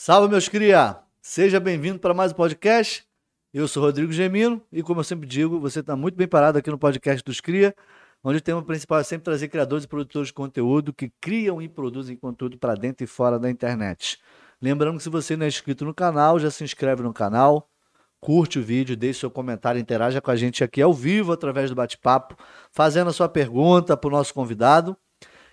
Salve, meus cria! Seja bem-vindo para mais um podcast. Eu sou Rodrigo Gemino e, como eu sempre digo, você está muito bem parado aqui no podcast dos Cria, onde o tema principal é sempre trazer criadores e produtores de conteúdo que criam e produzem conteúdo para dentro e fora da internet. Lembrando que se você não é inscrito no canal, já se inscreve no canal, curte o vídeo, deixe seu comentário, interaja com a gente aqui ao vivo através do bate-papo, fazendo a sua pergunta para o nosso convidado.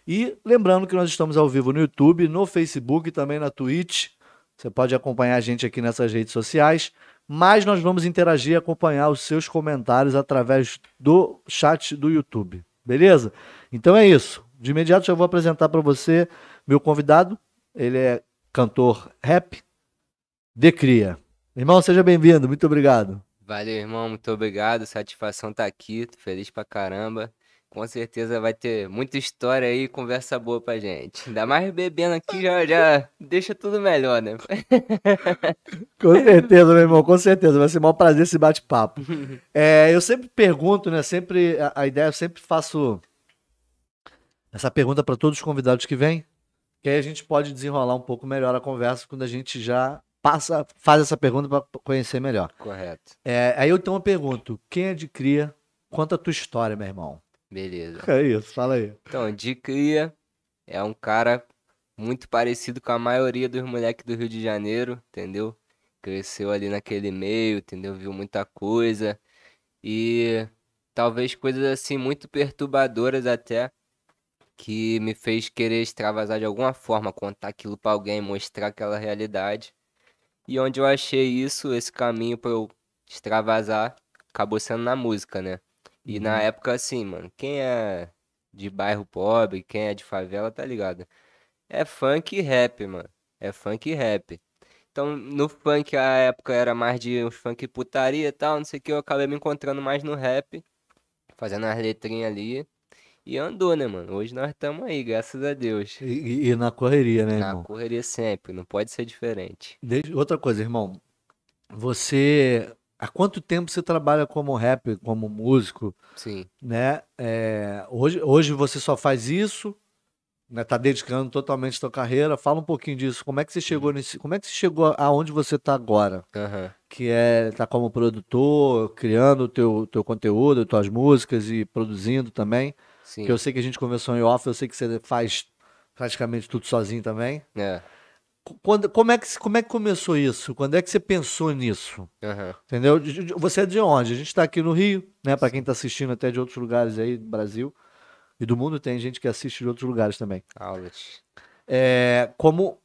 E lembrando que nós estamos ao vivo no YouTube, no Facebook e também na Twitch. Você pode acompanhar a gente aqui nessas redes sociais, mas nós vamos interagir e acompanhar os seus comentários através do chat do YouTube. Beleza? Então é isso. De imediato já vou apresentar para você meu convidado. Ele é cantor rap, de cria. Irmão, seja bem-vindo. Muito obrigado. Valeu, irmão. Muito obrigado. Satisfação tá aqui. Tô feliz pra caramba. Com certeza vai ter muita história aí, conversa boa pra gente. Ainda mais bebendo aqui já, já deixa tudo melhor, né? com certeza, meu irmão, com certeza. Vai ser um prazer esse bate-papo. É, eu sempre pergunto, né? Sempre, a, a ideia, eu sempre faço essa pergunta para todos os convidados que vêm, que aí a gente pode desenrolar um pouco melhor a conversa quando a gente já passa, faz essa pergunta para conhecer melhor. Correto. É, aí eu tenho uma pergunta: quem é de cria? Conta a tua história, meu irmão. Beleza. É isso, fala aí. Então, de cria é um cara muito parecido com a maioria dos moleques do Rio de Janeiro, entendeu? Cresceu ali naquele meio, entendeu? Viu muita coisa. E talvez coisas assim muito perturbadoras até que me fez querer extravasar de alguma forma, contar aquilo para alguém, mostrar aquela realidade. E onde eu achei isso, esse caminho para eu extravasar, acabou sendo na música, né? E na Uhum. época, assim, mano, quem é de bairro pobre, quem é de favela, tá ligado? É funk e rap, mano. É funk e rap. Então, no funk, a época era mais de uns funk putaria e tal, não sei o que, eu acabei me encontrando mais no rap, fazendo as letrinhas ali. E andou, né, mano? Hoje nós estamos aí, graças a Deus. E, e- na correria, né, Na irmão? correria sempre, não pode ser diferente. Outra coisa, irmão. Você. Há quanto tempo você trabalha como rapper, como músico, Sim. né? É, hoje, hoje você só faz isso, né? Tá dedicando totalmente a sua carreira. Fala um pouquinho disso. Como é que você chegou nesse. Como é que você chegou aonde você tá agora? Aham. Que é tá como produtor, criando o teu, teu conteúdo, tuas músicas e produzindo também. Sim. Que eu sei que a gente conversou em off, eu sei que você faz praticamente tudo sozinho também. É. Quando, como, é que, como é que começou isso? Quando é que você pensou nisso? Aham. Entendeu? De- de- Você é de onde? A gente está aqui no Rio, né? Para quem está assistindo até de outros lugares aí do Brasil e do mundo, tem gente que assiste de outros lugares também. Aulas. É, como,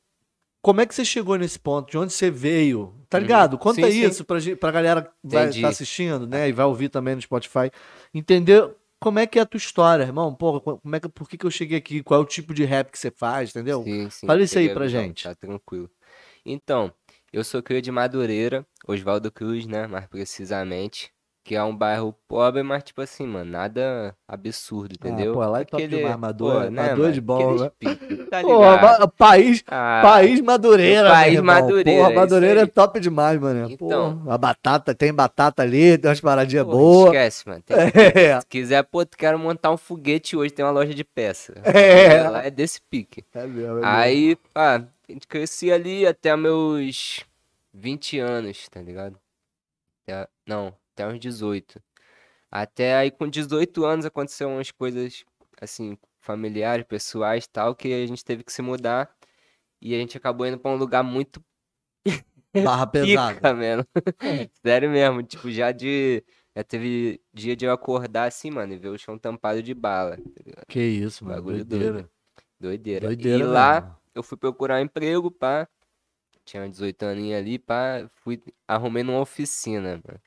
como é que você chegou nesse ponto? De onde você veio? Tá Uhum. ligado? Conta Sim, isso pra, gen- pra galera que vai Entendi. estar assistindo, né? E vai ouvir também no Spotify. Entender como é que é a tua história, irmão. Porra, como é que, por que, que eu cheguei aqui? Qual é o tipo de rap que você faz, entendeu? Sim, sim. Fala isso aí pra visão, gente. Tá tranquilo. Então, eu sou cria de Madureira, Oswaldo Cruz, né? Mais precisamente. Que é um bairro pobre, mas tipo assim, mano, nada absurdo, entendeu? Ah, pô, lá é top demais, Maduro, pô, Maduro é de mano? Aquele né? espírito, tá ma- país, Ah, país Madureira, país irmão. Madureira, Porra, é Madureira é aí. top demais, mano. Então. Porra, a batata, tem batata ali, tem umas paradinhas porra, boas. esquece, mano. Tem- É, Se quiser, pô, tu quero montar um foguete hoje, tem uma loja de peça. É. Lá é desse pique. é mesmo, é mesmo. Aí, pá, a gente crescia ali até meus 20 anos, tá ligado? Não, até uns 18. Até aí com 18 anos aconteceram umas coisas, assim, familiares, pessoais tal, que a gente teve que se mudar. E a gente acabou indo pra um lugar muito Barra pesada. pica, mano. Sério mesmo, tipo, já de... Já teve dia de eu acordar assim, mano, e ver o chão tampado de bala, tá? Que isso, mano. Bagulho Doideira. doido. Doideira. Doideira e lá, mesmo. eu fui procurar um emprego, pá. Tinha 18 aninhos ali, pá. Fui, arrumei numa oficina, mano.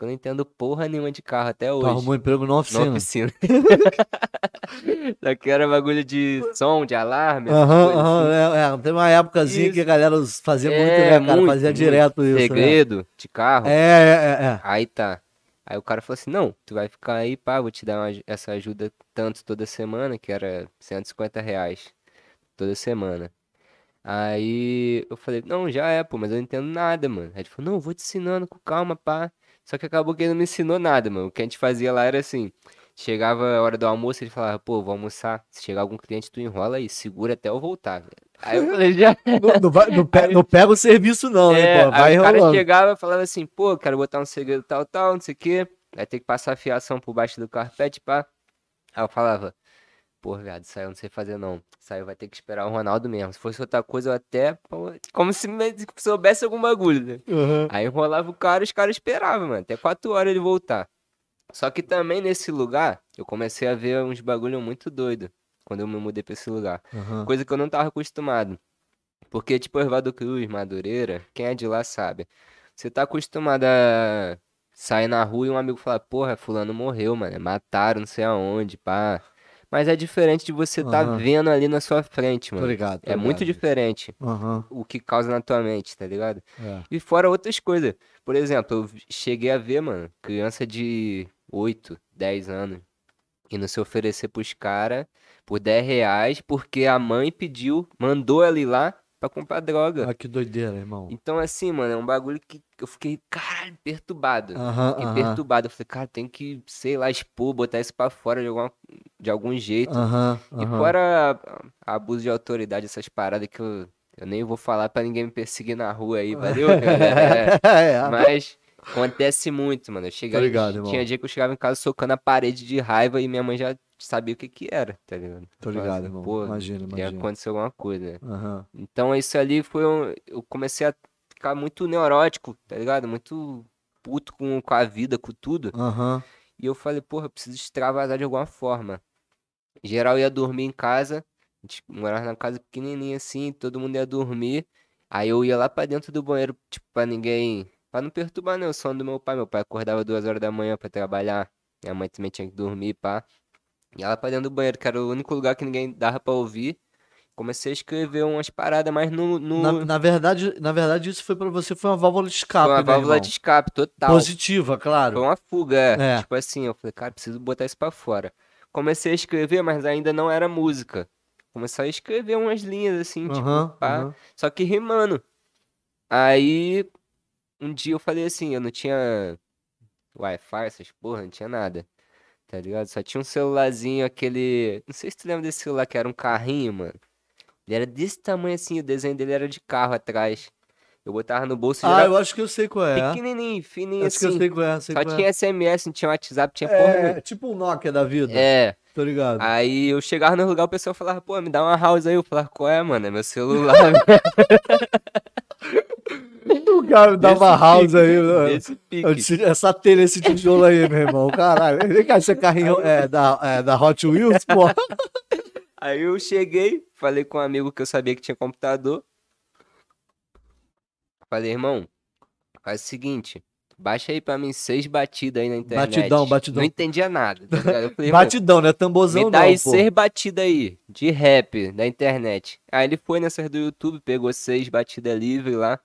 Eu não entendo porra nenhuma de carro até Tu hoje. arrumou emprego na Na oficina. oficina. Só que era bagulho de som, de alarme. Aham, coisas aham, assim. é, é. Tem uma épocazinha Isso. que a galera fazia muito, É, né, cara? muito, fazia muito. direto isso, né? Segredo de carro. É, é, é, é. Aí tá. Aí o cara falou assim: não, tu vai ficar aí, pá, vou te dar uma- essa ajuda tanto toda semana, que era 150 reais toda semana. Aí eu falei: não, já é, pô, mas eu não entendo nada, mano. Aí ele falou: não, vou te ensinando com calma, pá. Só que acabou que ele não me ensinou nada, mano. O que a gente fazia lá era assim: Chegava a hora do almoço, ele falava, pô, vou almoçar. Se chegar algum cliente, tu enrola aí, segura até eu voltar. velho. Aí eu falei, já. Não, não, vai- não pe- não pega o serviço, não, hein, É, pô. Vai aí o cara chegava e falava assim, pô, quero botar um segredo tal, tal, não sei o quê. Vai ter que passar a fiação por baixo do carpete, pá. Aí eu falava, pô, viado, eu não sei fazer não. Aí vai ter que esperar o Ronaldo mesmo. Se fosse outra coisa, eu até. Como se me- soubesse algum bagulho, né? Aham. Aí enrolava o cara e os caras esperavam, mano. Até 4 horas ele voltar. Só que também nesse lugar, eu comecei a ver uns bagulho muito doido. Quando eu me mudei pra esse lugar. Aham. Coisa que eu não tava acostumado. Porque, tipo, Oswaldo Cruz, Madureira, quem é de lá sabe. Você tá acostumado a sair na rua e um amigo falar, porra, fulano morreu, mano. Mataram não sei aonde, pá. Mas é diferente de você tá Aham. vendo ali na sua frente, mano. tô É muito diferente o que causa na tua mente, tá ligado? É. E fora outras coisas. Por exemplo, eu cheguei a ver, mano, criança de 8, 10 anos indo se oferecer pros caras por 10 reais porque a mãe pediu, mandou ela ir lá pra comprar droga. Ah, que doideira, irmão. Então, assim, mano, é um bagulho que eu fiquei, caralho, perturbado. Aham, Fiquei perturbado. Eu falei, cara, tem que, sei lá, expor, botar isso pra fora de, alguma, de algum jeito. Aham, E fora a- abuso de autoridade, essas paradas que eu, eu nem vou falar pra ninguém me perseguir na rua aí, valeu? É, É, mas acontece muito, mano. Eu chegava, ligado, irmão. tinha dia que eu chegava em casa socando a parede de raiva e minha mãe já sabia o que que era, tá ligado? Tô falava ligado, assim, irmão. Pô, Imagina, ia imagina. acontecer alguma coisa? Aham. Então isso ali foi um... Eu comecei a ficar muito neurótico, tá ligado? Muito puto com, com a vida, com tudo. Aham. E eu falei, porra, eu preciso extravasar de alguma forma. Em geral ia dormir em casa, a gente morava na casa pequenininha assim, todo mundo ia dormir. Aí eu ia lá pra dentro do banheiro, tipo, pra ninguém. Pra não perturbar, né, o sono do meu pai. Meu pai acordava duas horas da manhã pra trabalhar. Minha mãe também tinha que dormir, pá. Ia lá pra dentro do banheiro, que era o único lugar que ninguém dava pra ouvir. Comecei a escrever umas paradas, mas no, no... Na, na verdade, na verdade, isso foi pra você, foi uma válvula de escape, foi uma né, válvula irmão? de escape total. Positiva, Foi claro. uma fuga, é. É. Tipo assim, eu falei, cara, preciso botar isso pra fora. Comecei a escrever, mas ainda não era música. Comecei a escrever umas linhas assim, tipo, Aham, pá, aham. só que rimando. Aí, um dia eu falei assim, eu não tinha Wi-Fi, essas porra, não tinha nada. Tá ligado? Só tinha um celularzinho, aquele. Não sei se tu lembra desse celular que era um carrinho, mano. Ele era desse tamanho assim, o desenho dele era de carro atrás. Eu botava no bolso e Ah, eu acho que eu sei qual é. pequenininho, fininho Acho que eu assim. sei qual é, sei Só qual é. tinha SMS, não tinha WhatsApp, tinha porra nenhuma. É, tipo um Nokia da vida. É, Tô ligado. aí eu chegava no lugar, o pessoal falava, pô, me dá uma house aí. Eu falava, qual é, mano? É meu celular. Cara dava house pique, aí. pique. disse, Essa telha, esse tijolo aí, meu irmão. Caralho. Vem cá, esse carrinho é da, é da Hot Wheels, pô. Aí eu cheguei, falei com um amigo que eu sabia que tinha computador. Falei, irmão, faz o seguinte, baixa aí pra mim seis batidas aí na internet. Batidão, batidão. Não entendia nada, tá falei, Batidão, né? Tambozão me dá não, aí pô. seis batidas aí, de rap, da internet. Aí ele foi nessas do YouTube, pegou seis batidas livre lá,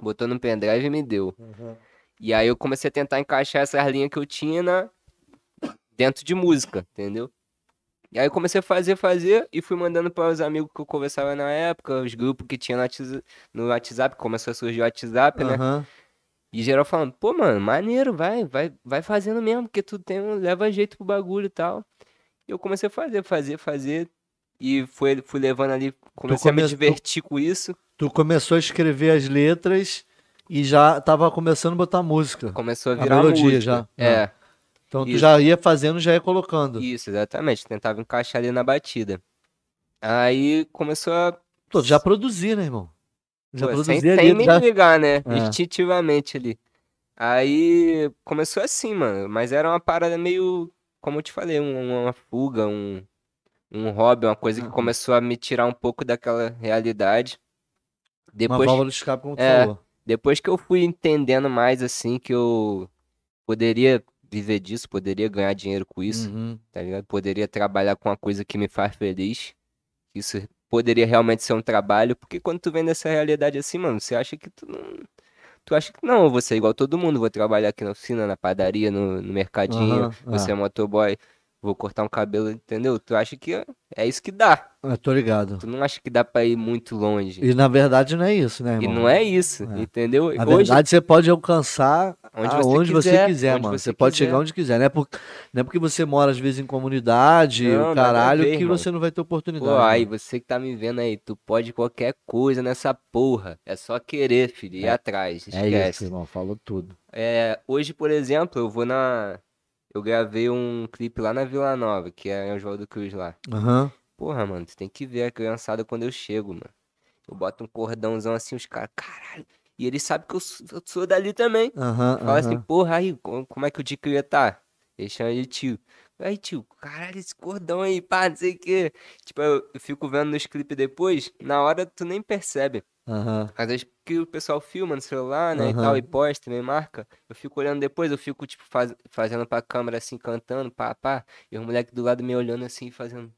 botou no pendrive e me deu. Uhum. E aí eu comecei a tentar encaixar essas linhas que eu tinha na... dentro de música, entendeu? E aí eu comecei a fazer, fazer e fui mandando para os amigos que eu conversava na época, os grupos que tinha no WhatsApp, começou a surgir o WhatsApp, né? E geral falando, pô, mano, maneiro, vai, vai, vai fazendo mesmo, porque tu tem, leva jeito pro bagulho e tal. E eu comecei a fazer, fazer, fazer. E foi, fui levando ali, comecei a me come- tu- divertir com isso. Tu começou a escrever as letras e já tava começando a botar música. Começou a A virar melodia música. já. É. Então tu Isso. já ia fazendo, já ia colocando. Isso, exatamente. Tentava encaixar ali na batida. Aí começou a. Pô, tu já produzia, né, irmão? Já pô, sem, produzia sem ali, me já... ligar, né? É. Instintivamente ali. Aí começou assim, mano. Mas era uma parada meio. Como eu te falei, um- uma fuga, um, um hobby, uma coisa que Uhum. começou a me tirar um pouco daquela realidade. Uma Depois, válvula de escape, como tu É. falou. depois que eu fui entendendo mais, assim, que eu poderia viver disso, poderia ganhar dinheiro com isso. Uhum. tá ligado? Poderia trabalhar com uma coisa que me faz feliz. Isso poderia realmente ser um trabalho, porque quando tu vem nessa realidade assim, mano, você acha que tu não. Tu acha que não, eu vou ser igual todo mundo, vou trabalhar aqui na oficina, na padaria, no, no mercadinho, Aham, vou é. motoboy, vou cortar um cabelo, entendeu? Tu acha que é- é isso que dá. Eu tô ligado. Tu não acha que dá pra ir muito longe. E na verdade não é isso, né, E irmão? não é isso, É. entendeu? Na Hoje, verdade, você pode alcançar onde você onde quiser. você quiser, onde mano. você Você pode quiser. chegar onde quiser. Não é, por, não é porque você mora, às vezes, em comunidade, Não, o caralho, ver, que irmão. você não vai ter oportunidade. Pô, aí você que tá me vendo aí, tu pode qualquer coisa nessa porra. É só querer, filho, ir É- atrás, É esquece. isso, irmão. Falou tudo. É, hoje, por exemplo, eu vou na. Eu gravei um clipe lá na Vila Nova, que é em Oswaldo Cruz lá. Aham. Porra, mano, você tem que ver a criançada quando eu chego, mano. Eu boto um cordãozão assim, os caras, caralho. E eles sabem que eu sou, eu sou dali também. Aham. Fala assim, aham. porra, aí, co- como é que o de cria tá? Eles chamam de tio. Aí, tio, caralho, esse cordão aí, pá, não sei o quê. Tipo, eu, eu fico vendo nos clipes depois, na hora tu nem percebe. Aham. Às vezes que o pessoal filma no celular, né, e tal, e posta, me marca. Eu fico olhando depois, eu fico, tipo, faz, fazendo pra câmera assim, cantando, pá, pá. E os moleques do lado me olhando assim, fazendo,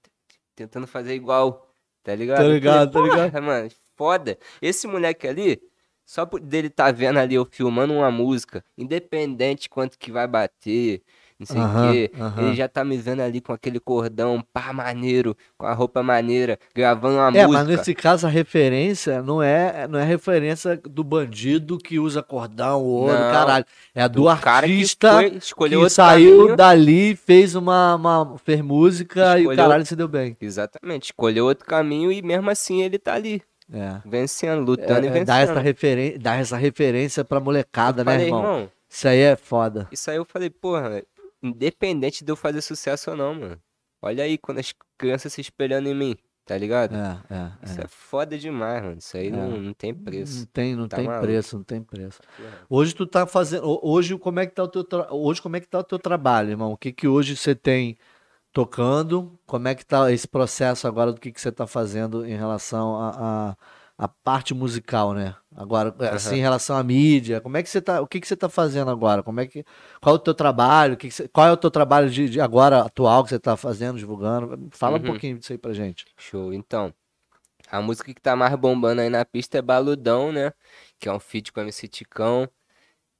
tentando fazer igual, tá ligado? Tá Eu falei, ligado, tá ligado? Mano, foda. Esse moleque ali, só por dele tá vendo ali eu filmando uma música, independente quanto que vai bater, não sei o Aham, quê, ele já tá me vendo ali com aquele cordão, pá, maneiro, com a roupa maneira, gravando uma É, mas música. nesse caso a referência não é, não é referência do bandido que usa cordão, ouro, Não, caralho. É a do, do cara que artista foi- que, escolheu outro saiu caminho. dali, fez uma, uma fez música e o Escolheu- caralho se deu bem. Exatamente, escolheu outro caminho e mesmo assim ele tá ali, É. vencendo, lutando e É, é, vencendo. dá, essa referen dá essa referência pra molecada, né, Falei, irmão? irmão, Isso aí é foda. isso aí eu falei, porra, independente de eu fazer sucesso ou não, mano. Olha aí quando as crianças se espelhando em mim, tá ligado? É, é, Isso é. é foda demais, mano. Isso aí não, não tem Não preço. tem, não Tá tem maluco. preço, não tem preço. Hoje tu tá fazendo, ho- hoje como é que tá o teu, tra- hoje como é que tá o teu trabalho, irmão? O que que hoje você tem tocando? Como é que tá esse processo agora do que que você tá fazendo em relação a, a, a parte musical, né? Agora, é, assim, Aham. em relação à mídia, como é que você tá, o que que você tá fazendo agora? Como é que, qual é o teu trabalho? O que que você- qual é o teu trabalho de, de agora atual que você tá fazendo, divulgando? Fala um Uhum. pouquinho disso aí pra gente. Show. Então, a música que tá mais bombando aí na pista é Baludão, né? Que é um feat com MC Ticão.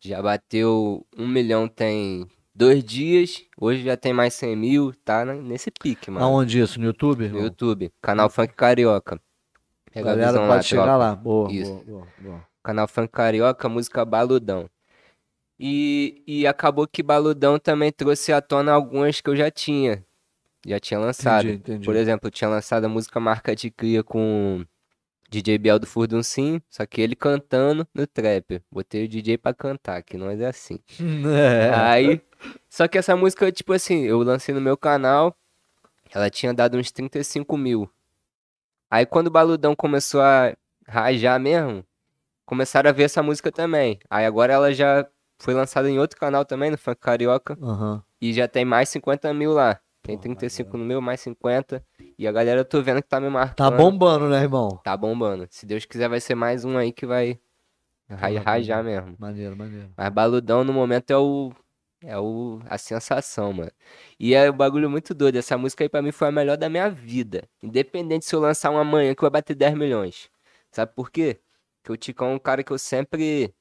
Já bateu um milhão tem dois dias. Hoje já tem mais 100 mil. Tá nesse pique, mano. Aonde isso? No YouTube? No irmão? YouTube. Canal Funk Carioca. Pega a Galera visão pode lá, chegar tropa. lá. Boa, Isso. boa, boa, boa. Canal Funk Carioca, música Baludão. E, e acabou que Baludão também trouxe à tona algumas que eu já tinha. Já tinha lançado. Entendi, entendi. Por exemplo, eu tinha lançado a música Marca de Cria com DJ Biel do Furdun Sim, só que ele cantando no trap. Botei o DJ pra cantar, que nós é assim. É. Aí, só que essa música, tipo assim, eu lancei no meu canal, ela tinha dado uns 35 mil. Aí quando o Baludão começou a rajar mesmo, começaram a ver essa música também. Aí agora ela já foi lançada em outro canal também, no Funk Carioca, Aham. e já tem mais 50 mil lá. Tem Porra, 35 no meu, mais 50. E a galera eu tô vendo que tá me marcando. Tá bombando, né, irmão? Tá bombando. Se Deus quiser, vai ser mais um aí que vai ra- Porra, rajar mesmo. Maneiro, maneiro. Mas Baludão no momento é o. É o, a sensação, mano. E é um bagulho muito doido. Essa música aí pra mim foi a melhor da minha vida. Independente se eu lançar uma amanhã que vai bater 10 milhões. Sabe por quê? Porque o Ticão é um cara que eu sempre.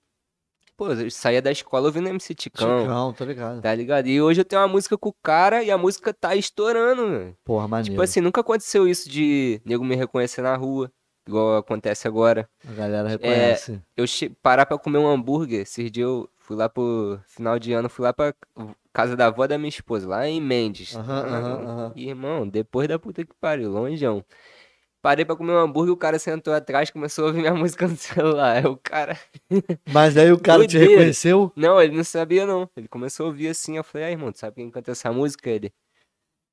Pô, eu saía da escola ouvindo MC Ticão. Chicão, tá ligado? Tá ligado? E hoje eu tenho uma música com o cara e a música tá estourando, mano. Porra, maneiro. Tipo assim, nunca aconteceu isso de nego me reconhecer na rua, igual acontece agora. A galera reconhece. Eu che... parar pra comer um hambúrguer, esses dias eu fui lá pro final de ano, fui lá pra casa da avó da minha esposa, lá em Mendes. Aham, aham, aham. Irmão, depois da puta que pariu, longeão. Parei pra comer um hambúrguer, o cara sentou atrás, começou a ouvir minha música no celular. Aí o cara. Mas aí o cara te reconheceu? Não, ele não sabia não. Ele começou a ouvir assim, eu falei, ah, irmão, tu sabe quem canta essa música? Ele.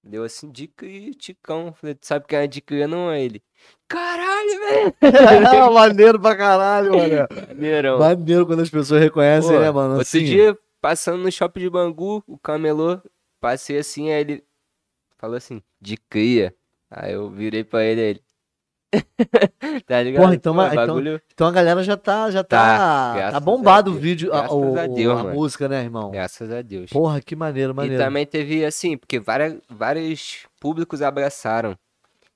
Deu assim, dica e ticão. Falei, tu sabe quem é a dica não é ele. Caralho, velho! maneiro pra caralho, mano. Maneirão. Maneiro quando as pessoas reconhecem, Pô, né, mano? Outro Assim, dia, passando no shopping de Bangu, o camelô, passei assim, aí ele falou assim, de cria. Aí eu virei pra ele, aí ele. tá ligado? Porra, então, Pô, então- bagulho... Então a galera já tá, já Tá, tá, tá bombado o vídeo, a, o- a Deus, a música, né, irmão? Graças a Deus. Porra, que maneiro, E maneiro. também teve assim, porque várias, vários públicos abraçaram.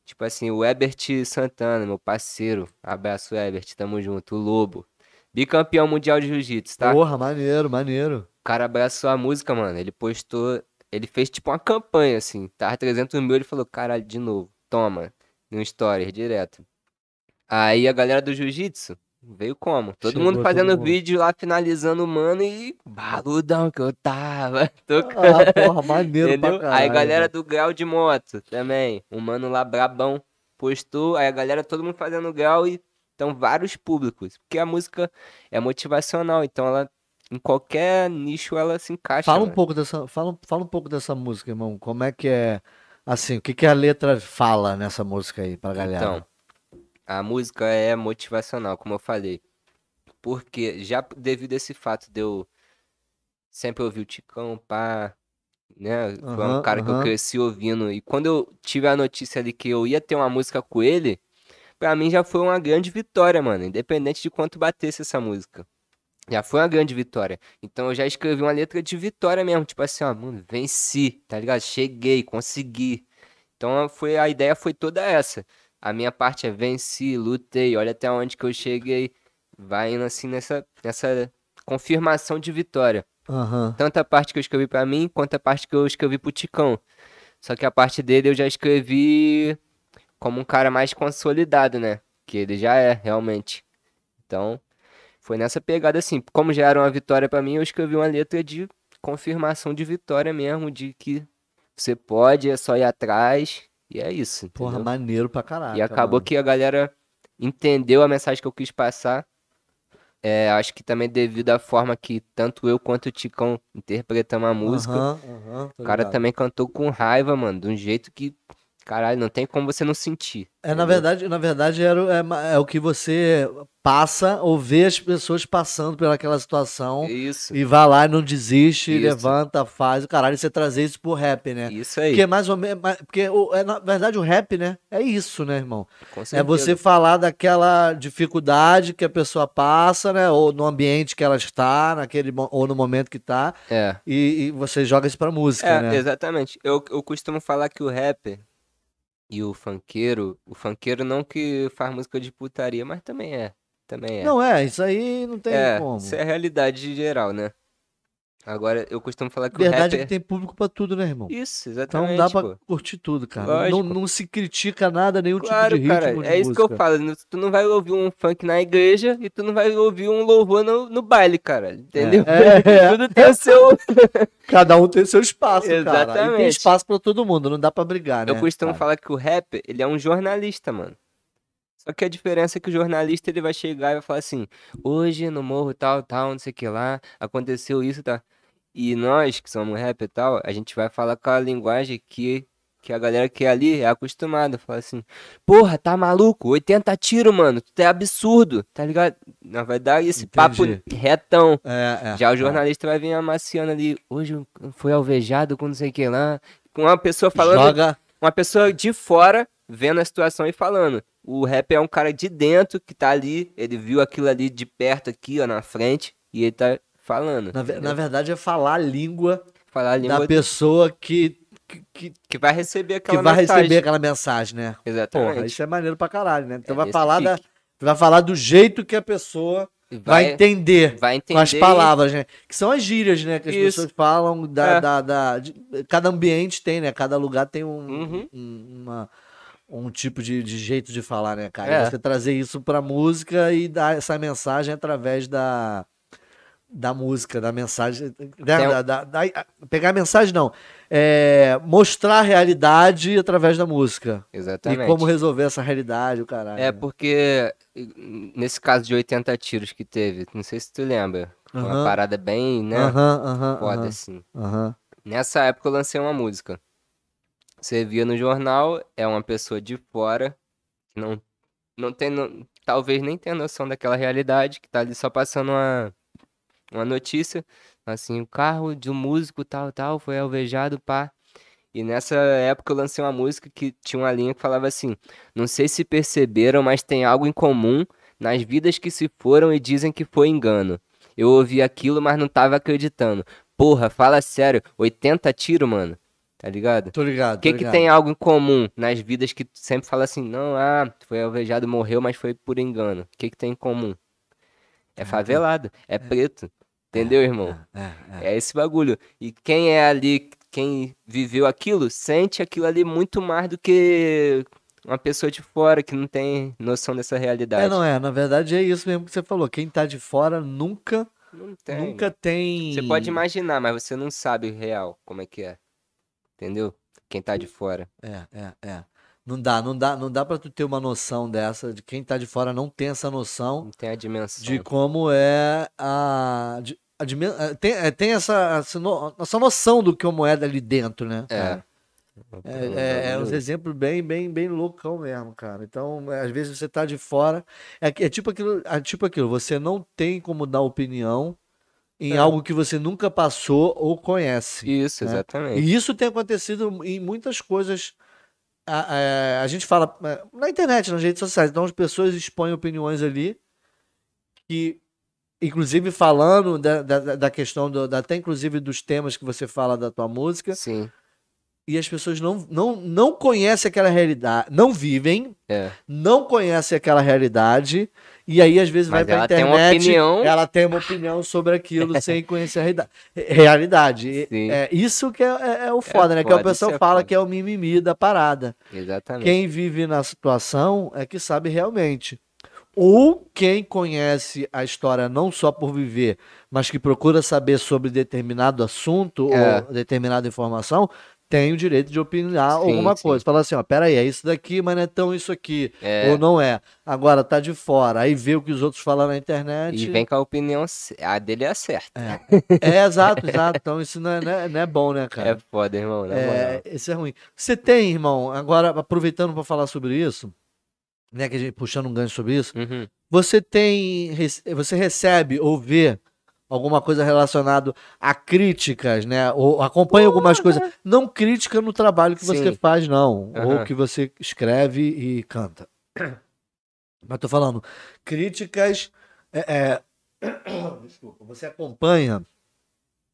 Tipo assim, o Ebert Santana, meu parceiro. Abraço, Ebert, tamo junto. O Lobo. Bicampeão mundial de jiu-jitsu, tá? Porra, maneiro, maneiro. O cara abraçou a música, mano. Ele postou. Ele fez tipo uma campanha, assim. Tava 300 mil, ele falou, caralho, de novo. Toma. No stories, direto. Aí a galera do jiu-jitsu Veio como? Todo Chegou mundo todo fazendo mundo. vídeo lá, finalizando o mano e baludão que eu tava. Tocando. Ah, porra, maneiro Entendeu? pra caralho. aí galera mano. do grau de moto também. Um mano lá brabão postou. Aí a galera, todo mundo fazendo grau e então vários públicos. Porque a música é motivacional, então ela em qualquer nicho ela se encaixa. Fala um mano. pouco dessa, fala, fala um pouco dessa música, irmão. Como é que é, assim, o que que a letra fala nessa música aí pra galera? Então, a música é motivacional, como eu falei. Porque já devido a esse fato de eu sempre ouvir o Ticão, pá, né? Foi um cara que eu cresci ouvindo. E quando eu tive a notícia ali que eu ia ter uma música com ele, pra mim já foi uma grande vitória, mano. Independente de quanto batesse essa música. Já foi uma grande vitória. Então eu já escrevi uma letra de vitória mesmo. Tipo assim, ó, mano, venci, tá ligado? Cheguei, consegui. Então foi, a ideia foi toda essa. A minha parte é venci, lutei, olha até onde que eu cheguei. Vai indo assim nessa, nessa confirmação de vitória. Aham. Tanto a parte que eu escrevi pra mim, quanto a parte que eu escrevi pro Ticão. Só que a parte dele eu já escrevi como um cara mais consolidado, né? Que ele já é, realmente. Então, foi nessa pegada assim. Como já era uma vitória pra mim, eu escrevi uma letra de confirmação de vitória mesmo, de que você pode, é só ir atrás, e é isso. Porra, entendeu? maneiro pra caralho. E acabou que a galera entendeu a mensagem que eu quis passar. É, acho que também devido à forma que tanto eu quanto o Ticão interpretamos a música. Aham, tô O cara ligado. também cantou com raiva, mano, de um jeito que, caralho, não tem como você não sentir. É, na entendeu? verdade, na verdade era, é, é o que você passa ou vê as pessoas passando pelaquela situação Isso, e vai lá e não desiste, Isso. levanta, faz o caralho, e você trazer isso pro rap, né? isso aí, Porque é mais ou menos, porque é, na verdade o rap, né? É isso, né, irmão? com É você falar daquela dificuldade que a pessoa passa, né? Ou no ambiente que ela está, naquele, ou no momento que tá, É, e, e você joga isso pra música, é, né? exatamente. Eu, eu costumo falar que o rapper e o funkeiro, o funkeiro não que faz música de putaria, mas também é, também é. Não é, isso aí não tem é, como. isso é a realidade geral, né? Agora, eu costumo falar que o Verdade é rapper... que tem público pra tudo, né, irmão? Isso, Então exatamente, dá pra pô. curtir tudo, cara. Não, não se critica nada, nenhum Claro, tipo de cara, ritmo de é isso que eu falo. não- Tu não vai ouvir um funk na igreja e tu não vai ouvir um louvor no, no baile, cara. Entendeu? É, é. Tudo tem o seu. Cada um tem seu espaço, cara. E tem Exatamente. espaço pra todo mundo, não dá pra brigar, né? Eu costumo cara? falar que o rapper, ele é um jornalista, mano. Só que a diferença é que o jornalista, ele vai chegar e vai falar assim, hoje no morro tal, tal, não sei o que lá, aconteceu isso, tá? E nós, que somos rap e tal, a gente vai falar com a linguagem que, que a galera que é ali é acostumada. Fala assim, porra, tá maluco? 80 tiros, mano, tu é absurdo, tá ligado? Não, vai dar esse papo Entendi. retão. É, é. Já o é. jornalista vai vir amaciando ali, hoje foi alvejado com não sei o que lá. Com uma pessoa falando Joga. uma pessoa de fora vendo a situação e falando. O rap é um cara de dentro que tá ali, ele viu aquilo ali de perto aqui, ó, na frente, e ele tá falando. Na, na verdade, é falar a língua Falar a língua da pessoa que, que, que, que vai receber que aquela vai mensagem. receber aquela mensagem, né? Exatamente. Porra, isso é maneiro pra caralho, né? Então É vai falar da, vai falar do jeito que a pessoa E vai, entender. vai Com as entender palavras, né? Que são as gírias, né? Que as Isso. pessoas falam da, É. da, da- de- cada ambiente tem, né? Cada lugar tem um, Uhum. um, uma- um tipo de, de jeito de falar, né, cara? É. Você trazer isso pra música e dar essa mensagem através da, da música, da mensagem. né? Da, da- da- pegar a mensagem, não. É, mostrar a realidade através da música. Exatamente. E como resolver essa realidade, o caralho. É porque nesse caso de 80 tiros que teve, não sei se tu lembra, uma parada bem, né, Aham, aham, foda assim. Nessa época eu lancei uma música. Você via no jornal, é uma pessoa de fora, que não, não tem, no- talvez nem tenha noção daquela realidade, que tá ali só passando uma, uma notícia, assim, o carro de um músico tal, tal, foi alvejado, pá. E nessa época eu lancei uma música que tinha uma linha que falava assim, não sei se perceberam, mas tem algo em comum nas vidas que se foram e dizem que foi engano. Eu ouvi aquilo, mas não tava acreditando. Porra, fala sério, 80 tiros, mano. Tá ligado? Tô ligado. O que que tem algo em comum nas vidas que tu sempre fala assim, não, ah, foi alvejado, morreu, mas foi por engano. O que que tem em comum? É favelado, é preto. Entendeu, irmão? É, é. É esse bagulho. E quem é ali, quem viveu aquilo, sente aquilo ali muito mais do que uma pessoa de fora que não tem noção dessa realidade. É, não é. Na verdade é isso mesmo que você falou. Quem tá de fora nunca, tem. nunca tem. Você pode imaginar, mas você não sabe o real, como é que é. Entendeu? Quem tá de fora. É, é, é. Não dá, não dá, não dá para tu ter uma noção dessa de quem tá de fora não tem essa noção Não tem a dimensão. de como é a, de- tem, eh, tem essa, essa, no- essa noção do que é dali dentro, né? É. Um É, é, é uns exemplos bem, bem, bem loucão mesmo, cara. Então, é, às vezes você tá de fora. É, é tipo aquilo, é tipo aquilo, você não tem como dar opinião em É. algo que você nunca passou ou conhece. Isso, né? exatamente. E isso tem acontecido em muitas coisas. A, a- a gente fala é, na internet, nas redes sociais. Então as pessoas expõem opiniões ali que, inclusive falando da, da, da questão, do, da- até inclusive dos temas que você fala da tua música, Sim, e as pessoas não, não, não conhecem aquela realidade, não vivem, é. não conhecem aquela realidade, e aí às vezes vai Mas pra ela tem uma internet, opinião. ela tem uma opinião sobre aquilo sem conhecer a realida- realidade. Sim. É isso que é, é- é o foda, né? Que o pessoal é fala foda. que é o mimimi da parada. Exatamente. Quem vive na situação é que sabe realmente. Ou quem conhece a história não só por viver, mas que procura saber sobre determinado assunto É. ou determinada informação, tem o direito de opinar Sim, alguma sim. coisa. Fala assim, ó, peraí, é isso daqui, mas não é tão isso aqui. É. Ou não é. Agora tá de fora. Aí vê o que os outros falam na internet. E vem com a opinião, a dele é a certa. É, exato, exato. Então isso não é, não é- não é bom, né, cara? É foda, irmão, na É, moral. isso é ruim. Você tem, irmão, agora aproveitando para falar sobre isso, né, que a gente puxando um gancho sobre isso, Uhum. você tem, você recebe ou vê alguma coisa relacionada a críticas, né, ou acompanha algumas coisas, não crítica no trabalho que você Sim. faz, não, ou Aham. que você escreve e canta. Mas tô falando, críticas, é, é, desculpa, você acompanha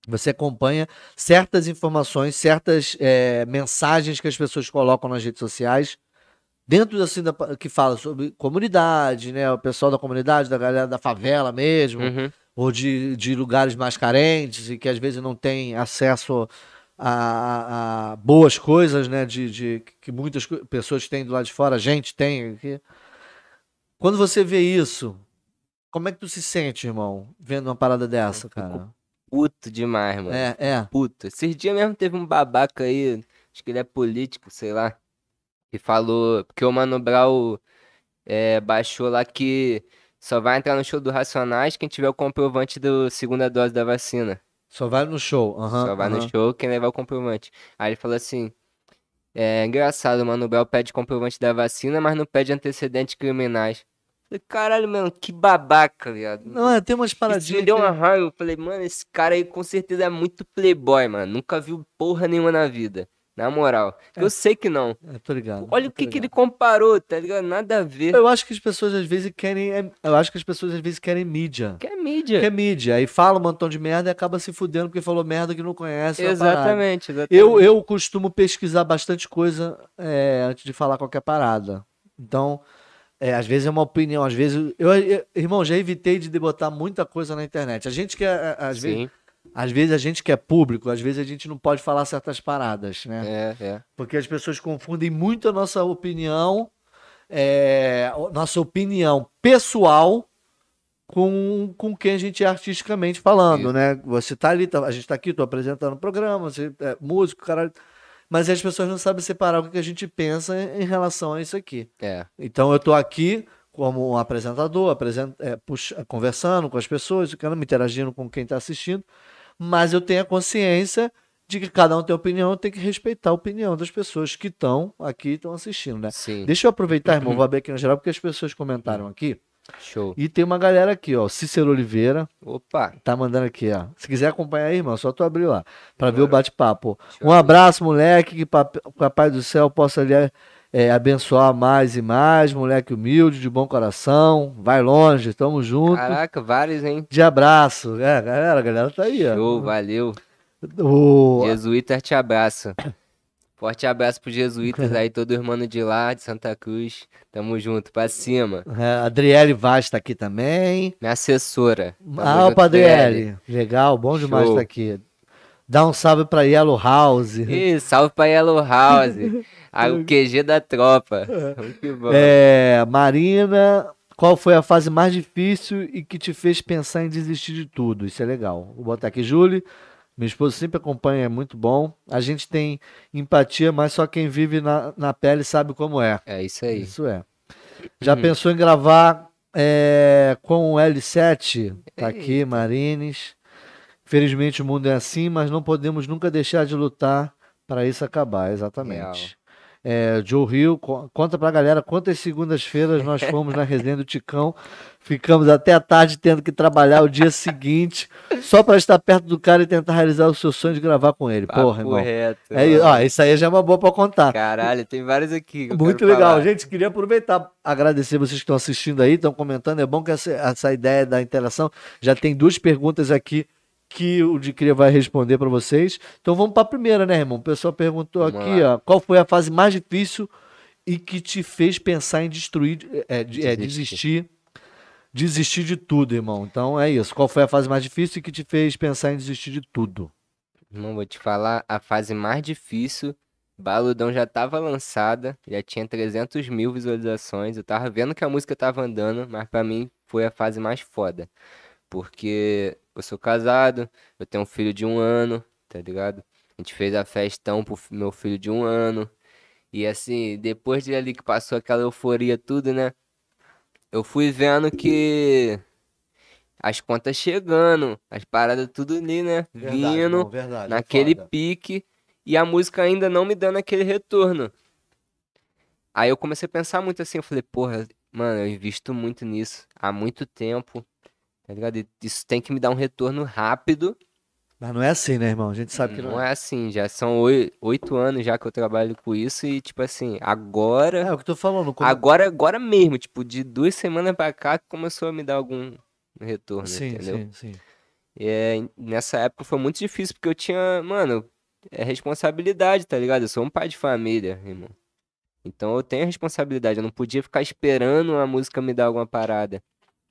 você acompanha certas informações, certas é, mensagens que as pessoas colocam nas redes sociais, dentro assim da, que fala sobre comunidade, né? O pessoal da comunidade, da galera da favela mesmo, Uhum. ou de, de lugares mais carentes e que às vezes não tem acesso a, a- a boas coisas, né? De, de- que muitas pessoas têm do lado de fora, a gente tem aqui. Quando você vê isso, como é que tu se sente, irmão, vendo uma parada dessa, cara? Puto demais, mano. É, é. Puto. Esses dias mesmo teve um babaca aí, acho que ele é político, sei lá, que falou, porque o Mano Brown é, baixou lá que só vai entrar no show do Racionais quem tiver o comprovante da segunda dose da vacina. Só vai no show. aham, Só vai no aham. show quem levar o comprovante. Aí ele falou assim: é engraçado, o Mano Brown pede comprovante da vacina, mas não pede antecedentes criminais. Falei, caralho, mano, que babaca, viado. Não, é, tem umas Isso paradinhas. me deu uma raiva. Eu falei, mano, esse cara aí com certeza é muito playboy, mano. Nunca viu porra nenhuma na vida. Na moral. Eu sei que não. É, tô ligado. Olha o tô que, que ele ligado. comparou, tá ligado? Nada a ver. Eu acho que as pessoas às vezes querem. é, Eu acho que as pessoas às vezes querem mídia. Que é mídia. Quer mídia. Aí fala um montão de merda e acaba se fudendo porque falou merda que não conhece. Exatamente, exatamente. Eu, eu costumo pesquisar bastante coisa é, antes de falar qualquer parada. Então, é, às vezes é uma opinião, às vezes. Eu, eu- irmão, já evitei de botar muita coisa na internet. A gente que é, às vezes, Sim, às vezes a gente que é público, às vezes a gente não pode falar certas paradas, né? é, é. Porque as pessoas confundem muito a nossa opinião, é, nossa opinião pessoal com, com quem a gente é artisticamente falando, né? Você tá ali, tá- a gente tá aqui, tô apresentando o programa, você é músico, caralho. Mas as pessoas não sabem separar o que a gente pensa em relação a isso aqui. É, Então eu tô aqui como um apresentador, apresen- é, puxa- conversando com as pessoas, me interagindo com quem está assistindo, mas eu tenho a consciência de que cada um tem opinião, tenho que respeitar a opinião das pessoas que estão aqui e estão assistindo, né? sim. Deixa eu aproveitar, irmão, vou abrir aqui no geral, porque as pessoas comentaram aqui. Show. E tem uma galera aqui, ó, Cícero Oliveira, Opa. tá mandando aqui, ó. Se quiser acompanhar aí, irmão, só tu abrir lá, pra ver o bate-papo. Um abraço, moleque, que Papai do Céu possa lhe é, abençoar mais e mais, moleque humilde, de bom coração, vai longe, tamo junto. Caraca, vários, hein? De abraço. É, galera, a galera tá aí, ó. Show, valeu. O... Jesuíta te abraça. Forte abraço pros jesuítas aí, todo irmão de lá, de Santa Cruz. Tamo junto, pra cima. É, Adriele Vaz tá aqui também. Minha assessora. Tamo Ah, o junto, Padriele. Legal, bom demais estar aqui. Dá um salve pra Yellow House. Ih, salve pra Yellow House. ah, o QG da tropa. Muito bom. É, Marina, qual foi a fase mais difícil e que te fez pensar em desistir de tudo? Isso é legal. Vou botar aqui, Júlia. Minha esposa sempre acompanha, é muito bom. A gente tem empatia, mas só quem vive na, na pele sabe como é. É isso aí. Isso é. Já pensou em gravar é, com o L7? Tá aqui. Marines. Felizmente o mundo é assim, mas não podemos nunca deixar de lutar para isso acabar, exatamente. É, Joe Hill, co- conta pra galera quantas segundas-feiras nós fomos na resenha do Ticão. Ficamos até a tarde tendo que trabalhar o dia seguinte, só para estar perto do cara e tentar realizar o seu sonho de gravar com ele. Porra, Papo irmão. reto. É, isso- mano. ó, isso aí já é uma boa pra contar. Caralho, tem vários aqui. Muito legal. falar. Gente, queria aproveitar, agradecer vocês que estão assistindo aí, estão comentando. É bom que essa, essa ideia da interação já tem duas perguntas aqui que o de Cria vai responder para vocês. Então vamos para a primeira, né, irmão? O pessoal perguntou Vamos aqui, ó, qual foi a fase mais difícil e que te fez pensar em destruir, é, de- é, desistir, desistir de tudo, irmão. Então é isso. Qual foi a fase mais difícil e que te fez pensar em desistir de tudo? Não vou te falar, a fase mais difícil, Baludão já tava lançada, já tinha 300 mil visualizações, eu tava vendo que a música tava andando, mas pra mim foi a fase mais foda, porque eu sou casado, eu tenho um filho de um ano, tá ligado? A gente fez a festão pro meu filho de um ano, e assim, depois de ali que passou aquela euforia tudo, né? Eu fui vendo que as contas chegando, as paradas tudo ali, né? Vindo verdade. naquele pique e a música ainda não me dando aquele retorno. Aí eu comecei a pensar muito assim, eu falei, porra, mano, eu invisto muito nisso há muito tempo, tá ligado? Isso tem que me dar um retorno rápido. Mas não é assim, né, irmão? A gente sabe que não, Não é. é assim, já são oi- oito anos já que eu trabalho com isso e tipo assim, agora, É o que eu tô falando. quando- agora, agora mesmo, tipo, de duas semanas pra cá que começou a me dar algum retorno, Sim, entendeu? sim, sim. E é, nessa época foi muito difícil, porque eu tinha, mano, é responsabilidade, tá ligado? Eu sou um pai de família, irmão. Então eu tenho responsabilidade, eu não podia ficar esperando a música me dar alguma parada.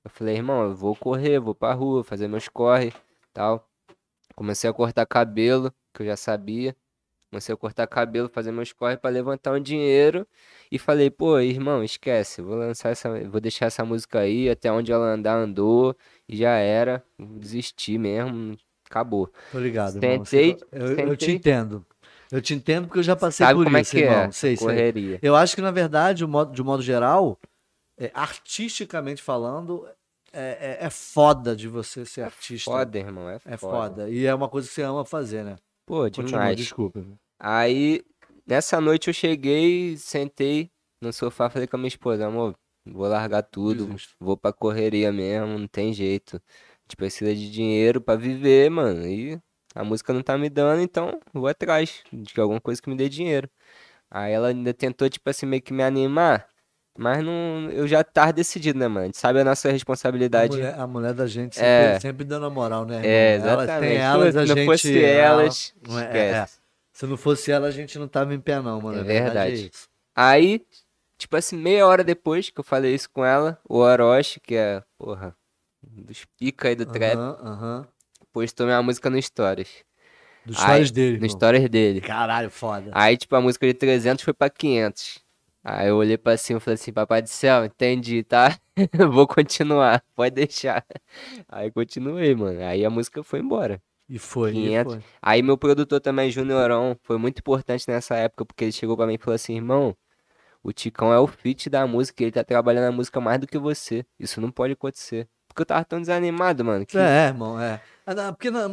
Eu falei, irmão, eu vou correr, vou pra rua, fazer meus corre, tal. Comecei a cortar cabelo, que eu já sabia. Comecei a cortar cabelo, fazer meus corre pra levantar um dinheiro. E falei, pô, irmão, esquece, vou lançar essa, vou deixar essa música aí, até onde ela andar, andou, e já era. Vou desistir mesmo, acabou. Tô ligado, irmão. Tentei, Você- eu, eu te tentei. entendo. Eu te entendo porque eu já passei Sabe por como é isso, que irmão. é? Sei, sei. Correria. Eu acho que, na verdade, o modo- de modo geral, é, artisticamente falando, é, é, é foda de você ser artista. Foda, irmão, é foda. É foda. E é uma coisa que você ama fazer, né? Pô, Continua, demais. desculpa. Aí, nessa noite eu cheguei, sentei no sofá, falei com a minha esposa, amor, vou largar tudo, Desisto. vou pra correria mesmo, não tem jeito. A gente precisa de dinheiro pra viver, mano. E a música não tá me dando, então vou atrás de alguma coisa que me dê dinheiro. Aí ela ainda tentou, tipo assim, meio que me animar, mas não, eu já tava decidido, né, mano? A gente sabe a nossa A responsabilidade. mulher, a mulher da gente sempre, É. sempre dando a moral, né? É, irmão? Elas exatamente. elas, a se não gente... fosse elas, é- é, é. Se não fosse ela, a gente não tava em pé, não, mano. É A verdade. verdade. É. Aí, tipo assim, meia hora depois que eu falei isso com ela, o Orochi, que é, porra, dos pica aí do trap, Aham, aham. postou minha música no Stories. Dos Aí, stories dele, No. Stories dele. Caralho, foda. Aí, tipo, a música de 300 foi pra 500. Aí eu olhei pra cima e falei assim, papai do céu, entendi, tá? Vou continuar, pode deixar. Aí continuei, mano. Aí a música foi embora. E foi, e 500. foi. Aí meu produtor também, Juniorão, foi muito importante nessa época, porque ele chegou pra mim e falou assim, irmão, o Ticão é o feat da música, ele tá trabalhando a música mais do que você. Isso não pode acontecer. Porque eu tava tão desanimado, mano, que É, irmão, é. Ah, Porque não,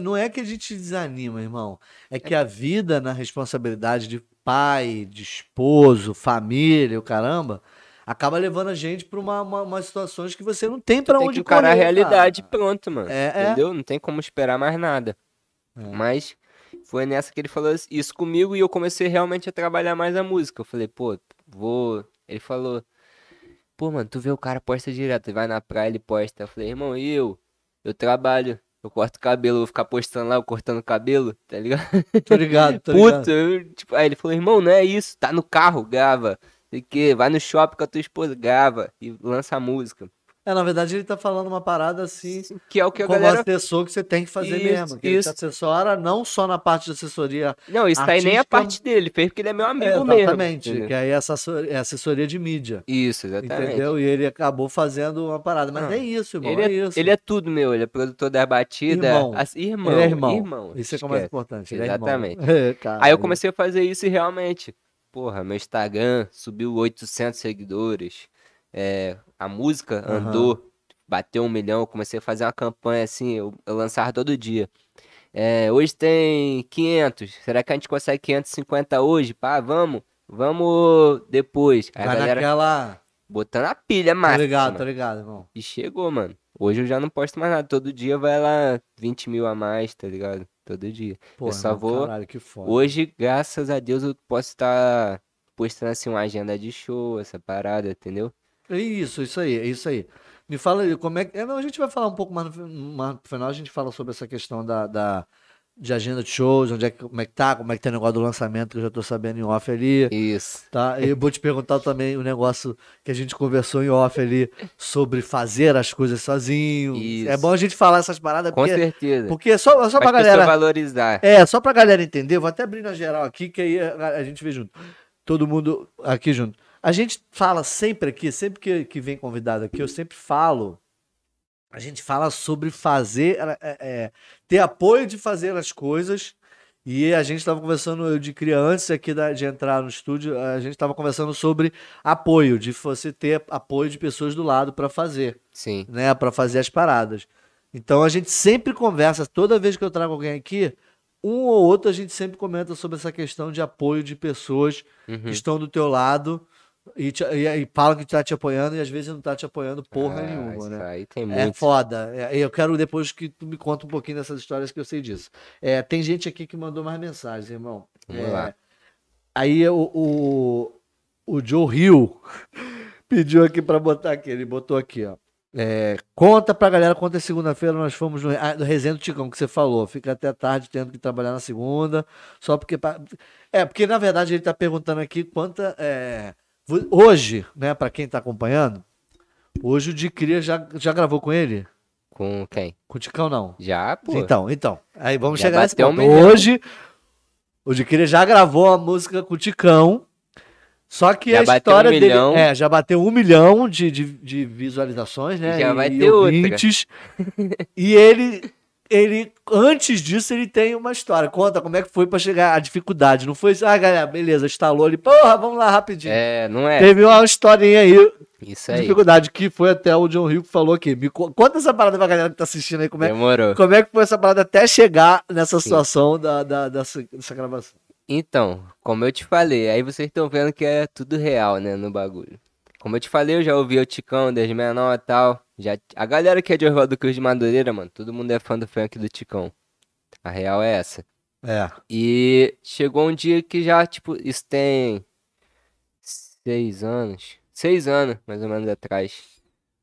não é- é que a gente desanima, irmão. É que a vida na responsabilidade de pai, de esposo, família, o caramba, acaba levando a gente pra uma, uma, umas situações que você não tem pra tem onde que encarar a correr, realidade cara. pronto, mano. É, é. Entendeu? Não tem como esperar mais nada. É. Mas foi nessa que ele falou isso comigo e eu comecei realmente a trabalhar mais a música. Eu falei, pô, vou. Ele falou, pô, mano, tu vê o cara posta direto, ele vai na praia, ele posta. Eu falei, irmão, e eu? Eu trabalho, eu corto cabelo, eu vou ficar postando lá, eu cortando cabelo, tá ligado? Tô ligado, tô ligado. Puta, eu, tipo, aí ele falou, irmão, não é isso, tá no carro, grava. Sei que, vai no shopping com a tua esposa, grava e lança a música. É, na verdade, ele tá falando uma parada assim, Que é o que a como galera. assessor que você tem que fazer Isso, mesmo. Que ele te isso. assessora não só na parte de assessoria. Não, isso aí nem é artística- parte dele, ele fez porque ele é meu amigo É, mesmo. exatamente. que aí é assessor- é assessoria de mídia. Isso, exatamente. Entendeu? E ele acabou fazendo uma parada. Mas Não, é isso, irmão. Ele é, é, isso. ele é tudo meu, ele é produtor da batida. Irmão. as- irmão, Ele é irmão. Isso é é o mais importante. Exatamente. É irmão. Cara, Aí eu comecei a fazer isso e realmente, porra, meu Instagram subiu 800 seguidores, é, a música Aham. andou, bateu um milhão, eu comecei a fazer uma campanha assim, eu, eu lançava todo dia. É, hoje tem 500, será que a gente consegue 550 hoje? Pá, vamos, vamos depois. Aí a Vai galera naquela. botando a pilha Tá máxima. ligado, tá ligado, irmão. E chegou, mano. Hoje eu já não posto mais nada. Todo dia vai lá 20 mil a mais, tá ligado? Todo dia. Pô, só irmão, vou- Caralho, que foda. Hoje, graças a Deus, eu posso estar postando assim uma agenda de show, essa parada, entendeu? É isso, isso aí, é isso aí. Me fala aí, como é que. É, não, a gente vai falar um pouco mais no, mais no final, a gente fala sobre essa questão da, da- de agenda de shows, onde é que, como é que tá, como é que tem o negócio do lançamento, que eu já tô sabendo em off ali. Isso. Tá? E eu vou te perguntar também o negócio que a gente conversou em off ali sobre fazer as coisas sozinho. Isso. É bom a gente falar essas paradas, Com porque, certeza. porque é só, é só pra Pra galera. valorizar. É, só pra galera entender, vou até abrir na geral aqui, que aí a, a gente vê junto. Todo mundo aqui junto. A gente fala sempre aqui, sempre que, que vem convidado aqui, eu sempre falo. A gente fala sobre fazer, é, é, ter apoio de fazer as coisas. E a gente estava conversando, eu de cria antes aqui da- de entrar no estúdio, a gente estava conversando sobre apoio, de você ter apoio de pessoas do lado para fazer Sim. né, para fazer as paradas. Então a gente sempre conversa, toda vez que eu trago alguém aqui, um ou outro a gente sempre comenta sobre essa questão de apoio de pessoas que Uhum. estão do teu lado e, te, e, e falam que tá te apoiando e às vezes não tá te apoiando porra Ah, nenhuma, isso né? aí tem É muito. foda. É, eu quero depois que tu me conta um pouquinho dessas histórias que eu sei disso. É, tem gente aqui que mandou mais mensagens, irmão. Vamos É, lá. Aí o, o, o Joe Hill pediu aqui pra botar aqui. Ele botou aqui, ó. É, conta pra galera quanto é segunda-feira nós fomos no, ah, no Resenha do Ticão, que você falou. Fica até tarde tendo que trabalhar na segunda. Só porque. É, porque na verdade ele tá perguntando aqui quanta. é, hoje, né, pra quem tá acompanhando, hoje o Di Cria já, já gravou com ele? Com quem? Com o Ticão não. Já, pô. Então, então. Aí vamos Já chegar nesse um ponto. Hoje, o de Querer já gravou a música com o Ticão. Só que Já a bateu um história dele. milhão. É, já bateu um milhão de, de, de visualizações, né? Já vai e ter outra. ouvintes. e ele. Ele, antes disso, ele tem uma história. Conta como é que foi pra chegar a dificuldade. Não foi assim, ah, galera, beleza, instalou ali, porra, vamos lá rapidinho. É, não é? Teve uma historinha aí, Isso aí. dificuldade, que foi até o John Rico falou aqui. Me co- conta essa parada pra galera que tá assistindo aí, como é, Demorou. como é que foi essa parada até chegar nessa Sim. situação da, da, dessa, dessa gravação? Então, como eu te falei, aí vocês estão vendo que é tudo real, né, no bagulho. Como eu te falei, eu já ouvi o Ticão desde menor e tal. Já, a galera que é de Oswaldo Cruz de Madureira, mano, todo mundo é fã do funk do Ticão. A real é essa. É. E chegou um dia que já, tipo, isso tem seis anos. Seis anos, mais ou menos, atrás.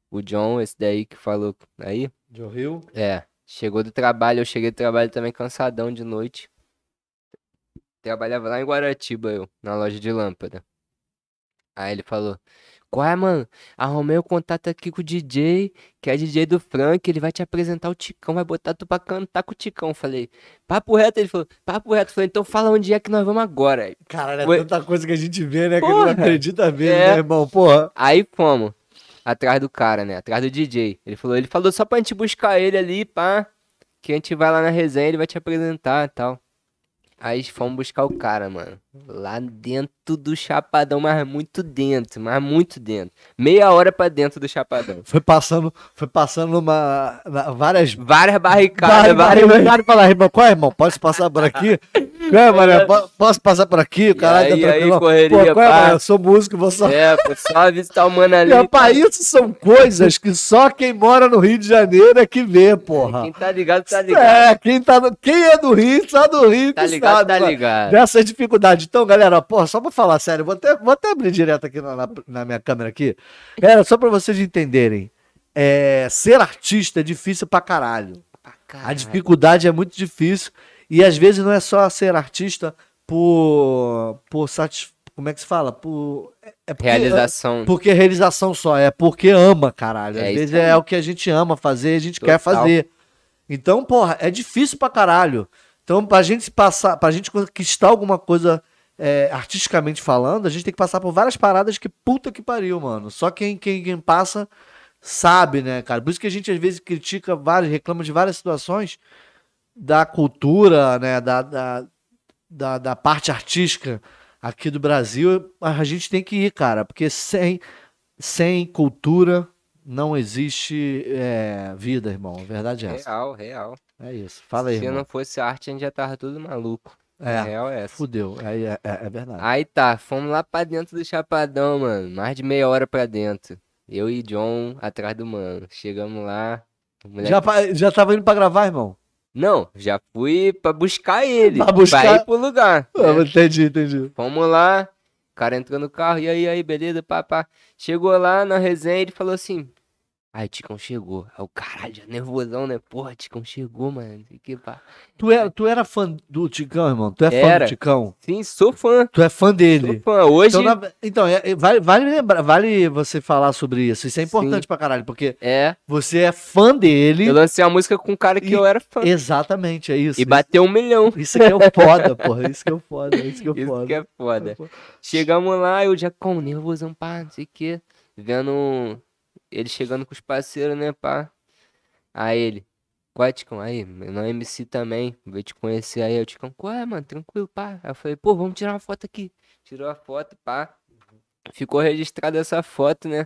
O John, esse daí que falou aí, John Rio. é, chegou do trabalho, eu cheguei do trabalho também cansadão de noite. Trabalhava lá em Guaratiba, eu, na loja de lâmpada. Aí ele falou: Qual é, mano? Arrumei o contato aqui com o DJ, que é DJ do Frank, ele vai te apresentar o Ticão, vai botar tu pra cantar com o Ticão. Falei: Papo reto, ele falou: Papo reto. Falei: Então fala onde é que nós vamos agora. Caralho, é Foi- tanta coisa que a gente vê, né? Que a gente Porra. não acredita ver, É. né, irmão? Porra. Aí fomos atrás do cara, né? Atrás do DJ. Ele falou, ele falou só pra gente buscar ele ali, pá. Que a gente vai lá na resenha, ele vai te apresentar e tal. Aí fomos buscar o cara, mano. Lá dentro do Chapadão, mas muito dentro, mas muito dentro. Meia hora pra dentro do Chapadão. Foi passando, foi passando numa, na- várias. Várias barricadas, Várias, várias. várias, falar, irmão, qual é, irmão? Posso passar por aqui? Qual é? Po- Posso passar por aqui? Caralho aí, tá aí, correria, Pô, qual é, mané? Eu sou músico, vou só. É, só visitar o mano ali. Pai, isso são coisas que só quem mora no Rio de Janeiro é que vê, porra. Quem tá ligado, tá ligado. É, quem, tá no- quem é do Rio, só do Rio Tá que ligado, sabe. tá ligado. Dessas dificuldades. Então, galera, porra, só pra falar sério, vou até, vou até abrir direto aqui na, na- na minha câmera aqui. Galera, só pra vocês entenderem. É, ser artista é difícil pra caralho. Pra A caralho. dificuldade é muito difícil. E às vezes não é só ser artista por, por satis- como é que se fala? Por, é- é porque, Realização. Porque realização só, é porque ama, caralho. Às É vezes é o que a gente ama fazer, a gente quer Total. fazer. Então, porra, é difícil pra caralho. Então, pra gente passar, pra gente conquistar alguma coisa é, artisticamente falando, a gente tem que passar por várias paradas que puta que pariu, mano. Só quem, quem, quem passa sabe, né, cara? Por isso que a gente às vezes critica várias, reclama de várias situações da cultura, né, da, da, da, da parte artística aqui do Brasil. A gente tem que ir, cara, porque sem, sem cultura não existe é, vida, irmão. A verdade é essa. Real, real. É isso. Fala aí, Se irmão. não fosse arte, a gente já tava tudo maluco. É, Real é essa. fudeu. É, é, é, verdade. Aí tá, fomos lá pra dentro do Chapadão, mano. Mais de meia hora pra dentro. Eu e John atrás do mano. Chegamos lá. moleque- Já, já tava indo pra gravar, irmão? Não, já fui pra buscar ele. Pra buscar- Pra ir pro lugar. Ah, né? entendi, entendi. Fomos lá. O cara entrou no carro. E aí, aí, beleza, papá. Chegou lá na resenha ele falou assim. Ai, Ticão chegou. Aí o caralho, já nervosão, né? Porra, Ticão chegou, mano. que, pá. Tu, é, tu era fã do Ticão, irmão? Tu é fã Era. do Ticão? Sim, sou fã. Tu é fã Sou dele? fã. Hoje. Então, na- então é- é- vale, vale lembrar, vale você falar sobre isso. Isso é importante pra caralho, porque É. você é fã dele. Eu lancei a música com um cara que E- eu era fã. Exatamente, é isso. E bateu um milhão. Isso que é o foda, porra. Isso que é o foda. Isso que é o Isso foda. que é foda. Chegamos lá, eu já como, nervosão, pá, não sei o que. Vendo ele chegando com os parceiros, né, pá. Aí ele, qual é, Ticão? Aí, meu nome é MC também, veio te conhecer aí. Eu, Ticão, qual é, mano? Tranquilo, pá. Aí eu falei, pô, vamos tirar uma foto aqui. Tirou a foto, pá. Ficou registrada essa foto, né?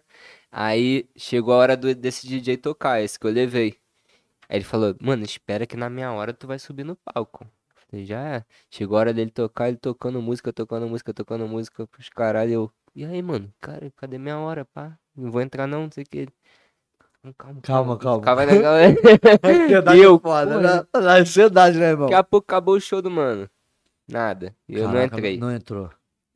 Aí chegou a hora do- desse DJ tocar, esse que eu levei. Aí ele falou, mano, espera que na minha hora tu vai subir no palco. Falei, já é. Chegou a hora dele tocar, ele tocando música, tocando música, tocando música pros caralho. Eu, e aí, mano? Cara, cadê minha hora, pá? Não vou entrar não, não sei o que. Calma, Calma, calma. Naquela... Ansiedade E eu, foda, né? Na ansiedade, né, irmão? Daqui a pouco acabou o show do mano. Nada. Eu não Caraca, entrei. Não entrou.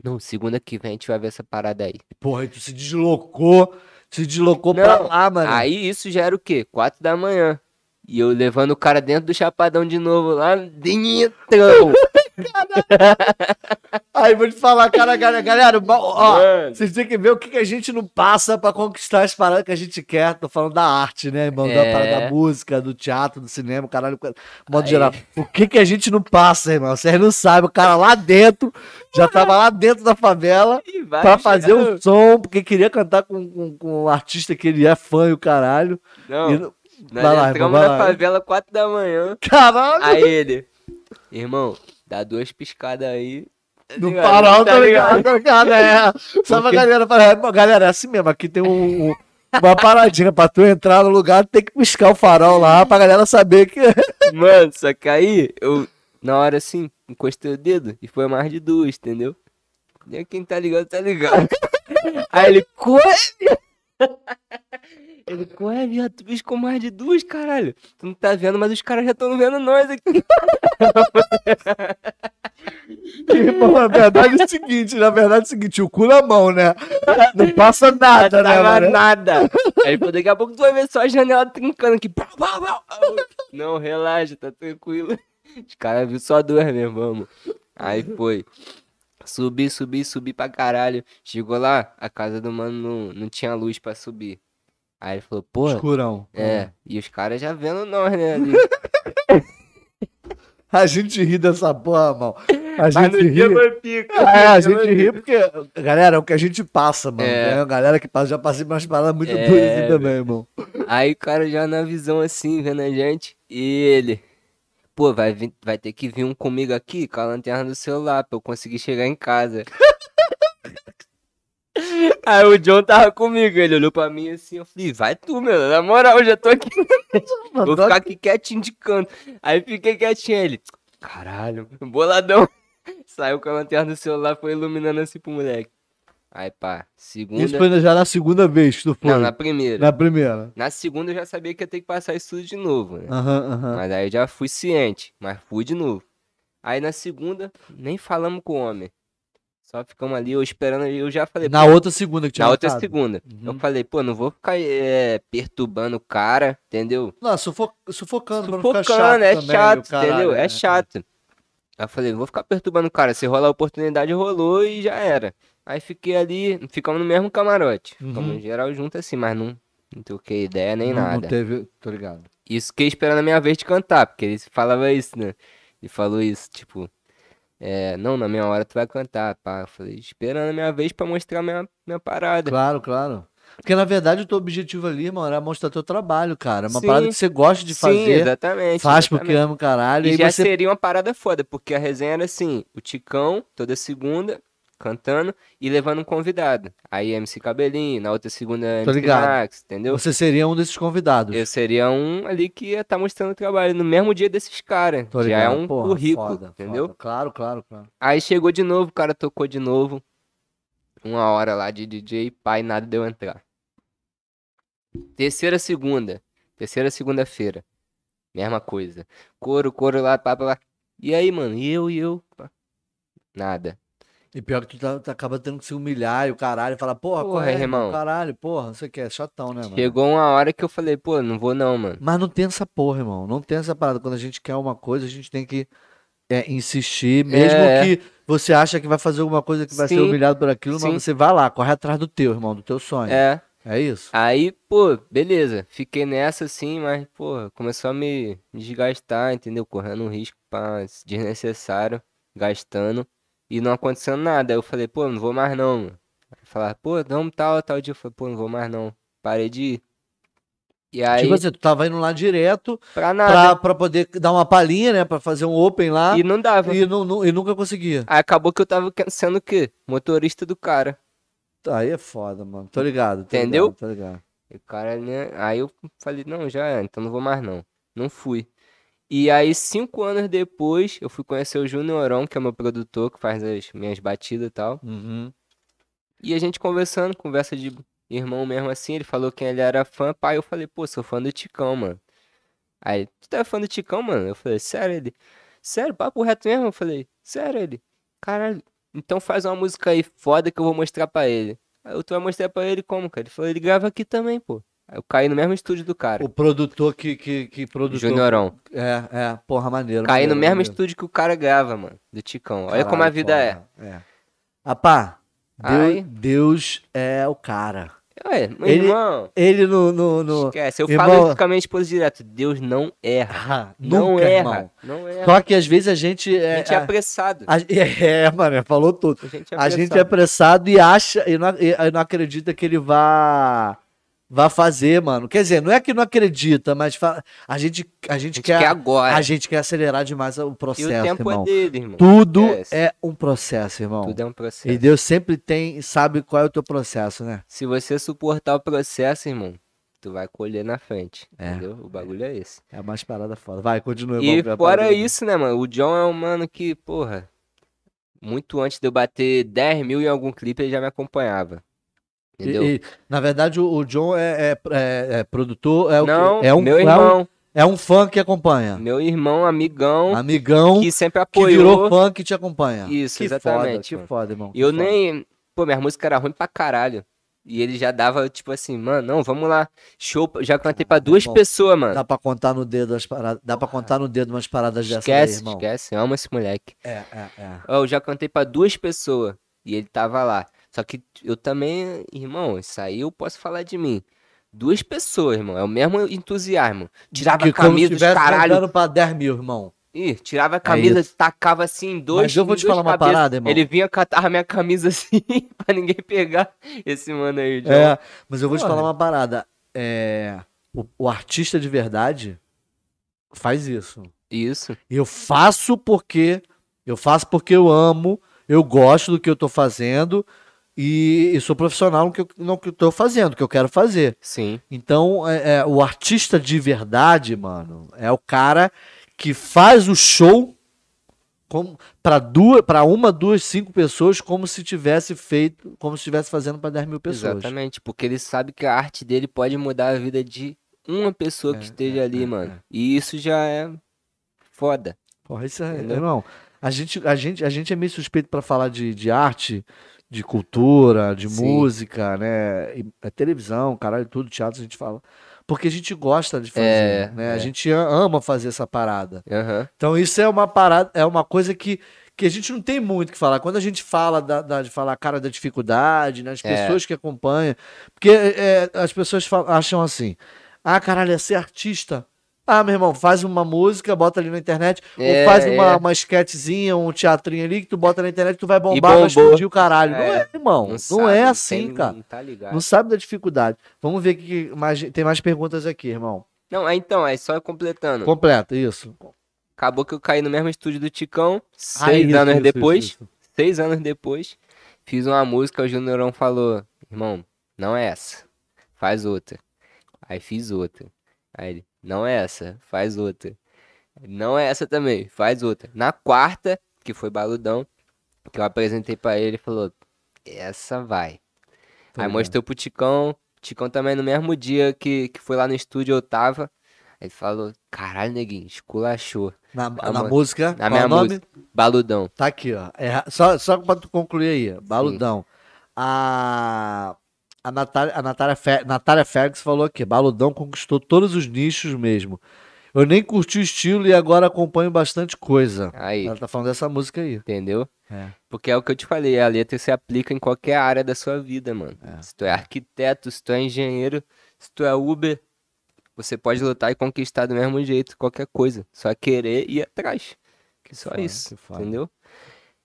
Não, segunda que vem a gente vai ver essa parada aí. Porra, aí tu se deslocou. Se deslocou pra Não, lá, mano. Aí isso já era o quê? Quatro da manhã. E eu levando o cara dentro do chapadão de novo lá dentro. Aí vou te falar, cara, galera, galera, ó, vocês têm que ver o que, que a gente não passa pra conquistar as paradas que a gente quer. Tô falando da arte, né, irmão? Da É. parada da música, do teatro, do cinema, caralho, modo Aí. geral. O que que a gente não passa, irmão? Vocês não sabem, o cara lá dentro, já tava lá dentro da favela pra fazer chegar- um som, porque queria cantar com, com, com um artista que ele é fã e o caralho. Não, E não- nós vai lá, entramos vai na favela quatro da manhã. Caralho! Aí ele, irmão, dá duas piscadas aí. Tá No ligado? farol, tá ligado? Tá ligado? É. Só pra galera falar, "Pô, galera, é assim mesmo, aqui tem um, um- uma paradinha pra tu entrar no lugar, tem que piscar o farol lá pra galera saber que. Mano, só que aí eu, na hora assim, encostei o dedo e foi mais de duas, entendeu? E quem tá ligado, tá ligado. Aí ele, corre! Ele, corre, viado, tu piscou mais de duas, caralho. Tu não tá vendo, mas os caras já estão vendo nós aqui. Irmão, na verdade é o seguinte, na verdade é o seguinte, o cu na mão, né? Não passa nada, né, Tava mano? nada. Aí falou, daqui a pouco tu vai ver só a janela trincando aqui. Pau, pau, pau. Não, relaxa, tá tranquilo. Os caras viram só duas mesmo, vamos. Aí foi. Subi, subi, subi pra caralho. Chegou lá, a casa do mano não, não tinha luz pra subir. Aí ele falou, pô, Escurão. é. E os caras já vendo nós, né? Ali. A gente ri dessa porra, irmão. A Mas gente no ri. dia foi pica. É, a gente ri porque, galera, é o que a gente passa, mano. É. É. A galera que passa, já passei umas paradas muito É, assim também, irmão. Aí o cara já na visão assim, vendo a gente. E ele. Pô, vai, vir- vai ter que vir um comigo aqui com a lanterna do celular pra eu conseguir chegar em casa. Aí o John tava comigo, ele olhou pra mim assim, eu falei, vai tu, meu, na moral, eu já tô aqui. Vou ficar aqui quietinho de canto. Aí fiquei quietinho, ele, caralho, boladão. Saiu com a lanterna do celular, foi iluminando assim pro moleque. Aí pá, segunda... Isso foi já na segunda vez que tu foi. Não, na primeira. Na primeira. Na segunda eu já sabia que ia ter que passar isso tudo de novo, né? Aham, aham. Mas aí eu já fui ciente, mas fui de novo. Aí na segunda, nem falamos com o homem. Só ficamos ali, eu esperando eu já falei, Na outra segunda que tinha na outra segunda. Uhum. Eu falei, pô, não vou ficar é, perturbando o cara, entendeu? Não, sufo- sufocando, Sufocando, chato é também, chato, caralho, entendeu? né? É chato. Aí eu falei, não vou ficar perturbando o cara. Se rolar a oportunidade, rolou e já era. Aí fiquei ali, ficamos no mesmo camarote. Uhum. Ficamos em geral junto assim, mas não, não troquei ideia nem não, nada. Não teve, tô ligado. Isso fiquei esperando a minha vez de cantar, porque ele falava isso, né? Ele falou isso, tipo, é, não, na minha hora tu vai cantar, pá. Eu falei, esperando a minha vez pra mostrar minha, minha parada. Claro, claro. Porque na verdade o teu objetivo ali, mano, era mostrar teu trabalho, cara. É uma Sim. parada que você gosta de Sim, fazer. exatamente. Faz porque exatamente. ama o caralho. E aí já você. seria uma parada foda, porque a resenha era assim, o Ticão, toda segunda, cantando e levando um convidado. Aí MC Cabelinho, na outra segunda Tô MC ligado. Max, entendeu? Você seria um desses convidados. Eu seria um ali que ia estar mostrando o trabalho no mesmo dia desses caras. Já é ligado. um Porra, currículo, foda, entendeu? foda. Claro, claro, claro. Aí chegou de novo, o cara tocou de novo. Uma hora lá de DJ, pai, nada deu entrar. Terceira segunda. Terceira segunda-feira. Mesma coisa. Coro, coro lá, pá, pá, pá. E aí, mano? E eu, e eu? Pá. Nada. E pior que tu, tá, tu acaba tendo que se humilhar e o caralho, falar, porra, Porra, corre, irmão. irmão. Caralho, porra, você quer, chatão, né, mano? Chegou uma hora que eu falei, pô, não vou não, mano. Mas não tem essa porra, irmão. Não tem essa parada. Quando a gente quer uma coisa, a gente tem que é, insistir, mesmo É. que você acha que vai fazer alguma coisa que vai ser Sim, humilhado por aquilo, sim. mas você vai lá, corre atrás do teu, irmão, do teu sonho. É, É. isso? Aí, pô, beleza. Fiquei nessa assim, mas, pô, começou a me desgastar, entendeu? Correndo um risco pá, desnecessário, gastando. E não acontecendo nada. Aí eu falei, pô, não vou mais não, mano. Falar, pô, vamos tal, tal dia. Eu falei, pô, não vou mais não. Parei de ir. E aí, Tipo assim, tu tava indo lá direto pra nada. pra, pra poder dar uma palhinha, né? Pra fazer um open lá E não dava. e, nu- nu- e nunca conseguia. Aí acabou que eu tava sendo o quê? Motorista do cara. Aí é foda, mano. Tô ligado. Tô Entendeu? Ligado, tô ligado. E o cara, né? Aí eu falei, não, já é, então não vou mais não. Não fui. E aí, cinco anos depois, eu fui conhecer o Juniorão, que é meu produtor, que faz as minhas batidas e tal. Uhum. E a gente conversando, conversa de irmão mesmo assim, ele falou que ele era fã, pai, eu falei, pô, sou fã do Ticão, mano. Aí, tu tá fã do Ticão, mano? Eu falei, sério? Ele, sério, papo reto mesmo? Eu falei, sério? Ele, caralho, então faz uma música aí foda que eu vou mostrar pra ele. Aí eu, tu vai mostrar pra ele como, cara? Ele falou, ele grava aqui também, pô. Eu caí no mesmo estúdio do cara, O produtor que, que, que produtor. Juniorão. É, é, porra, maneiro. Caí no maneiro, mesmo maneiro. estúdio que o cara grava, mano, do Ticão. Olha como a Caralho, vida é. foda. é. Rapá, Deus, Deus é o cara. Ué, meu Ele- irmão, Ele no. no, no... esquece. Eu Irmão- falo isso com a minha esposa direto. Deus não erra. Ah, Não nunca, erra. irmão. Não erra. Só que às vezes a gente A é. gente é a- apressado. a- é, mano, falou tudo. A gente é A gente é apressado. apressado e acha e não, e- e não acredita que ele vá vá fazer, mano. Quer dizer, não é que não acredita, mas fa- a gente a gente, A gente quer, quer agora. a gente quer acelerar demais o E processo, o tempo irmão. é dele, irmão. Tudo Esquece. é um processo, irmão. Tudo é um processo. E Deus sempre tem, sabe qual é o teu processo, né? Se você suportar o processo, irmão, tu vai colher na frente. É. Entendeu? O bagulho é esse. É mais parada foda. Vai, continua. E irmão, fora parada- isso, né, mano? O John é um mano que, porra, muito antes de eu bater 10 mil em algum clipe, ele já me acompanhava. E- Entendeu? e, na verdade, o, o John é, é, é- é produtor, é, Não, é, um, meu é, um, irmão, é um fã que acompanha. meu irmão, amigão, Amigão que sempre que apoiou. virou fã que te acompanha. Isso, que exatamente, Foda, que foda, irmão. que E eu foda. nem. Pô, minha música era ruim pra caralho. E ele já dava, tipo assim, mano, não, vamos lá. Show. Já cantei pra duas bom. pessoas, mano. Dá pra contar no dedo as paradas. Dá pra contar no dedo umas paradas dessas aí, Esquece, irmão. esquece. Eu amo esse moleque. É, é, é. Eu já cantei pra duas pessoas. E ele tava lá. Só que eu também, irmão, isso aí eu posso falar de mim. Duas pessoas, irmão. É o mesmo entusiasmo. Tirava Que a camisa, os estivesse caralho. pra 10 mil, irmão. Ih, tirava a camisa, É tacava assim em dois. Mas eu vou te falar uma cabeças. parada, irmão. Ele vinha catar minha camisa assim pra ninguém pegar. Esse mano aí, John. É, mas eu vou te Porra. falar uma parada. É, o, o artista de verdade faz isso. Isso. Eu faço porque eu faço porque eu amo, eu gosto do que eu tô fazendo e, e sou profissional no que eu, no que eu tô fazendo, no que eu quero fazer. Sim. Então, é, é, o artista de verdade, mano, é o cara que faz o show para duas, para uma, duas, cinco pessoas, como se tivesse feito, como se estivesse fazendo para 10 mil pessoas. Exatamente, porque ele sabe que a arte dele pode mudar a vida de uma pessoa que É, esteja é, ali, é, mano. é. E isso já é foda. Porra, isso é, Entendeu? irmão, a gente, a gente, a gente é meio suspeito para falar de, de arte, de cultura, de Sim. música, né? E, é televisão, caralho, tudo, teatro, a gente fala. porque a gente gosta de fazer, É, né? A é. gente a- ama fazer essa parada. Aham. Então isso é uma parada, é uma coisa que, que a gente não tem muito que falar. Quando a gente fala da, da- de falar cara da dificuldade, né? As É. pessoas que acompanham, porque é, as pessoas falam- acham assim, ah, caralho, é ser artista. Ah, meu irmão, faz uma música, bota ali na internet, É, ou faz uma, é. uma sketchzinha, um teatrinho ali que tu bota na internet, tu vai bombar, vai explodir o caralho. Não É. é, irmão. Não, sabe, é assim, tem- cara. Não tá. Não sabe da dificuldade. Vamos ver que mais, tem mais perguntas aqui, irmão. Não, aí então, aí só completando. Completa, isso. Acabou que eu caí no mesmo estúdio do Ticão, seis Ah, anos isso, depois. isso, isso. Seis anos depois, fiz uma música, o Juniorão falou, irmão, não é essa, faz outra. Aí fiz outra. Aí ele, não é essa, faz outra. Não é essa também, faz outra. Na quarta, que foi Baludão, que eu apresentei pra ele, ele falou, essa vai. Aí mostrou pro Ticão, Ticão também no mesmo dia que, que foi lá no estúdio eu tava. Aí ele falou, caralho, neguinho, esculachou. Na, na mano. música, Na minha é o nome? música, Baludão. Tá aqui, ó. É, só, só pra tu concluir aí, Baludão. A, a, Natália, a Natália, Fe, Natália Fergus falou aqui: Baludão conquistou todos os nichos mesmo. Eu nem curti o estilo e agora acompanho bastante coisa. Aí. Ela tá falando dessa música aí. Entendeu? É. Porque é o que eu te falei, a letra se aplica em qualquer área da sua vida, mano. É. Se tu é arquiteto, se tu é engenheiro, se tu é Uber, você pode lutar e conquistar do mesmo jeito qualquer coisa. Só querer ir atrás. Que Só foda, isso, que entendeu?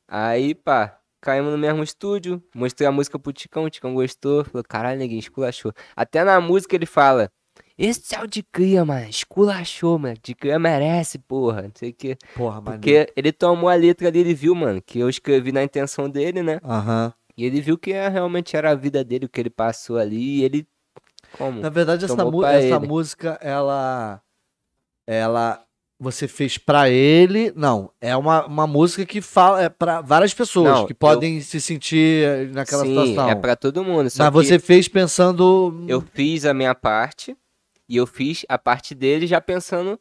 Aí, pá, caímos no mesmo estúdio, mostrei a música pro Ticão, o Ticão gostou, falou, caralho, neguinho, esculachou. Até na música ele fala, esse é o de cria, mano, esculachou, mano, de cria merece, porra, não sei o quê. Porra, mas. Porque ele tomou a letra ali, ele viu, mano, que eu escrevi na intenção dele, né? Aham. E ele viu que é- realmente era a vida dele, o que ele passou ali, e ele. Como? Na verdade, essa, Tomou essa música, ela. Ela. Você fez pra ele. Não, é uma, uma música que fala é pra várias pessoas Não, que eu- podem se sentir naquela Sim, situação. é pra todo mundo. Mas você fez pensando. eu fiz a minha parte, e eu fiz a parte dele já pensando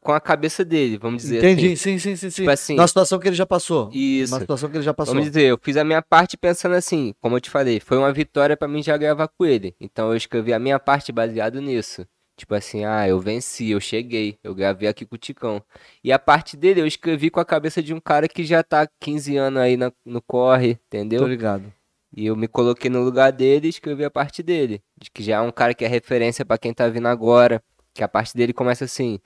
com a cabeça dele, vamos dizer Entendi, assim. sim, sim, sim, sim. Tipo assim, Na situação que ele já passou. isso. Na situação que ele já passou. Vamos dizer, eu fiz a minha parte pensando assim, como eu te falei, foi uma vitória pra mim já gravar com ele. Então eu escrevi a minha parte baseado nisso. Tipo assim, ah, eu venci, eu cheguei, eu gravei aqui com o Ticão. E a parte dele eu escrevi com a cabeça de um cara que já tá 15 anos aí na- no corre, Tô entendeu? ligado. E eu me coloquei no lugar dele e escrevi a parte dele. De que já é um cara que é referência pra quem tá vindo agora. Que a parte dele começa assim.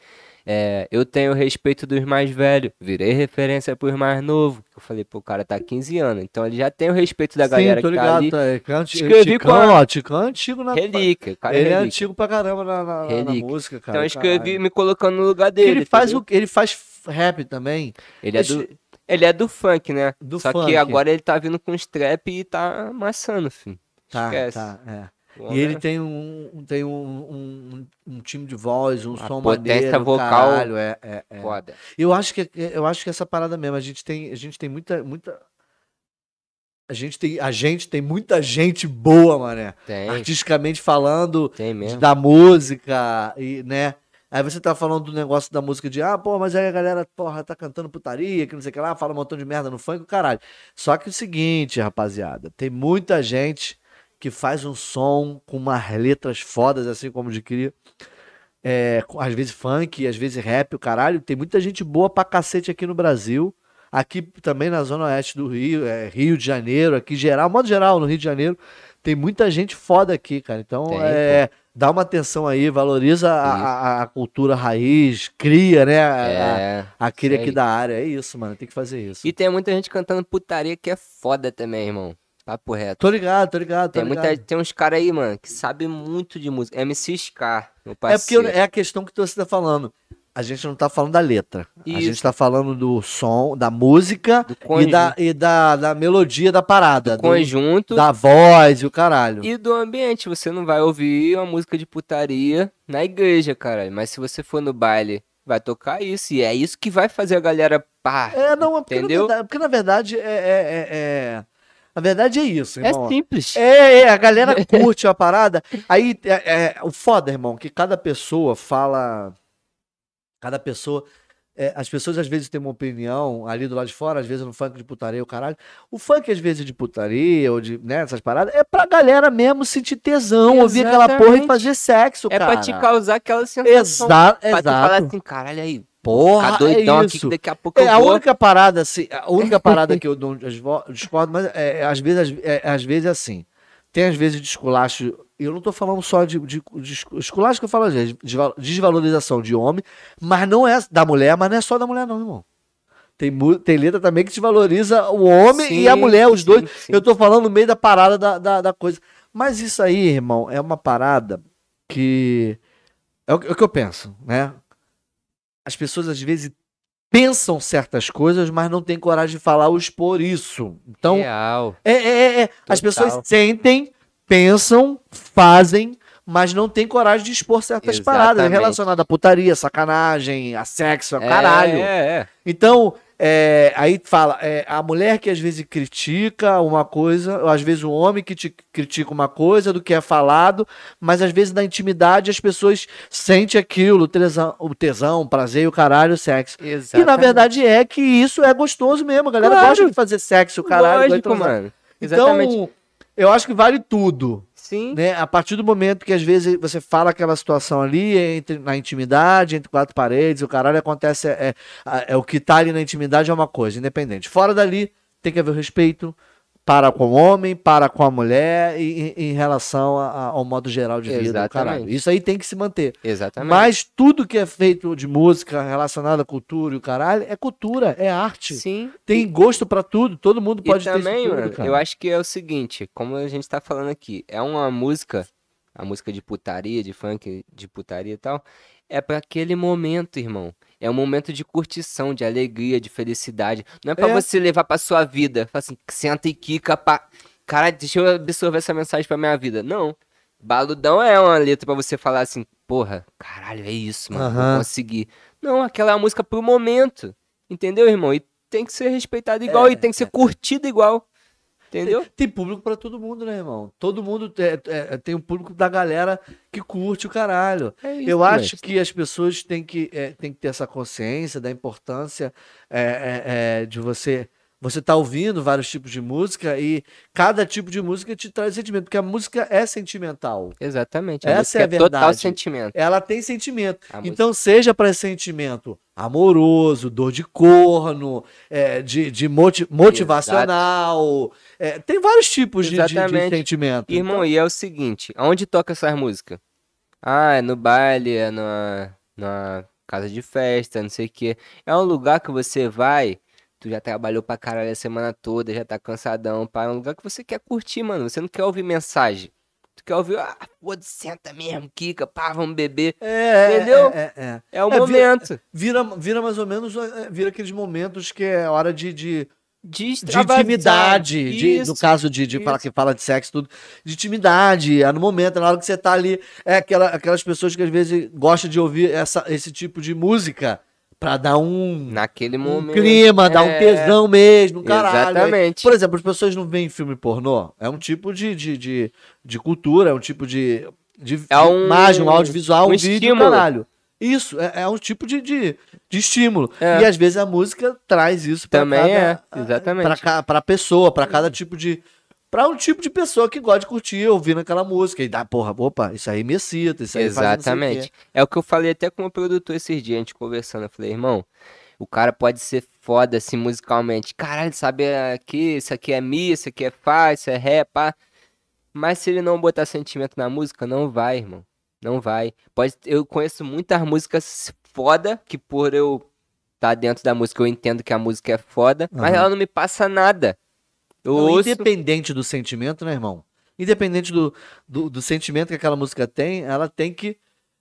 É, eu tenho respeito dos mais velhos, virei referência pros mais novos. Eu falei, pô, o cara tá 15 anos, então ele já tem o respeito da galera sim, tô que tá ligado. ali. tá, é, que é anti- Escrevi Ticão, com a- ó, Ticão é antigo na. Relíquia, cara é ele é relíquia. antigo pra caramba na, na- na- música, cara. Então eu escrevi caralho. me colocando no lugar dele. ele faz, entendeu? o, ele faz rap também. Ele é do, ele é do funk, né? Do Só funk. que agora ele tá vindo com strap e tá amassando, filho. Tá, Esquece. tá, é. E ele é- tem um, tem um, um, um time de voz, um Uma som potência maneiro, vocal caralho, é, é, é. Foda. Eu acho que eu acho que essa parada mesmo, a gente tem, a gente tem muita muita a gente tem, a gente tem muita gente boa, mané. Tem, Artisticamente falando, tem mesmo. da música e, né? Aí você tá falando do negócio da música de, ah, pô, mas aí a galera, porra, tá cantando putaria, que não sei o que lá, fala um montão de merda no funk, caralho. Só que é o seguinte, rapaziada, tem muita gente que faz um som com umas letras fodas, assim como de cria. É, às vezes funk, às vezes rap, o caralho. Tem muita gente boa pra cacete aqui no Brasil. Aqui também na zona oeste do Rio, é, Rio de Janeiro, aqui geral, modo geral, no Rio de Janeiro, tem muita gente foda aqui, cara. Então, Tem, é, dá uma atenção aí, valoriza a, a- a cultura raiz, cria, né? a- a- É. aquele aqui da área. É isso, mano, tem que fazer isso. E tem muita gente cantando putaria que é foda também, irmão. Papo reto. Tô ligado, tô ligado, tô Tem, muita, ligado. tem uns caras aí, mano, que sabem muito de música. MC Scar, meu É porque parceiro. é a questão que você tá falando. A gente não tá falando da letra. A Isso. gente tá falando do som, da música Do e, da, e da, da melodia da parada. do- conjunto da voz e o caralho. e do ambiente. Você não vai ouvir uma música de putaria na igreja, caralho. Mas se você for no baile, vai tocar isso. E é isso que vai fazer a galera pá. É, não, é porque, Entendeu? Na verdade, porque na verdade é, é, é- é- Na verdade é isso, É irmão. simples. É, é, a galera curte a parada. Aí, é, é, o foda, irmão, que cada pessoa fala. Cada pessoa é, as pessoas às vezes têm uma opinião ali do lado de fora, às vezes no funk de putaria, o caralho. O funk, às vezes, de putaria ou de né, essas paradas, é pra galera mesmo sentir tesão, ouvir aquela porra e Exatamente. fazer sexo, É cara. pra te causar aquela sensação. Exato, Pra tu falar exato. assim, caralho, aí, Porra, ficar doidão é aqui isso. que daqui a pouco É, a vou. única parada, assim, a única parada que eu não discordo, mas é, é, às vezes, às, é, às vezes é assim. Tem às vezes de esculacho, e eu não tô falando só de, de, de escu- esculacho que eu falo às vezes, desval- desvalorização de homem, mas não é da mulher, mas não é só da mulher, não, irmão. Tem, tem letra também que desvaloriza o homem e a Sim, mulher, os sim, dois. sim. Eu tô falando no meio da parada da, da, da coisa. Mas isso aí, irmão, é uma parada que. É o, que- é o que eu penso, né? As pessoas às vezes pensam certas coisas, mas não têm coragem de falar ou expor isso. Então, Real. é, é, é, é. As pessoas sentem, pensam, fazem, mas não têm coragem de expor certas paradas Exatamente. relacionadas a putaria, sacanagem, a sexo, a É, caralho. É, é. Então, é, aí fala, é, a mulher que às vezes critica uma coisa, ou às vezes o homem que te critica uma coisa do que é falado, mas às vezes na intimidade as pessoas sentem aquilo, o tesão, o, tesão, o prazer o caralho, o sexo. E na Exatamente. verdade é que isso é gostoso mesmo, a galera Claro. gosta de fazer sexo, o caralho. Lógico, transar. mano. Exatamente. Então, eu acho que vale tudo. Sim. Né? A partir do momento que às vezes você fala aquela situação ali, entre, na intimidade, entre quatro paredes, o caralho acontece, é, é, é o que tá ali na intimidade é uma coisa, independente. Fora dali, tem que haver respeito para com o homem, para com a mulher e, e- em relação a- a- ao modo geral de vida. Exatamente. Caralho. Isso aí tem que se manter. Exatamente. Mas tudo que é feito de música relacionada à cultura e o caralho é cultura, é arte. Sim. Tem gosto pra tudo, todo mundo pode e ter também, tudo, mano, eu acho que é o seguinte, como a gente tá falando aqui, é uma música, a música de putaria, de funk, de putaria e tal, é pra aquele momento, irmão. É um momento de curtição, de alegria, de felicidade. Não é pra É. você levar pra sua vida. Fala assim, senta e quica, pá. Cara, deixa eu absorver essa mensagem pra minha vida. Não. Baludão é uma letra pra você falar assim, porra, caralho, é isso, mano. Vou conseguir. Não, aquela é a música pro momento. Entendeu, irmão? E tem que ser respeitado igual É, e tem que ser curtido igual. Entendeu? Tem público pra todo mundo, né, irmão? Todo mundo é- é- tem o público da galera que curte o caralho. É isso, Eu acho que as pessoas têm que, é, têm que ter essa consciência da importância é, é, é, de você. Você tá ouvindo vários tipos de música e cada tipo de música te traz sentimento, porque a música é sentimental. Exatamente. Essa música é a é total verdade. sentimento. Ela tem sentimento. A música- Então, seja para sentimento amoroso, dor de corno, é, de, de moti- motivacional. é, tem vários tipos de, de- de sentimento. Irmão, e é o seguinte, aonde toca essas músicas? Ah, é no baile, é na, na casa de festa, não sei o quê. É um lugar que você vai, tu já trabalhou pra caralho a semana toda, já tá cansadão, pá. É um lugar que você quer curtir, mano. Você não quer ouvir mensagem. Tu quer ouvir, ah, pô, senta mesmo, quica, pá, vamos beber. É, Entendeu? É, é, é. É o É, momento Vira, vira mais ou menos, é, vira aqueles momentos que é hora de, de, de de intimidade, de- no caso de, de falar que fala de sexo, tudo, de intimidade, é no momento, é na hora que você tá ali, é aquela, aquelas pessoas que às vezes gostam de ouvir essa, esse tipo de música pra dar um, Naquele um momento. clima, dar um É. tesão mesmo, caralho. Exatamente. Por exemplo, as pessoas não veem filme pornô, é um tipo de, de, de, de cultura, é um tipo de, de É um- imagem, um audiovisual, um, um vídeo, estímulo. caralho. Isso, é, é um tipo de, de, de estímulo. É. E às vezes a música traz isso pra Também cada, é, exatamente. Pra, pra pessoa, pra cada tipo de. Pra um tipo de pessoa que gosta de curtir ouvindo aquela música. E dá, porra, opa, isso aí me excita, isso aí sei o. Exatamente. É o que eu falei até com o produtor esses dias, a gente conversando. Eu falei, irmão, o cara pode ser foda assim musicalmente. Caralho, sabe aqui, isso aqui é mi, isso aqui é fá, isso é ré, pá. Mas se ele não botar sentimento na música, não vai, irmão. Não vai. Pode, eu conheço muitas músicas foda, que por eu estar dentro da música eu entendo que a música é foda, mas Aham. ela não me passa nada. Não. Independente do sentimento, né, irmão? Independente do, do, do sentimento que aquela música tem, ela tem que.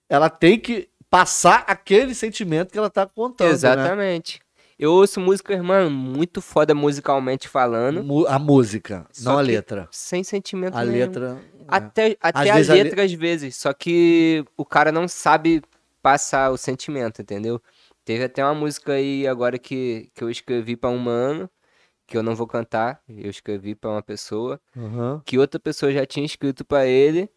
Ela tem que passar aquele sentimento que ela tá contando. Né? Exatamente. Eu ouço música, irmão, muito foda musicalmente falando, A música, Só não a letra. sem sentimento A nenhum. letra. é. Até, até a vezes a le- letra às vezes, só que o cara não sabe passar o sentimento, entendeu? Teve até uma música aí agora que, que eu escrevi pra um mano, que eu não vou cantar, eu escrevi pra uma pessoa, Aham. que outra pessoa já tinha escrito pra ele.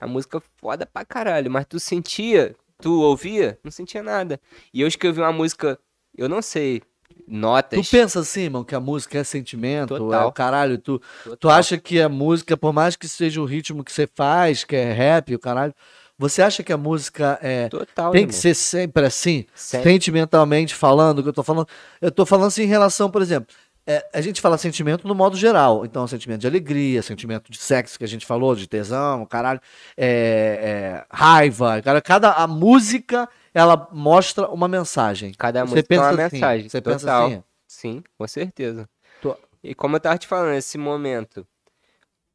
A música foda pra caralho, mas tu sentia, tu ouvia, não sentia nada. E eu escrevi uma música eu não sei notas. Tu pensa assim, irmão, que a música é sentimento, Total. é o caralho, tu, tu acha que a música, por mais que seja o ritmo que você faz, que é rap, o caralho, você acha que a música é Total, tem que irmão. ser sempre assim? Sempre. Sentimentalmente falando, que eu tô falando. Eu tô falando assim em relação, por exemplo, é, a gente fala sentimento no modo geral. Então, sentimento de alegria, sentimento de sexo que a gente falou, de tesão, caralho, é, é, raiva. Cara, cada a música ela mostra uma mensagem. Cada Você música uma pensa assim, mensagem. você pensa total. assim? Sim, com certeza. Tu- E como eu tava te falando, nesse momento,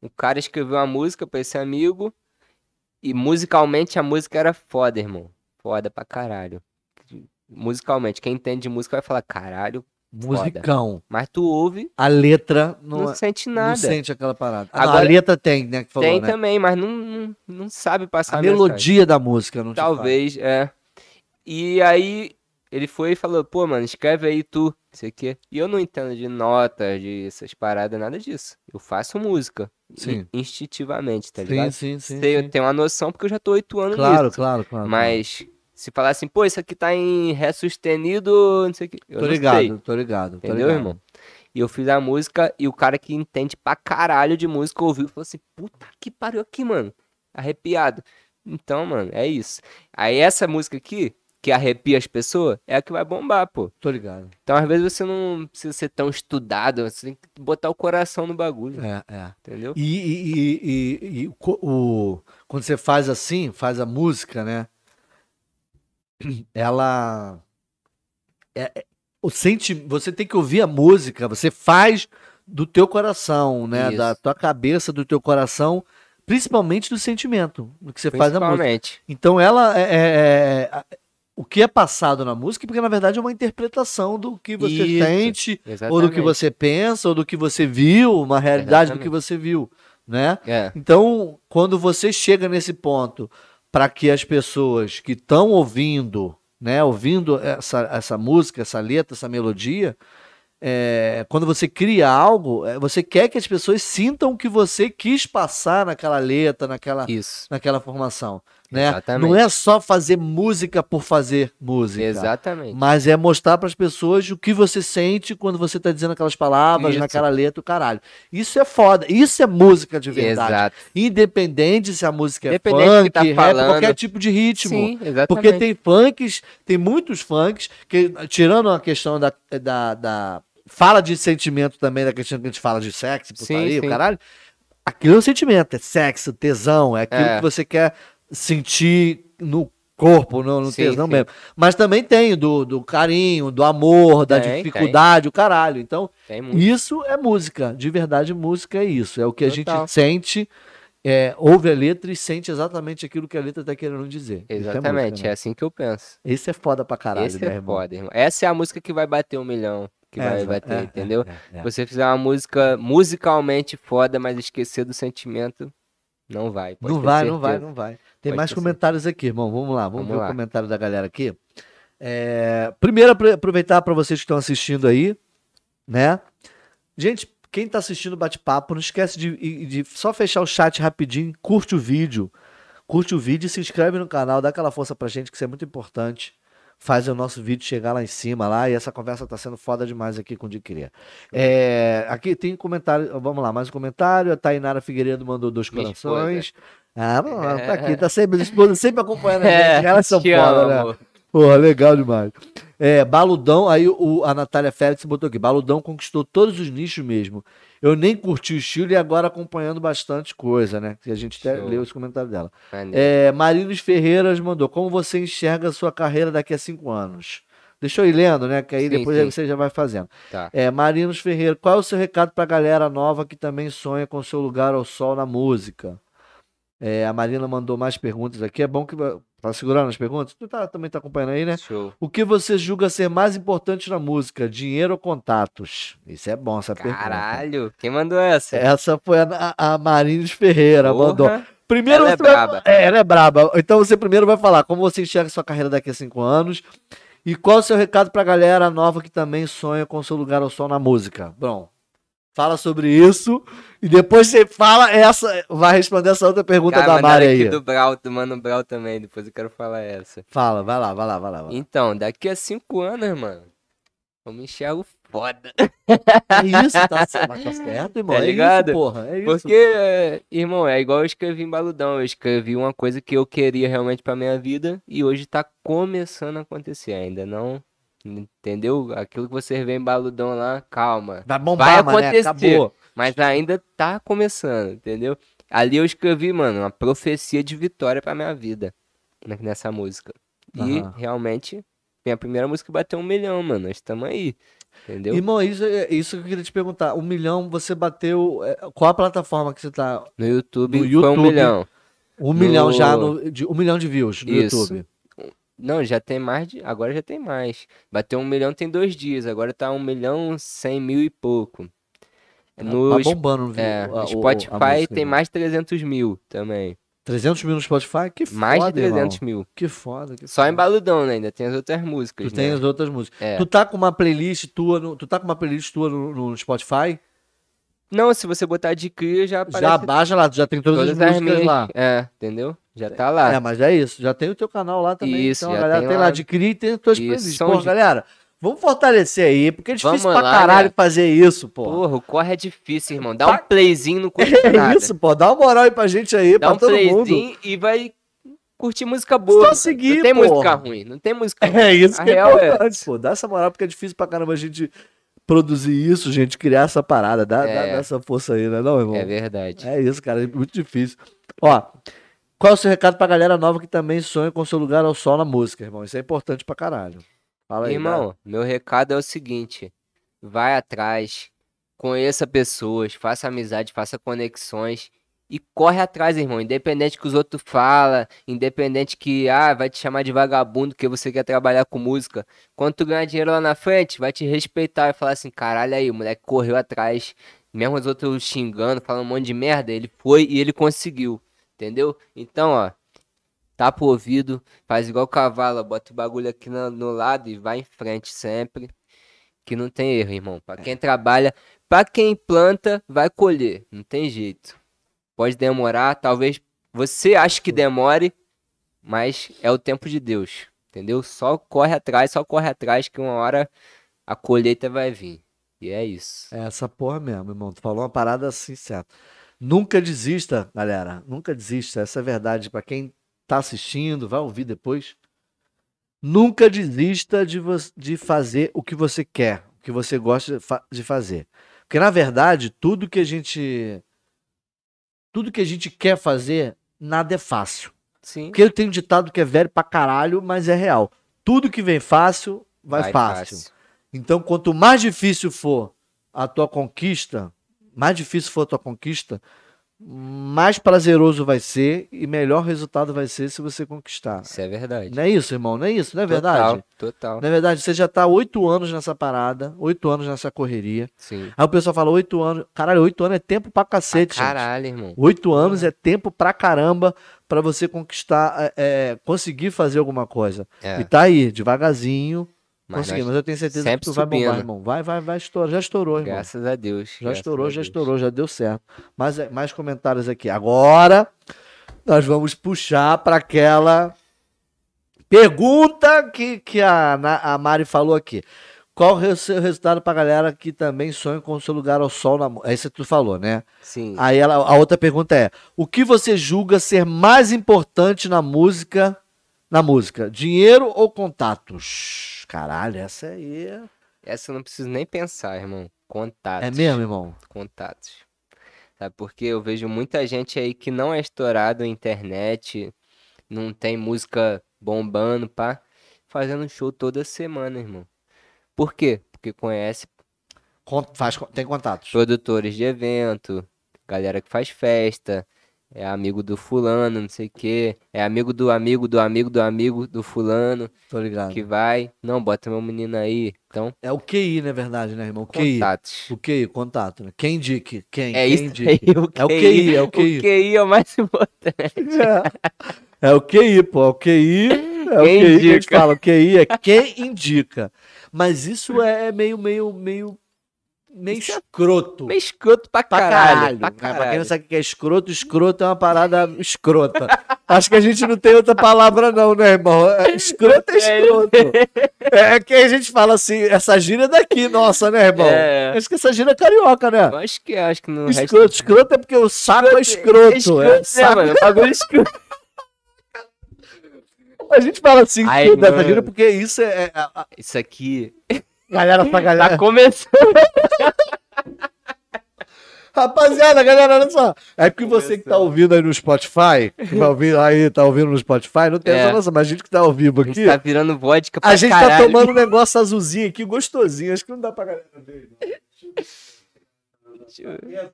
o cara escreveu uma música pra esse amigo e musicalmente a música era foda, irmão. Foda pra caralho. Musicalmente, quem entende de música vai falar, caralho, Musicão. mas tu ouve, A letra não, não, é- sente não nada. sente aquela parada. Ah, não, Agora- a letra tem, né? Que falou, Tem né? também, mas não, não, não sabe passar A a mensagem. melodia da música, não. Talvez, é. E aí ele foi e falou, pô, mano, escreve aí tu, não sei o quê. E eu não entendo de notas, de essas paradas, nada disso. Eu faço música. Sim. in- Instintivamente, tá Sim, ligado? sim, sim. Sei, sim. Eu tenho uma noção porque eu já tô oito anos Claro, nisso. claro, claro. Mas se falar assim, pô, isso aqui tá em Ré sustenido, não sei o quê. Eu Tô ligado, sei. tô ligado. tô Entendeu, ligado. irmão? E eu fiz a música e o cara que entende pra caralho de música ouviu e falou assim: puta que pariu aqui, mano. Arrepiado. Então, mano, é isso. Aí essa música aqui, que arrepia as pessoas, é a que vai bombar, pô. Tô ligado. Então, às vezes, você não precisa ser tão estudado, você tem que botar o coração no bagulho, É, é. entendeu? E, e- e- e- o, quando você faz assim, faz a música, né? Ela. É, é- o senti, você tem que ouvir a música, você faz do teu coração, né? Isso. Da tua cabeça, do teu coração, principalmente do sentimento, do que você faz a música. Então ela é, é- é- o que é passado na música, porque na verdade é uma interpretação do que você Isso, sente, ou Exatamente. do que você pensa, ou do que você viu, uma realidade do que Exatamente. você viu, né? É, Então, quando você chega nesse ponto para que as pessoas que estão ouvindo, né, ouvindo essa, essa música, essa letra, essa melodia, é, quando você cria algo, é, você quer que as pessoas sintam o que você quis passar naquela letra, naquela, isso. naquela formação, né? Exatamente. Não é só fazer música por fazer música. Exatamente. Mas é mostrar para as pessoas o que você sente quando você tá dizendo aquelas palavras, Isso. naquela letra, o caralho. Isso é foda. Isso é música de verdade. Exato. Independente se a música é funk, tá rap, falando. qualquer tipo de ritmo. Sim, exatamente. Porque tem funks, tem muitos funks, que, tirando a questão da, da, da- Fala de sentimento também, da questão que a gente fala de sexo, Sim, putaria, o sim. caralho. Aquilo é um sentimento, é sexo, tesão, é aquilo É. que você quer sentir no corpo, no, no Sim, tesão sim. mesmo. Mas também tem do, do carinho, do amor, da Tem, dificuldade, o caralho. Então, Tem isso é música. De verdade, música é isso. É o que a Total. gente sente, é, ouve a letra e sente exatamente aquilo que a letra tá querendo dizer. Isso é Exatamente, música, é né? assim que eu penso. Esse é foda pra caralho, Esse né, é irmão? foda, irmão. Essa é a música que vai bater um milhão. Que É, vai é, bater, é, entendeu? é, é. Você fizer uma música musicalmente foda, mas esquecer do sentimento, não vai. Não vai, não vai, certeza. não vai. Tem mais comentários aqui, irmão. Vamos lá, vamos, Vamos ver lá. o comentário da galera aqui. É, Primeiro, apro- aproveitar para vocês que estão assistindo aí, né? Gente, quem tá assistindo o bate-papo, não esquece de, de- só fechar o chat rapidinho, curte o vídeo. Curte o vídeo e se inscreve no canal, dá aquela força pra gente, que isso é muito importante. Faz o nosso vídeo chegar lá em cima lá e essa conversa tá sendo foda demais aqui com o de Cria. É, aqui tem comentário, vamos lá, mais um comentário. A Tainara Figueiredo mandou dois corações. Ah, não, ela tá aqui, tá sempre, esposa sempre acompanhando a É, gente. Elas são te foda, amo. né? Porra, legal demais. É, Baludão, aí o, a Natália Félix botou aqui. Baludão conquistou todos os nichos mesmo. Eu nem curti o estilo e agora acompanhando bastante coisa, né? Que a gente até Show. leu os comentários dela. É, Marinos Ferreiras mandou. Como você enxerga a sua carreira daqui a cinco anos? Deixa eu ir lendo, né? Que aí Sim, depois sim. você já vai fazendo. Tá. É, Marinos Ferreira, qual é o seu recado pra galera nova que também sonha com seu lugar ao sol na música? É, a Marina mandou mais perguntas aqui. É bom que. Tá segurando as perguntas? Tu tá- também tá acompanhando aí, né? Show. O que você julga ser mais importante na música? Dinheiro ou contatos? Isso é bom, essa pergunta. Caralho, quem mandou essa? Essa foi a, a Marines Ferreira, Porra. mandou. Primeiro Ela é você vai- braba. É, ela é braba. Então você primeiro vai falar como você enxerga sua carreira daqui a cinco anos e qual o seu recado pra galera nova que também sonha com seu lugar ao sol na música. Bom, fala sobre isso e depois você fala essa, vai responder essa outra pergunta Cara, da Mari aí. do Brau, do Mano Brau também, depois eu quero falar essa. Fala, vai lá, vai lá, vai lá. vai lá. Então, daqui a cinco anos, mano, Eu me enxergo foda. É isso, tá, tá certo, irmão. Tá é ligado? isso, porra. É isso. Porque, é, irmão, é igual eu escrevi em Baludão. Eu escrevi uma coisa que eu queria realmente pra minha vida e hoje tá começando a acontecer. Ainda não. Entendeu? Aquilo que você vê em Baludão lá, calma. Vai bombar, vai mané, acontecer. acabou. Mas ainda tá começando, entendeu? Ali eu escrevi, mano, uma profecia de vitória pra minha vida né, nessa música. E Aham. realmente, minha primeira música bateu um milhão, mano. Nós estamos aí. Entendeu? Irmão, isso, é- isso que eu queria te perguntar. Um milhão, você bateu. é, Qual a plataforma que você tá? No YouTube No foi um YouTube, milhão. Um No- milhão já, no, de, um milhão de views no Isso. YouTube. Não, já tem mais de. Agora já tem mais. Bateu um milhão tem dois dias. Agora tá um milhão cem mil e pouco. No, tá bombando o- é, a- no o- a Spotify música, tem mais de 300 mil também. 300 mil no Spotify? Que foda, Mais de 300 irmão. mil. Que foda. Que Só foda. em Baludão, né? Ainda tem as outras músicas, Tu tem né? as outras músicas. É. Tu tá com uma playlist tua no, tu tá com uma playlist tua no, no Spotify? Não, se você botar de cria, já aparece Já baixa lá, tu já tem todas, todas as as músicas minhas. lá. É, entendeu? Já tá lá. É, mas é isso. Já tem o teu canal lá também. Isso, então a já galera tem tem lá, adquirir e tem as tuas playlists. Pô, de- galera, vamos fortalecer aí, porque é difícil Vamos pra lá, caralho né? fazer isso, pô. Porra, o corre é difícil, irmão. Dá Tá- um playzinho no custa É nada. isso, pô. Dá uma moral aí pra gente aí, Dá pra um todo mundo. playzinho e vai curtir música boa. mano. seguir, não tem música ruim, não tem música ruim. É isso A que é real é importante, essa. pô. Dá essa moral, porque é difícil pra caramba a gente produzir isso, gente, criar essa parada. Dá, dá- É. dá essa força aí, né, não, irmão? É verdade. É isso, cara, é muito difícil. Ó, qual é o seu recado pra galera nova que também sonha com seu lugar ao sol na música, irmão? Isso é importante pra caralho. Fala aí, Irmão, meu recado é o seguinte: vai atrás, conheça pessoas, faça amizade, faça conexões e corre atrás, irmão. Independente que os outros falam, independente que ah, vai te chamar de vagabundo que você quer trabalhar com música. Quando tu ganhar dinheiro lá na frente, vai te respeitar e falar assim: caralho, aí, o moleque correu atrás. Mesmo os outros xingando, falando um monte de merda, ele foi e ele conseguiu. Entendeu? Então, ó, tapa o ouvido, faz igual o cavalo, bota o bagulho aqui no, no lado e vai em frente sempre. Que não tem erro, irmão. Pra quem trabalha, pra quem planta, vai colher. Não tem jeito. Pode demorar, talvez você ache que demore, mas é o tempo de Deus. Entendeu? Só corre atrás, só corre atrás que uma hora a colheita vai vir. E é isso. É essa porra mesmo, irmão. Tu falou uma parada assim, certo. Nunca desista, galera. Nunca desista. Essa é a verdade. Pra quem tá assistindo, vai ouvir depois. Nunca desista de, de fazer o que você quer, o que você gosta de fa- de fazer. Porque, na verdade, tudo que a gente. Tudo que a gente quer fazer, nada é fácil. Sim. Porque eu tenho um ditado que é velho pra caralho, mas é real. Tudo que vem fácil, vai, fácil. Então, quanto mais difícil for a tua conquista, mais difícil for a tua conquista, mais prazeroso vai ser e melhor resultado vai ser se você conquistar. Isso é verdade. Não é isso, irmão? Não é isso, não é verdade? Total, total. Não é verdade? Você já tá oito anos nessa parada, oito anos nessa correria. Sim. Aí o pessoal fala oito anos. Caralho, oito anos é tempo pra cacete, gente. Caralho, irmão. Oito anos é tempo pra caramba pra você conquistar, é, é, conseguir fazer alguma coisa. É, E tá aí, devagarzinho, mas conseguindo. nós- Mas eu tenho certeza que tu vai bombar, irmão. Vai, vai, vai estourar. Já estourou, irmão. graças a Deus. Já estourou, já Deus. estourou, já deu certo. Mas é, mais comentários aqui. Agora nós vamos puxar para aquela pergunta que, que a, a Mari falou aqui. Qual o seu resultado pra galera que também sonha com o seu lugar ao sol na música? É isso que tu falou, né? Sim. Aí ela, a outra pergunta é: o que você julga ser mais importante na música? Na música, dinheiro ou contatos? Caralho, essa aí é, Essa eu não preciso nem pensar, irmão. Contatos. é mesmo, irmão. Contatos. Sabe, porque eu vejo muita gente aí que não é estourado na internet, não tem música bombando, pá, fazendo show toda semana, irmão. Por quê? Porque conhece Con- faz, tem contatos. produtores de evento, galera que faz festa, é amigo do fulano, não sei o quê, é amigo do amigo do amigo do amigo do fulano Tô ligado. que vai, não, bota meu menino aí. Então, É o QI, na verdade, né, irmão? O QI. contatos. O QI, contato, né? Quem indique? Quem? É Quem isso indique? aí, o É o QI, é o QI. O QI é o mais importante. É. É o QI, pô. É o QI. É o Quem QI que a gente indica. fala. O QI é quem indica. Mas isso é meio, meio, meio meio Isso é escroto. Meio escroto pra Pra caralho. caralho. Pra Pra quem não caralho. sabe o que é escroto, escroto é uma parada escrota. Acho que a gente não tem outra palavra, não, né, irmão? É, Escroto é escroto. É que a gente fala assim, essa gíria é daqui, nossa, né, irmão? É. Acho que essa gíria é carioca, né? Eu acho que acho que no resto. Escroto, escroto é porque o saco é escroto. escroto, é né, saco- mano? O bagulho escroto. A gente fala assim, Ai, escroto mano. gíria porque isso é. é- Isso aqui galera pra galera. tá começando. Rapaziada, galera, olha só. É porque você que tá ouvindo aí no Spotify, que vai ouvir aí, tá ouvindo no Spotify, não tem É. essa noção, mas a gente que tá ao vivo A aqui. gente tá virando vodka pra A gente caralho. tá tomando um negócio azulzinho aqui, gostosinho. Acho que não dá pra galera ver.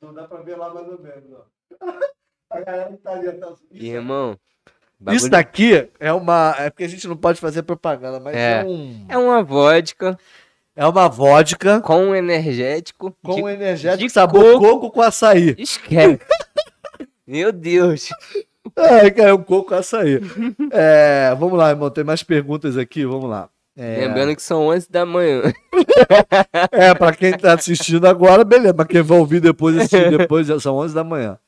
Não dá pra ver lá mais ou menos. ó. A galera que tá ali. Tá... Irmão. Isso bagulho- daqui é uma. É porque a gente não pode fazer propaganda, mas é, É. um. É uma vodka É uma vodka com energético. com de... energético de sabor coco. coco. com açaí. Esquece. Meu Deus. É, cara, é um coco com açaí. É, vamos lá, irmão. Tem mais perguntas aqui, vamos lá. É, Lembrando que são 11 da manhã. É, pra quem tá assistindo agora, beleza. Mas quem vai ouvir depois, assistir depois, já são 11 da manhã.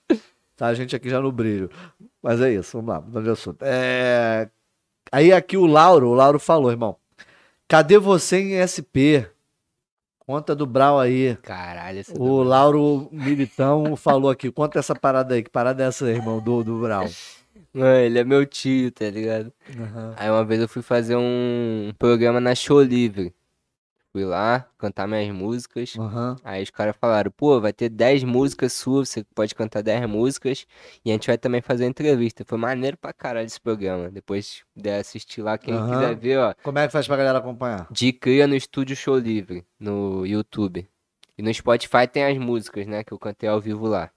Tá, a gente aqui já no brilho. Mas é isso, vamos lá, mudando de assunto. É... Aí aqui o Lauro, o Lauro falou, irmão. Cadê você em SP? Conta do Brau aí. Caralho, essa O Lauro Militão falou aqui. Conta essa parada aí. Que parada é essa, irmão, do, do Brau? Mano, ele é meu tio, tá ligado? Aí uma vez eu fui fazer um programa na Show Livre. Fui lá cantar minhas músicas. Aham. Aí os caras falaram, pô, vai ter 10 músicas suas, você pode cantar 10 músicas. E a gente vai também fazer entrevista. Foi maneiro pra caralho esse programa. Depois de assistir lá, quem Aham. quiser ver, ó. Como é que faz pra galera acompanhar? De Cria no Estúdio Show Livre, no YouTube. E no Spotify tem as músicas, né, que eu cantei ao vivo lá.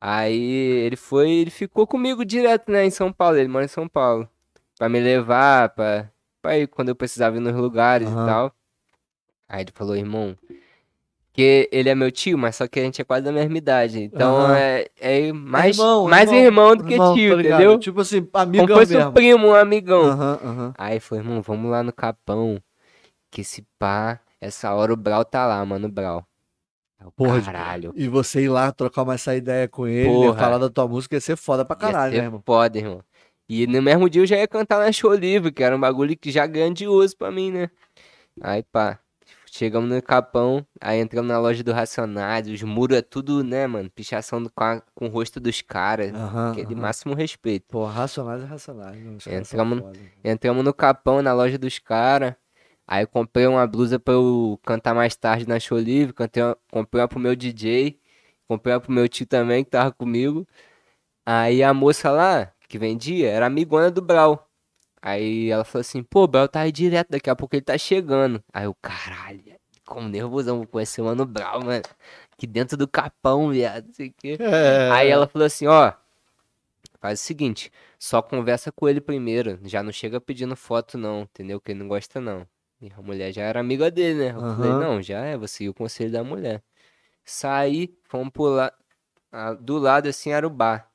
Aí ele foi, ele ficou comigo direto, né, em São Paulo, ele mora em São Paulo. Pra me levar, pra, pra ir quando eu precisava ir nos lugares Aham. e tal. Aí ele falou, irmão, que ele é meu tio, mas só que a gente é quase da mesma idade. Então Aham. é, é mais, irmão, mais irmão, irmão, do que Irmão, tio, ligado. entendeu? Tipo assim, Como amigão fosse um mesmo. primo, um amigão. Aham, aham. Aí foi, irmão, vamos lá no Capão. Que esse pá, essa hora o Brau tá lá, mano, o Brau. Porra, caralho. E você ir lá trocar uma essa ideia com ele, né, Porra. falar da tua música, ia ser foda pra Ia caralho, ser né, irmão? foda, irmão. E no mesmo dia eu já ia cantar na show livre, que era um bagulho que já grandioso pra mim, né? Aí pá, chegamos no Capão, aí entramos na loja do Racionais, os muros é tudo, né, mano? Pichação com, a- com o rosto dos caras. Aham, Aquele aham. máximo respeito. Pô, racionais é são Entramos. Entramos no Capão, na loja dos caras. Aí comprei uma blusa pra eu cantar mais tarde na show livre. Cantei uma- comprei uma pro meu DJ. Comprei uma pro meu tio também, que tava comigo. Aí a moça lá, que vendia, era amigona do Brau. Aí ela falou assim, pô, o Brau tá aí direto, daqui a pouco ele tá chegando. Aí eu, caralho, como nervosão, vou conhecer o Mano Brau, mano. Aqui dentro do capão, viado, não sei o quê. É. Aí ela falou assim, ó, faz o seguinte, só conversa com ele primeiro, já não chega pedindo foto não, entendeu? Que ele não gosta não. E a mulher já era amiga dele, né? Eu falei, Aham. não, já é, vou seguir o conselho da mulher. Saí, fomos pular, do lado assim era o bar.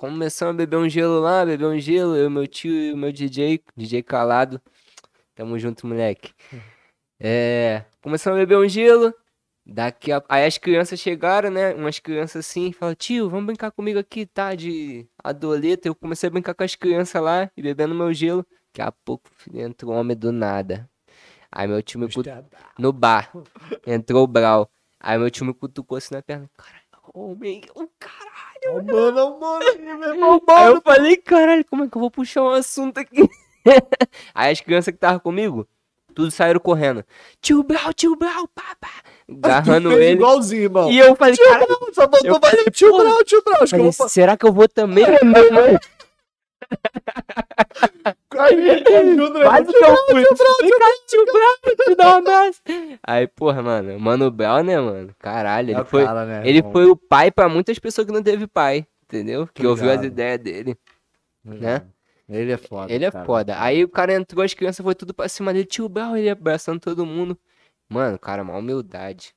Começamos a beber um gelo lá, beber um gelo, eu, meu tio e o meu DJ, DJ calado. Tamo junto, moleque. É, começamos a beber um gelo. Daqui a... Aí as crianças chegaram, né? Umas crianças assim, falaram, tio, vamos brincar comigo aqui, tá? De adoleta. Eu comecei a brincar com as crianças lá e bebendo meu gelo. Daqui a pouco entrou um homem do nada. Aí meu tio me cutucou no bar. Entrou o Brau. Aí meu tio me cutucou assim na perna. Caralho, homem, o caralho. Ó, Mano, mano, Aí mano. eu falei, caralho, como é que eu vou puxar um assunto aqui? Aí as crianças que estavam comigo, tudo saíram correndo. Tio Brau, tio Brau, pá, pá. Agarrando ele. igualzinho, irmão. E eu falei, Tio cara, Brau, só faltou eu falei, tio. Brau, tio Brau. Será que eu vou também? Aí, né? Te um abraço. Aí, porra, mano, Mano Brau, né, mano? Caralho, É ele o foi, cara, né, ele irmão? foi o pai pra muitas pessoas que não teve pai, entendeu? Que ouviu as ideias dele. né? Ele é foda. Ele é cara. foda. Aí o cara entrou, as crianças foi tudo pra cima dele, tio Brau, ele abraçando todo mundo. Mano, cara, uma humildade.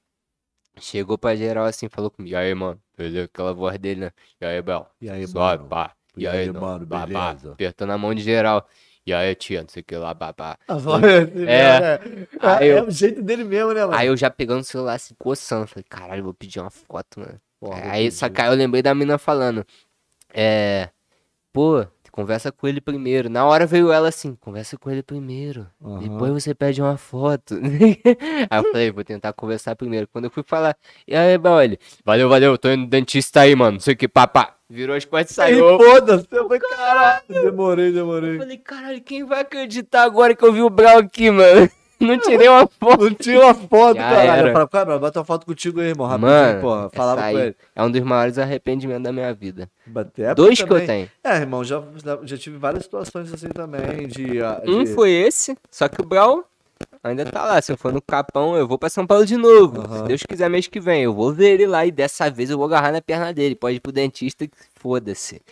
Chegou pra geral assim, falou comigo. E aí, mano? Aquela voz dele, né? E aí, Brau? E aí, mano? pá. E, aí, não? mano, beleza? Apertando a mão de geral. E aí, tia, não sei o que lá, babá. É, É. né? Aí é, eu- o jeito dele mesmo, né, mano? Aí eu já pegando o celular assim, coçando. Falei, caralho, vou pedir uma foto, mano. Porra, vou aí, aí eu lembrei da mina falando. É. Pô, conversa com ele primeiro. Na hora veio ela assim, conversa com ele primeiro. Aham. Depois você pede uma foto. aí eu falei, vou tentar conversar primeiro. Quando eu fui falar, e aí, ele, valeu, valeu, tô indo no dentista aí, mano. Não sei o que, papá. Virou as costas e saiu. foda-se. Eu falei, caralho. Demorei, Eu demorei. falei, caralho, quem vai acreditar agora que eu vi o Brau aqui, mano? Não tirei uma foto. Não tinha uma foto, Já caralho. era. Eu falei, cara, bota uma foto contigo aí, irmão. Rapidinho, Mano, porra. Falava com aí ele. é um dos maiores arrependimentos da minha vida. Dois que eu tenho. É, irmão, já, já tive várias situações assim também. De, ah, Um de- foi esse, só que o Brau ainda tá lá. Se eu for no Capão, eu vou pra São Paulo de novo. Aham. Se Deus quiser, mês que vem, eu vou ver ele lá e dessa vez eu vou agarrar na perna dele. Pode ir pro dentista foda-se.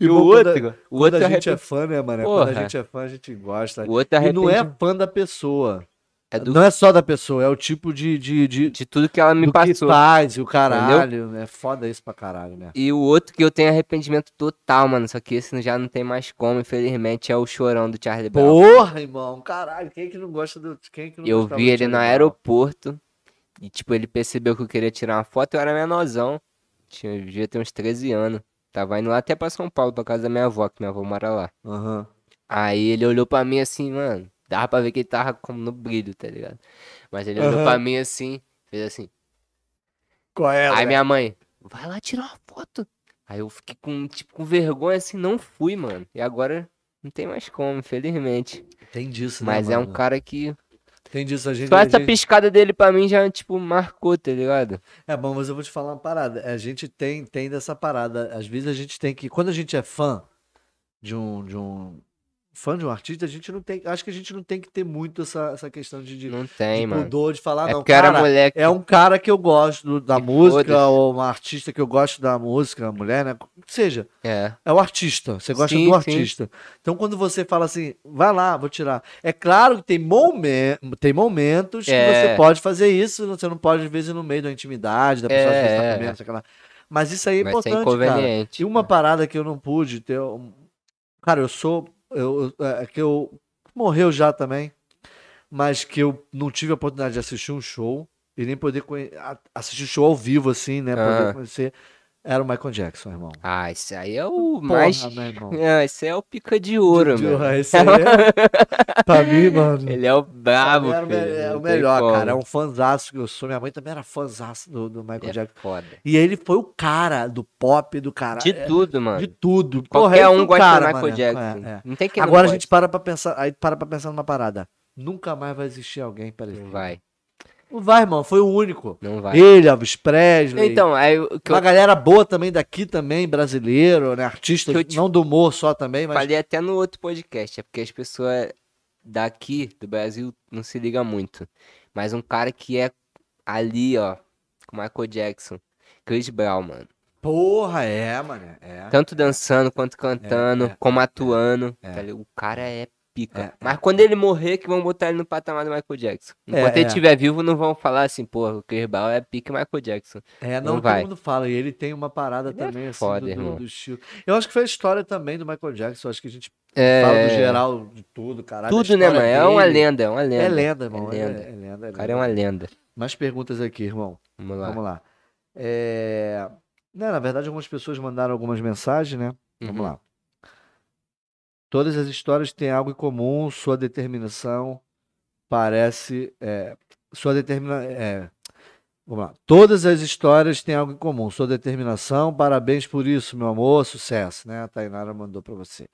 E o bom quando a- outro, o Quando outro a gente é fã, né, mano? Quando a gente é fã, a gente gosta. o outro E não é fã da pessoa. É do... Não é só da pessoa, é o tipo de, de, de, de tudo que ela me do que passou. faz, e o caralho, né? Foda isso pra caralho, né? E o outro que eu tenho arrependimento total, mano. Só que esse já não tem mais como, infelizmente, é o chorão do Charlie Brown. Porra, irmão, caralho, quem é que não gosta do. Quem é que não Eu vi ele no aeroporto e, tipo, ele percebeu que eu queria tirar uma foto. Eu era menorzão, tinha, devia ter uns 13 anos. Tava indo lá até pra São Paulo, pra casa da minha avó, que minha avó mora lá. Aham. Aí ele olhou pra mim assim, mano. Dava pra ver que ele tava como no brilho, tá ligado? Mas ele olhou pra mim assim, fez assim. Qual é? Aí minha mãe, vai lá tirar uma foto. Aí eu fiquei com, tipo, com vergonha assim, não fui, mano. E agora não tem mais como, infelizmente. Tem disso, né? Mas é um mano? cara que. Tem disso, a gente. Só essa gente- piscada dele pra mim já, tipo, marcou, tá ligado? É bom, mas eu vou te falar uma parada. A gente tem, tem dessa parada. Às vezes a gente tem que. Quando a gente é fã de um. De um fã de um artista, a gente não tem. Acho que a gente não tem que ter muito essa, essa questão de, de, Não tem, de mano. pudor de falar, É não. eu era cara, moleque. É um cara que eu gosto da E música, ou uma artista que eu gosto da música, mulher, né? Que seja, É. é o artista. Você gosta Sim, do sim. artista. Então, quando você fala assim, vai lá, vou tirar. É claro que tem, momen tem momentos que É. você pode fazer isso, você não pode, às vezes, ir no meio da intimidade, da pessoa É, que é, está é. comendo, lá. Mas isso aí é Vai ser importante, cara. inconveniente. E uma parada que eu não pude ter. Cara, eu sou. Eu, eu- é que eu. Morreu já também. Mas que eu não tive a oportunidade de assistir um show. E nem poder conhe- assistir show ao vivo, assim, né? Poder Ah. conhecer. Era o Michael Jackson, irmão. Ah, esse aí é o Porra, mais. meu irmão. É, esse é o pica de ouro, De- de- mano. Esse aí é, pra mim, mano. Ele é o brabo, era filho, é não o melhor, como. cara. É um fãzaço que eu sou. Minha mãe também era fãzaço do, do Michael é Jackson. foda. E ele foi o cara do pop, do cara. De é, tudo, mano. de tudo. Qualquer um gosta cara, do Michael mano. Jackson. É, é. Não tem não Agora a gente para pra pensar, aí para pra pensar numa parada. Nunca mais vai existir alguém parecido. Não vai, Não vai, irmão. Foi o único. não vai. Ele, Elvis Presley. Então, aí o que uma eu galera boa também daqui também, brasileiro, né? Artista, te- não do humor só também, mas. falei até no outro podcast, é porque as pessoas daqui do Brasil não se ligam muito. Mas um cara que é ali, ó, com Michael Jackson, Chris Brown, mano. Porra, é, mano. É. Tanto dançando quanto cantando, é, como atuando. é. tá ligado? o cara é pica. É, Mas quando ele morrer, que vão botar ele no patamar do Michael Jackson. É, Enquanto ele é. estiver vivo, não vão falar assim, porra, o Brown é pica Michael Jackson. É, Não não, vai. todo mundo fala. E ele tem uma parada Ele é também, assim, foda, do, do- irmão. do estilo. Eu acho que foi a história também do Michael Jackson. Eu acho que a gente É, fala no geral de tudo, caralho. tudo, né, mano? É uma dele. lenda, é uma lenda. É lenda, irmão. É É lenda. É, lenda, é O cara é uma lenda. Mais perguntas aqui, irmão. Vamos lá. Vamos lá. É... Não, na verdade, algumas pessoas mandaram algumas mensagens, né? Vamos Uhum. lá. Todas as histórias têm algo em comum, sua determinação parece. é, Sua determinação. É... Vamos lá. Todas as histórias têm algo em comum, sua determinação, parabéns por isso, meu amor, sucesso, né? A Tainara mandou pra você.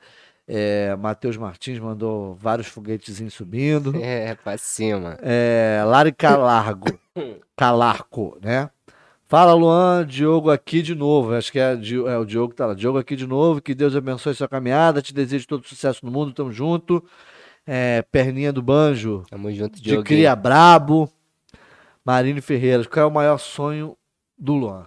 É, Matheus Martins mandou vários foguetezinhos subindo. É, pra cima. É, Lari Calargo. Calarco, né? Fala, Luan, Diogo aqui de novo. Acho que é, é, o Diogo que tá lá. Diogo aqui de novo. Que Deus abençoe sua caminhada. Te desejo todo sucesso no mundo. Tamo junto. É, perninha do Banjo. Tamo junto, De Diogo. Cria Brabo. Marine Ferreira. Qual é o maior sonho do Luan?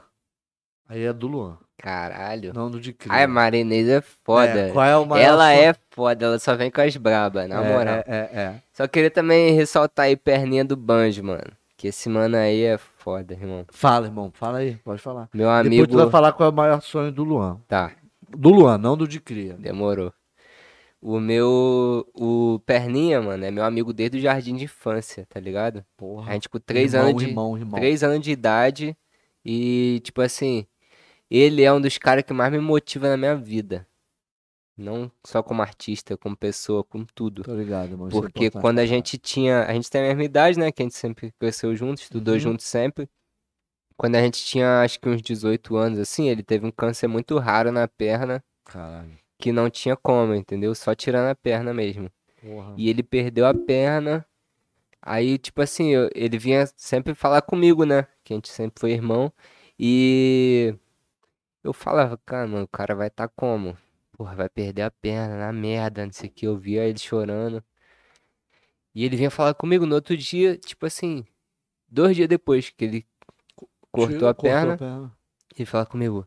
Aí é do Luan, Caralho. não do de Cria. Ai, Marinês é foda. É, qual é o maior ela sonho? é foda, ela só vem com as brabas, na é, moral. É, é, é. Só queria também ressaltar aí perninha do Banjo, mano. Que esse mano aí é foda, irmão. Fala, irmão. Fala aí. Pode falar. Meu Depois amigo. tu vai falar qual é o maior sonho do Luan. Tá. Do Luan, não do de cria. Demorou. O meu. O Perninha, mano, é meu amigo desde o jardim de infância, tá ligado? A Porra. gente com três Irmão, anos de. irmão, irmão. Três anos de idade. E, tipo assim, ele é um dos caras que mais me motiva na minha vida. Não só como artista, como pessoa, com tudo. Tô ligado, isso é Porque quando a gente tinha. A gente tem a mesma idade, né? Que a gente sempre cresceu junto, estudou Uhum. junto sempre. Quando a gente tinha acho que uns 18 anos, assim, ele teve um câncer muito raro na perna, Caralho. que não tinha como, entendeu? Só tirando a perna mesmo. Porra. E ele perdeu a perna. Aí, tipo assim, eu- ele vinha sempre falar comigo, né? Que a gente sempre foi irmão. E eu falava, cara, mano, o cara vai tá como? Porra, vai perder a perna, na merda, não sei o que. Eu via ele chorando. E ele vinha falar comigo no outro dia, tipo assim, dois dias depois que ele co- cortou Tira- a perna, ele fala comigo,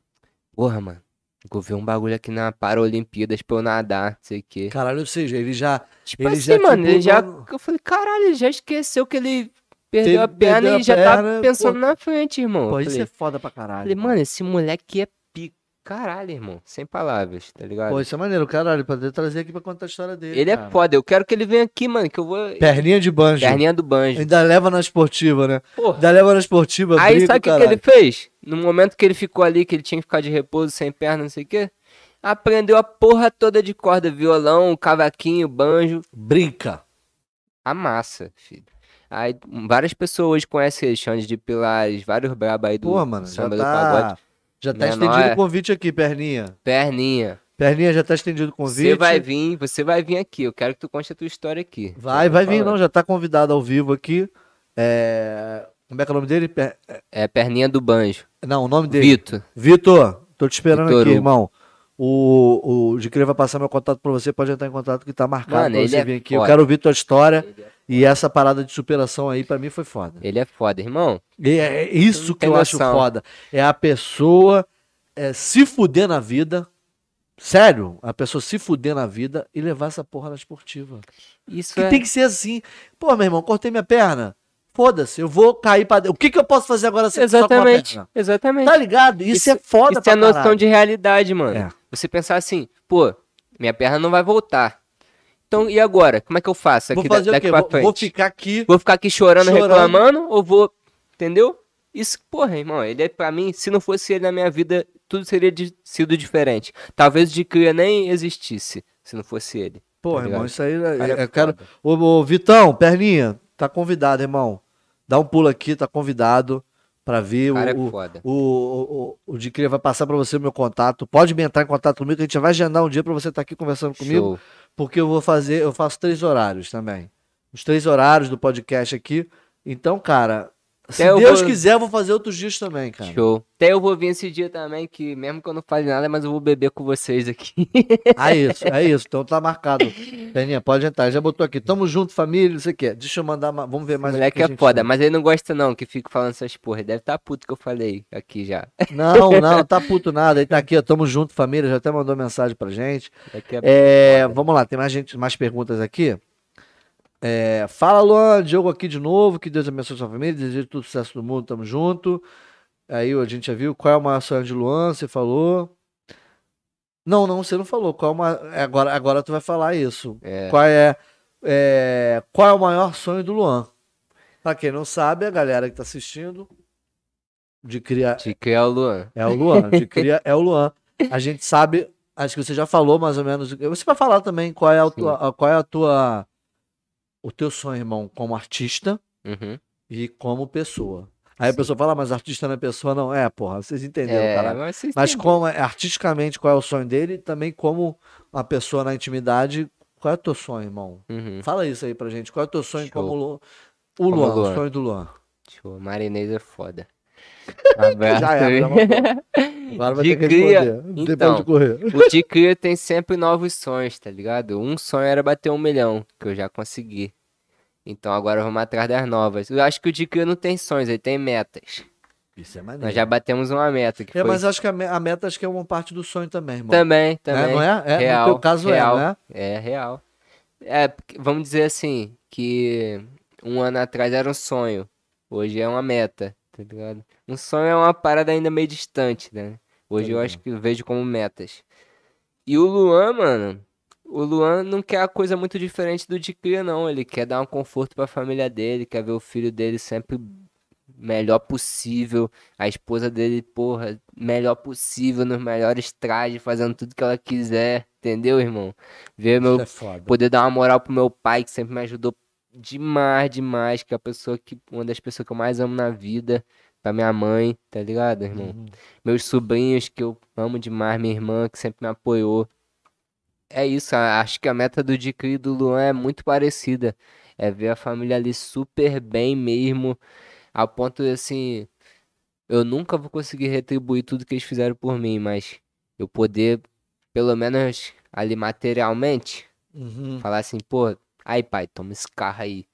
porra, mano, vou ver um bagulho aqui na Paralimpíadas pra eu nadar, não sei o que. Caralho, ou seja, ele já. Tipo Ele assim, já, mano, tipo, ele já. Eu falei, caralho, ele já esqueceu que ele perdeu Teve- a perna perdeu a e já perna, tá pensando pô. na frente, irmão. Pô, isso falei, é foda pra caralho. falei, mano, esse moleque é. Caralho, irmão. Sem palavras, tá ligado? Pô, isso é maneiro, caralho, pra poder trazer aqui pra contar a história dele. ele é cara. foda. Eu quero que ele venha aqui, mano, que eu vou. Perninha de banjo. Perninha do banjo. Ainda leva na esportiva, né? Porra. Ainda leva na esportiva. Aí sabe o que, que ele fez? No momento que ele ficou ali, que ele tinha que ficar de repouso, sem perna, não sei o quê. Aprendeu a porra toda de corda, violão, cavaquinho, banjo. Brinca. A massa, filho. Aí várias pessoas hoje conhecem ele, Xande de Pilares, vários brabos aí do Pô, mano, samba do pagode. Já tá Menor estendido é- o convite aqui, Perninha. Perninha, Perninha já tá estendido o convite. você vai vir, você vai vir aqui. Eu quero que tu conte a tua história aqui. Vai, Eu vai vir, não. Já tá convidado ao vivo aqui. É... Como é que é o nome dele? Per- É Perninha do Banjo. Não, o nome dele. Vitor. Vitor, tô te esperando Vitor aqui, Hugo. irmão. O, o de vai passar meu contato pra você, pode entrar em contato que tá marcado Mano, pra ele você é vir aqui. Eu foda. quero ouvir tua história e essa parada de superação aí pra mim foi foda. Ele é foda, irmão. E é é isso que eu acho noção. foda. É a pessoa é, se fuder na vida. Sério, a pessoa se fuder na vida e levar essa porra na esportiva. Isso Que é. tem que ser assim. Pô, meu irmão, cortei minha perna. Foda-se, eu vou cair pra dentro. O que, que eu posso fazer agora se só com Exatamente, perna? exatamente. Tá ligado? Isso, Isso- é foda Isso é noção caralho. de realidade, mano. É. Você pensar assim, pô, minha perna não vai voltar. Então, e agora? Como é que eu faço Vou aqui da- fazer o daqui quê? pra Vou, vou ficar aqui. Vou ficar aqui chorando, Chorando. reclamando, ou vou. Entendeu? Isso, porra, irmão, ele é pra mim, se não fosse ele na minha vida, tudo seria de- sido diferente. Talvez o de cria nem existisse, se não fosse ele. Pô, tá irmão, isso aí. É, é eu quero... foda. ô, ô, Vitão, perninha, tá convidado, irmão. Dá um pulo aqui, tá convidado pra vir. O cara o, é. O, o, o, o de Cria vai passar pra você o meu contato. Pode me entrar em contato comigo, que a gente vai agendar um dia pra você estar aqui conversando comigo. Show. Porque eu vou fazer, eu faço três horários também. Os três horários do podcast aqui. Então, cara, se Até eu Deus vou- quiser, eu vou fazer outros dias também, cara. Show. Até eu vou vir esse dia também, que mesmo que eu não fale nada, mas eu vou beber com vocês aqui. É isso, é isso. Então tá marcado. Peninha, pode entrar. Já botou aqui. Tamo junto, família, não sei o. Deixa eu mandar. ma- Vamos ver mais que moleque que é foda, tem. mas ele não gosta não, que fica falando essas porra. Ele deve estar puto que eu falei aqui já. Não, não, tá puto nada. Ele tá aqui, ó. Tamo junto, família. Já até mandou mensagem pra gente. A É, vamos lá, tem mais, gente, mais perguntas aqui. É, fala, Luan, Diogo aqui de novo. Que Deus abençoe sua família. Desejo todo sucesso do mundo. Tamo junto. Aí a gente já viu qual é o maior sonho de Luan. Você falou. Não, não, você não falou. Qual é maior- é, agora, agora tu vai falar isso. É. Qual é, é, qual é o maior sonho do Luan? Pra quem não sabe, a galera que tá assistindo de criar De criar o Luan. é o Luan, de cria é o Luan. A gente sabe, acho que você já falou mais ou menos. Você vai falar também qual é a tua, qual é a tua, o teu sonho, irmão, como artista Uhum. e como pessoa. Aí a Sim. pessoa fala, mas artista não é pessoa, não é, porra. Vocês entenderam, É, cara. mas Mas como é, artisticamente qual é o sonho dele, e também como uma pessoa na intimidade, qual é o teu sonho, irmão? Uhum. Fala isso aí pra gente. Qual é o teu sonho Show. como Lu... o Como Luan, o Luan. sonho do Luan? Show. Marinês é foda. Abraço. Já mandou. Agora vai De ter que cria, responder. Então. de correr. O de cria tem sempre novos sonhos, tá ligado? Um sonho era bater um milhão, que eu já consegui. Então agora vamos atrás das novas. Eu acho que o de cria não tem sonhos, ele tem metas. Isso é maneiro. Nós já batemos uma meta, que É, foi... mas acho que a, me- a meta acho que é uma parte do sonho também, irmão. Também, Né? também. Não é? é Real, no teu caso real. é, não é? É real. É, vamos dizer assim, que um ano atrás era um sonho, hoje é uma meta, tá ligado? Um sonho é uma parada ainda meio distante, né? Hoje eu ligado. acho que eu vejo como metas. E o Luan, mano, o Luan não quer a coisa muito diferente do de cria, não. Ele quer dar um conforto pra família dele, quer ver o filho dele sempre melhor possível. A esposa dele, porra, melhor possível, nos melhores trajes, fazendo tudo que ela quiser. Entendeu, irmão? Ver meu. É foda. Poder dar uma moral pro meu pai, que sempre me ajudou demais, demais. Que é a pessoa que. Uma das pessoas que eu mais amo na vida. Pra minha mãe, tá ligado, irmão? Uhum. Meus sobrinhos, que eu amo demais, minha irmã, que sempre me apoiou. É isso, a- acho que a meta do Dicri e do Luan é muito parecida. É ver a família ali super bem mesmo, ao ponto de, assim, eu nunca vou conseguir retribuir tudo que eles fizeram por mim, mas eu poder, pelo menos ali materialmente, Uhum. falar assim, pô, aí pai, toma esse carro aí,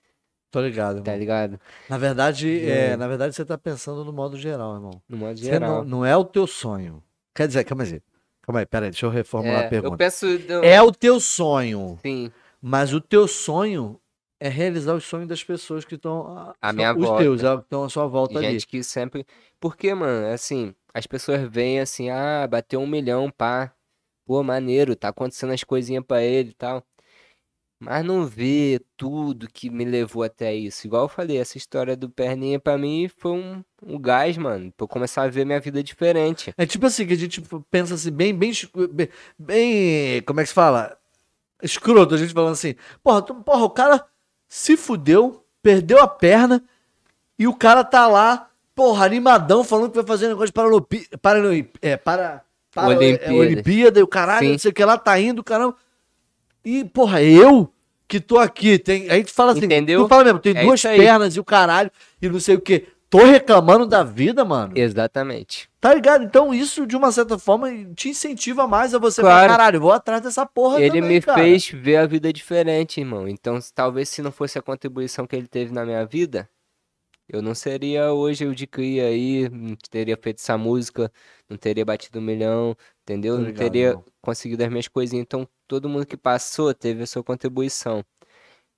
Tô ligado, tá irmão. ligado? Na verdade, É. é, na verdade, você tá pensando no modo geral, irmão. No modo geral. não, não é o teu sonho. Quer dizer, calma aí. Calma aí, pera aí, deixa eu reformular É, a pergunta. eu do- É o teu sonho, sim, mas o teu sonho é realizar os sonhos das pessoas que estão a- são minha os volta. teus, é, que estão à sua volta ali. Gente que sempre. Porque, mano, assim, as pessoas veem assim, ah, bateu um milhão, pá. Pô, maneiro, tá acontecendo as coisinhas pra ele e tal. Mas não vê tudo que me levou até isso. Igual eu falei, essa história do Perninha pra mim foi um, um gás, mano, pra eu começar a ver minha vida diferente. É tipo assim, que a gente pensa assim, bem, bem, bem, bem- como é que se fala? Escroto, a gente falando assim, porra, tu- porra, o cara se fudeu, perdeu a perna, e o cara tá lá, porra, animadão, falando que vai fazer negócio de Paranopi, Paranopi, é, para, para é, Olimpíadas. Olimpíada, e o caralho, Sim. não sei o que lá, tá indo, caramba. E, porra, eu que tô aqui, tem, a gente fala assim, Entendeu? tu fala mesmo, tem É duas pernas e o caralho, e não sei o que. Tô reclamando da vida, mano. Exatamente. Tá ligado? Então isso, de uma certa forma, te incentiva mais a você Claro. falar, caralho, vou atrás dessa porra Ele também, me cara." fez ver a vida diferente, irmão. Então, talvez se não fosse a contribuição que ele teve na minha vida, eu não seria hoje o de cria aí, não teria feito essa música, não teria batido um milhão, entendeu? Tô Não teria irmão. conseguido as minhas coisinhas. Então, todo mundo que passou teve a sua contribuição.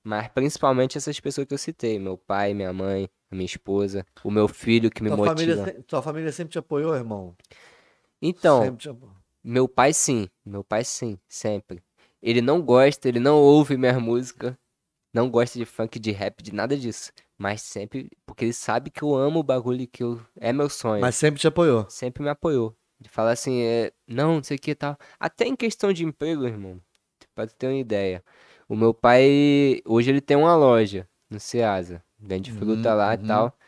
Mas principalmente essas pessoas que eu citei, meu pai, minha mãe, minha esposa, o meu filho que me Tua motiva. família, tua família sempre te apoiou, irmão? Então, apoiou. Meu pai sim, meu pai sim, sempre. Ele não gosta, ele não ouve minha música, não gosta de funk, de rap, de nada disso. Mas sempre, porque ele sabe que eu amo o bagulho que eu, é meu sonho. Mas sempre te apoiou. Sempre me apoiou. De falar assim, é, não, não sei o que e tal. Até em questão de emprego, irmão, pra tu ter uma ideia. O meu pai, hoje ele tem uma loja no Ceasa, vende fruta Uhum, lá e uhum. tal.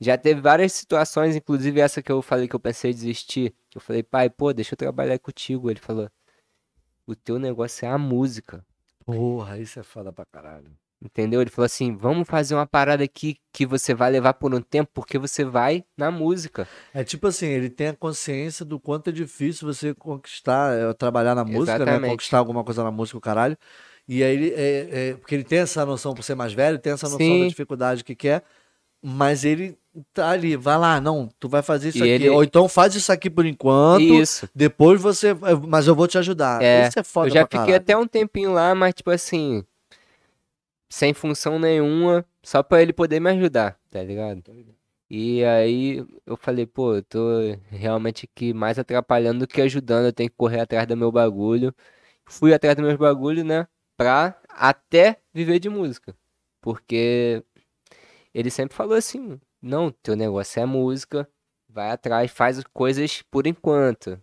Já teve várias situações, inclusive essa que eu falei que eu pensei em desistir. Eu falei, pai, pô, deixa eu trabalhar contigo. Ele falou, o teu negócio é a música. Porra, isso é foda pra caralho. Entendeu? Ele falou assim, vamos fazer uma parada aqui que você vai levar por um tempo, porque você vai na música. É tipo assim, ele tem a consciência do quanto é difícil você conquistar, é, trabalhar na música, né? Exatamente. Conquistar alguma coisa na música, o caralho. E aí ele, é, é, porque ele tem essa noção por ser mais velho, tem essa noção da Sim. dificuldade que quer, mas ele tá ali, vai lá, não, tu vai fazer isso E aqui. ele- Ou então faz isso aqui por enquanto, Isso. depois você, mas eu vou te ajudar. É, isso é foda Eu já fiquei até um tempinho lá, mas tipo assim, sem função nenhuma, só pra ele poder me ajudar, tá ligado? E aí eu falei, pô, eu tô realmente aqui mais atrapalhando do que ajudando, eu tenho que correr atrás do meu bagulho. Fui atrás dos meus bagulhos, né? Pra até viver de música. Porque ele sempre falou assim: não, teu negócio é música, vai atrás, faz coisas por enquanto.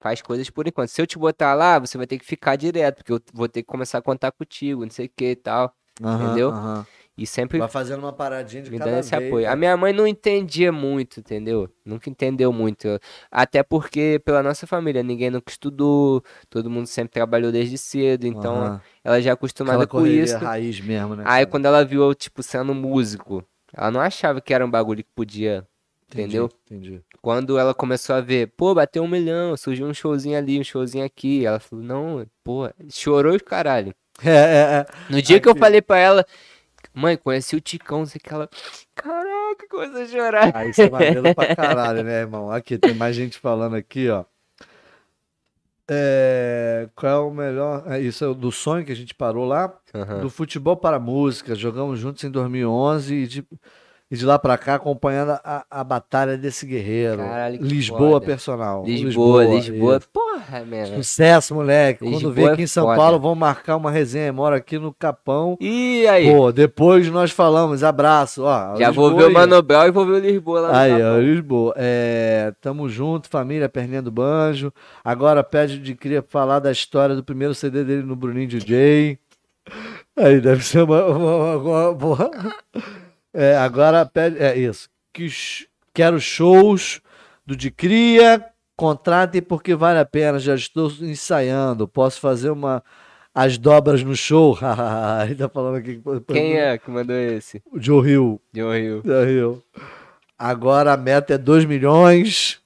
Faz coisas por enquanto. Se eu te botar lá, você vai ter que ficar direto, porque eu vou ter que começar a contar contigo, não sei o que e tal. Aham, entendeu? aham. E sempre Vai fazendo uma paradinha de me cada dando esse vez. apoio. A né? minha mãe não entendia muito, entendeu? Nunca entendeu muito. Até porque, pela nossa família, ninguém nunca estudou, todo mundo sempre trabalhou desde cedo, então Aham. ela já é acostumada com isso. raiz mesmo, né? Aí quando ela viu eu, tipo, sendo músico, ela não achava que era um bagulho que podia, Entendi, entendeu? Entendi. Quando ela começou a ver, pô, bateu um milhão, surgiu um showzinho ali, um showzinho aqui, ela falou, não, pô, chorou os caralho. É, é, é. No dia que eu Aqui. falei pra ela, mãe, conheci o Ticão, sei que ela, caraca, coisa chorar. Isso é maneiro pra caralho, né, irmão? Aqui, tem mais gente falando aqui, ó. É, qual é o melhor? É, isso é do sonho que a gente parou lá. Aham. Do futebol para a música. Jogamos juntos em 2011 e de, E de lá pra cá, acompanhando a, a batalha desse guerreiro. Caralho, Lisboa foda. personal. Lisboa, Lisboa. isso. Porra, mano. Sucesso, moleque. Quando Lisboa vem é aqui em São foda. Paulo, vão marcar uma resenha. Mora aqui no Capão. E aí? Pô, depois nós falamos. Abraço. Ó, Já vou ver Lisboa o aí. Mano Brown e vou ver o Lisboa lá no Aí, ó. Lisboa. É, tamo junto, família, perninha do banjo. Agora pede de cria falar da história do primeiro CD dele no Bruninho DJ. Aí deve ser uma. uma- uma- porra. É, agora pede. É isso. Que, quero shows do de cria. Contratem porque vale a pena. Já estou ensaiando. Posso fazer uma. As dobras no show. Ele tá falando aqui. Quem é que mandou esse? O Joe Hill. John Hill. Da Rio. Agora a meta é 2 milhões.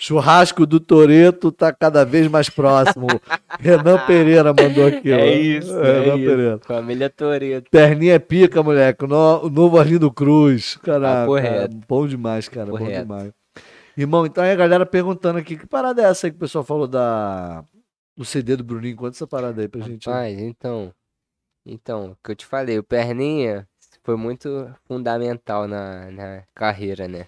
Churrasco do Toreto tá cada vez mais próximo. Renan Pereira mandou aqui. ó. É isso, é Renan isso. Pereira. Família Toreto. Perninha é pica, moleque. O, no- o novo Arlindo Cruz. Caraca. Papo reto. Bom demais, cara. Bom Correto. demais. Irmão, então aí a galera perguntando aqui, que parada é essa aí que o pessoal falou da do CD do Bruninho? Conta essa parada aí pra gente. Rapaz, então. Então, o que eu te falei, o Perninha foi muito fundamental na, na carreira, né?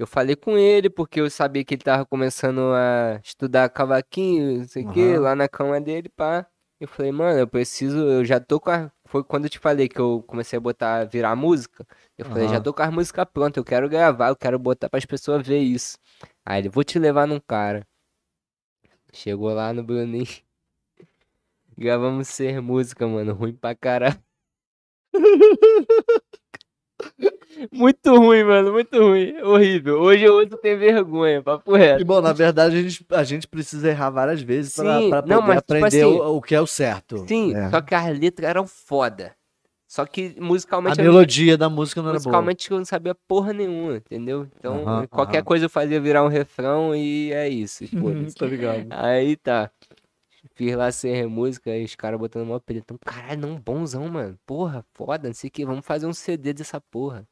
Eu falei com ele porque eu sabia que ele tava começando a estudar cavaquinho, não sei o quê, Aham. lá na cama dele, pá. Eu falei, mano, eu preciso, eu já tô com a. Foi quando eu te falei que eu comecei a botar, virar música. Eu falei, já Aham. tô com as músicas prontas, eu quero gravar, eu quero botar pras pessoas ver isso. Aí ele, vou te levar num cara. Chegou lá no Bruninho. Gravamos ser música, mano. Ruim pra caralho. Muito ruim, mano. Muito ruim. Horrível. Hoje eu ouço tem vergonha, papo reto. Irmão, na verdade, a gente, a gente precisa errar várias vezes pra, Sim, pra não, mas, tipo aprender assim, o, o que é o certo. Sim, É. só que as letras eram foda. Só que A musicalmente eu, melodia da música não era boa. musicalmente eu não sabia porra nenhuma, entendeu? Então, qualquer coisa eu fazia virar um refrão e é isso. foda-se. tá ligado? Aí tá. Fiz lá ser música e os caras botando mó pelotão. Caralho, não, bonzão, mano. Porra, foda, não sei o que. Vamos fazer um CD dessa porra.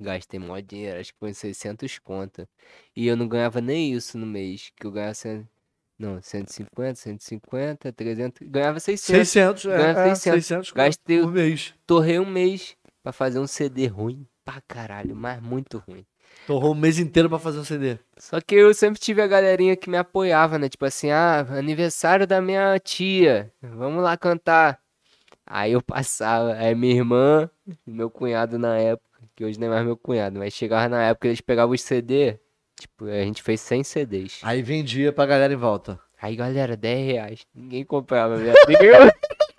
Gastei mó dinheiro, acho que foi uns 600 conta. E eu não ganhava nem isso no mês. Que eu ganhava. cem- Não, 150, 150, 300. Ganhava 600. 600, é, Ganha é, 600. 600 Gastei- por mês. Torrei um mês pra fazer um CD ruim pra caralho, mas muito ruim. Torrou um mês inteiro pra fazer um CD. Só que eu sempre tive a galerinha que me apoiava, né? Tipo assim, ah, aniversário da minha tia, vamos lá cantar. Aí eu passava, aí minha irmã e meu cunhado na época, que hoje não é mais meu cunhado, mas chegava na época eles pegavam os CD, tipo, a gente fez 100 CDs. Aí vendia pra galera em volta. Aí galera, 10 reais, ninguém comprava, minha ninguém...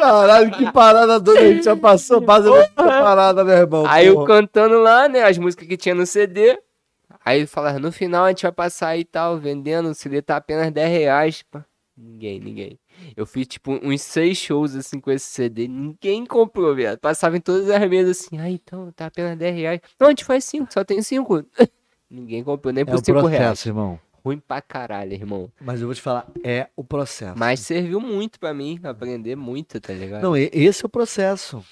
Caralho, que parada doida. A gente já passou, passa essa parada, meu irmão. Aí eu porra. cantando lá, né, as músicas que tinha no CD. Aí falava, no final a gente vai passar aí e tal, vendendo, o CD tá apenas 10 reais. Pá. Ninguém, ninguém. Eu fiz tipo uns seis shows assim com esse CD, ninguém comprou, viado. Passava em todas as mesas assim, ah, então tá apenas 10 reais. Não, a gente faz 5, só tem 5. ninguém comprou nem É por o 5 reais. processo, irmão. Ruim pra caralho, irmão. Mas eu vou te falar, é o processo. Mas serviu muito pra mim, aprender muito, tá ligado? Não, esse é o processo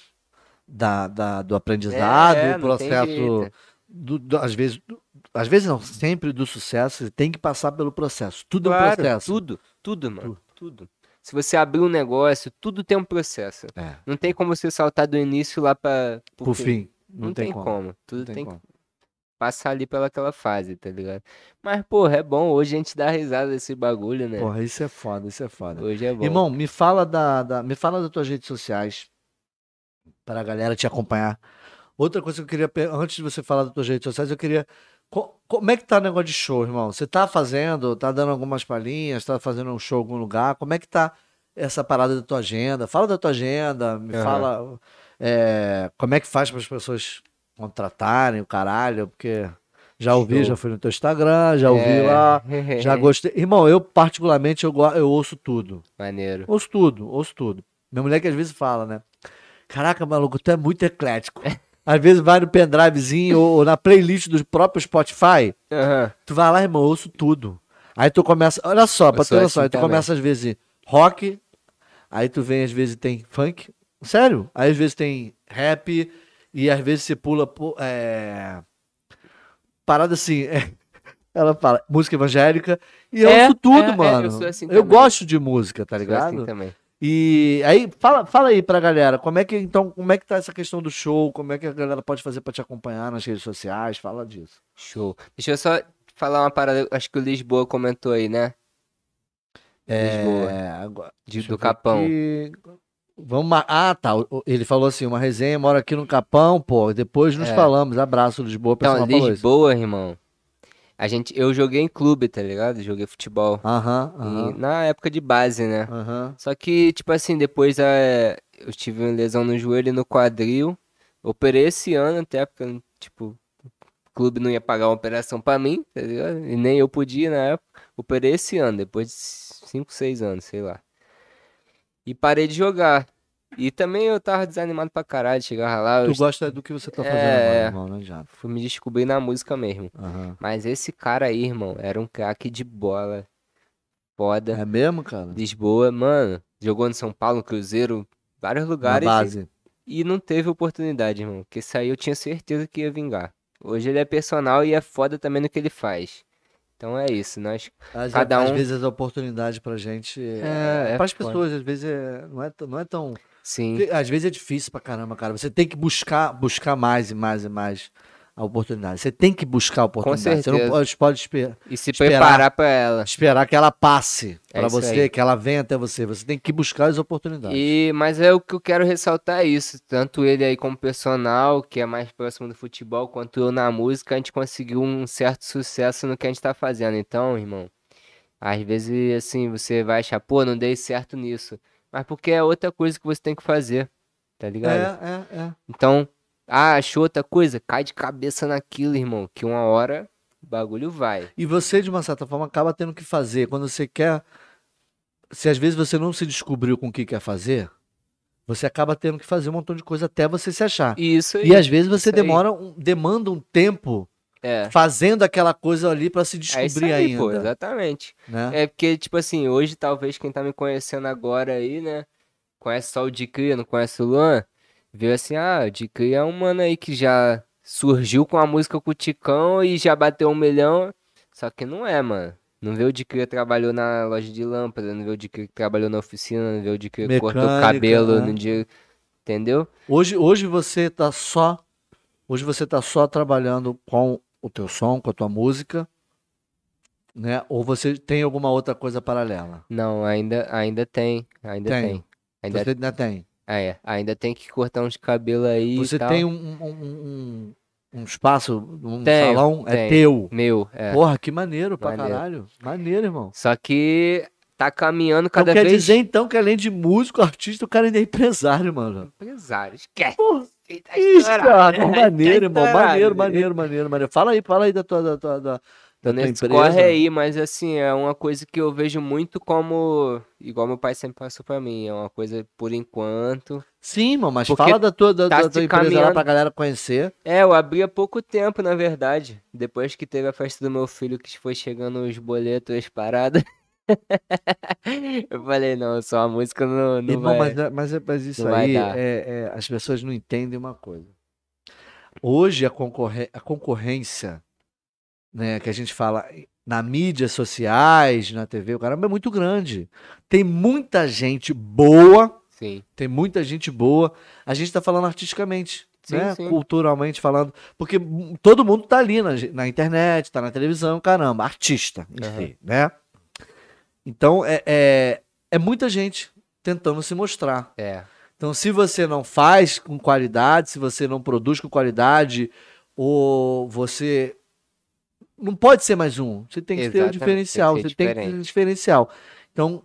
da, da- do aprendizado, É, o não tem processo, do, do- às vezes, do- às vezes não, sempre do sucesso, você tem que passar pelo processo. Tudo é um Claro, processo. tudo, tudo, mano, tudo. Se você abrir um negócio, tudo tem um processo. É, Não tem como você saltar do início lá pra. por fim, não, Não, tem, como. Tudo Não tem tem como. Passar ali pelaquela fase, tá ligado? Mas, porra, é bom. Hoje a gente dá risada desse bagulho, né? Porra, isso é foda, isso é foda. Hoje é bom. Irmão, me fala da, da- me fala das tuas redes sociais para a galera te acompanhar. Outra coisa que eu queria, antes de você falar das tuas redes sociais, eu queria co- como é que tá o negócio de show, irmão? Você tá fazendo, tá dando algumas palhinhas, tá fazendo um show em algum lugar? Como é que tá essa parada da tua agenda? Fala da tua agenda, me Aham. fala é, como é que faz para as pessoas contratarem o caralho, porque já ouvi, já fui no teu Instagram, já ouvi É. lá, já gostei. Irmão, eu particularmente eu, eu ouço tudo. Maneiro. Ouço tudo, ouço tudo. Minha mulher que às vezes fala, né? Caraca, maluco, tu é muito eclético. Às vezes vai no pendrivezinho ou, ou na playlist do próprio Spotify, Aham. tu vai lá, irmão, eu ouço tudo. Aí tu começa, olha só, pra ter noção, aí tu também. começa às vezes rock, aí tu vem às vezes tem funk, sério? Aí às vezes tem rap, e às vezes você pula, é... parada assim, é, ela fala, música evangélica, e eu É, ouço tudo, é, é, mano. eu assim eu gosto de música, tá ligado? assim também. E aí, fala, fala aí pra galera, como é que então, como é que tá essa questão do show? Como é que a galera pode fazer pra te acompanhar nas redes sociais? Fala disso. Show. Deixa eu só falar uma parada, acho que o Lisboa comentou aí, né? Lisboa. É, agora, De- do Capão. aqui. Vamos, ah, tá. Ele falou assim, uma resenha, mora aqui no Capão, pô. Depois nos É. falamos. Abraço, Lisboa. Então, pessoal isso. Lisboa, irmão. A gente, eu joguei em clube, tá ligado? Joguei futebol. Aham, E aham, na época de base, né? aham. Só que, tipo assim, depois é, eu tive uma lesão no joelho e no quadril. Operei esse ano até, porque, tipo, o clube não ia pagar uma operação pra mim, tá ligado? E nem eu podia na época. Operei esse ano, depois de 5, 6 anos, sei lá. E parei de jogar. E também eu tava desanimado pra caralho, chegava lá, eu Tu gosta do que você tá fazendo É, agora, irmão, não adianta. fui me descobrir na música mesmo. Aham. Mas esse cara aí, irmão, era um craque de bola. Foda. É mesmo, cara? Lisboa, mano, jogou no São Paulo, no Cruzeiro, vários Na lugares e- base. e não teve oportunidade, irmão. Porque isso aí eu tinha certeza que ia vingar. Hoje ele é personal e é foda também no que ele faz. Então é isso, nós. Às, Cada às um- vezes a oportunidade pra gente. É, é para as pessoas, às vezes é, não, é, tão- não é tão. Sim, Às vezes é difícil pra caramba, cara. Você tem que buscar, buscar mais e mais e mais a oportunidade. Você tem que buscar a oportunidade. Você não pode, pode esperar, e se esperar. preparar pra ela. esperar que ela passe É isso você, aí. que ela venha até você. Você tem que buscar as oportunidades. E, mas é o que eu quero ressaltar é isso. Tanto ele aí como personal, que é mais próximo do futebol, quanto eu na música, a gente conseguiu um certo sucesso no que a gente tá fazendo. Então, irmão, às vezes assim, você vai achar, pô, não dei certo nisso. Mas porque é outra coisa que você tem que fazer. Tá ligado? É, é, é. Então, ah, achou outra coisa? Cai de cabeça naquilo, irmão. Que uma hora o bagulho vai. E você, de uma certa forma, acaba tendo que fazer. Quando você quer. Se às vezes você não se descobriu com o que quer fazer, você acaba tendo que fazer um montão de coisa até você se achar. Isso aí. E às vezes você demora um, demanda um tempo É. fazendo aquela coisa ali pra se É descobrir aí, ainda. pô, exatamente. né? É porque, tipo assim, hoje talvez quem tá me conhecendo agora aí, né? Conhece só o Dicria, não conhece o Luan? Viu assim, ah, o Dicria é um mano aí que já surgiu com a música com o Ticão e já bateu um milhão. Só que não é, mano. Não vê o Dicria que trabalhou na loja de lâmpada, não vê o Dicria que trabalhou na oficina, não vê o Dicria que cortou o cabelo né? no dia. Entendeu? Hoje, hoje você tá só. Hoje você tá só trabalhando com o teu som, com a tua música, né? Ou você tem alguma outra coisa paralela? Não, ainda, ainda tem. Ainda Tem. tem. Ainda, Você ainda tem. Ah, é, ainda tem que cortar uns cabelos aí. e Você tal. tem um, um, um, um espaço, um Tenho, salão, é tenho. teu. Meu, é. Porra, que maneiro pra Maneiro. caralho. Maneiro, irmão. Só que tá caminhando Então cada quer vez. dizer então que além de músico, artista, o cara ainda é empresário, mano. Empresário, esquece. Porra, tá Isso, cara, maneiro, irmão. Maneiro, maneiro, maneiro, maneiro. Fala aí, fala aí da tua, da da, tua Nesse empresa. corre aí, mas assim, é uma coisa que eu vejo muito como. Igual meu pai sempre passou pra mim. É uma coisa por enquanto. Sim, irmão, mas Porque fala da tua, da, tá da tua empresa lá caminhando. pra galera conhecer. É, eu abri há pouco tempo, na verdade. Depois que teve a festa do meu filho, que foi chegando os boletos, as paradas. eu falei, não, só a música não, não Irmão, vai. mas, é- mas, é- mas isso aí, é, é, as pessoas não entendem uma coisa. Hoje a, concorrê- a concorrência, né, que a gente fala na mídias sociais, na TV, o caramba, é muito grande. Tem muita gente boa, Sim, tem muita gente boa. A gente tá falando artisticamente, Sim, né? sim. Culturalmente falando. Porque todo mundo tá ali na, na internet, tá na televisão, caramba, artista, si, né? Então, é, é, é muita gente tentando se mostrar. é. Então, se você não faz com qualidade, se você não produz com qualidade, ou você. Não pode ser mais um. Você tem que ter o Exatamente, diferencial. tem Você ser tem que ter o diferente. diferencial. Então,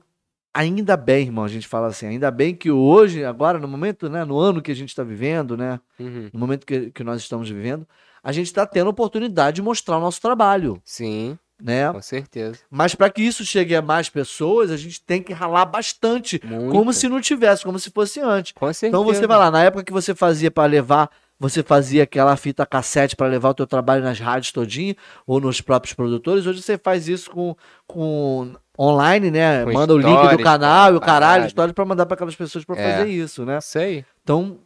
ainda bem, irmão, a gente fala assim, ainda bem que hoje, agora, no momento, né, no ano que a gente está vivendo, né, Uhum. no momento que, que nós estamos vivendo, a gente está tendo a oportunidade de mostrar o nosso trabalho, Sim, né? com certeza. Mas para que isso chegue a mais pessoas, a gente tem que ralar bastante, Muito. como se não tivesse, como se fosse antes. Com certeza. Então você vai lá, na época que você fazia para levar, você fazia aquela fita cassete para levar o teu trabalho nas rádios todinho ou nos próprios produtores, hoje você faz isso com, com online, né? Com Manda o link do canal e o caralho, história para mandar para aquelas pessoas para É. fazer isso, né? Aí. Então,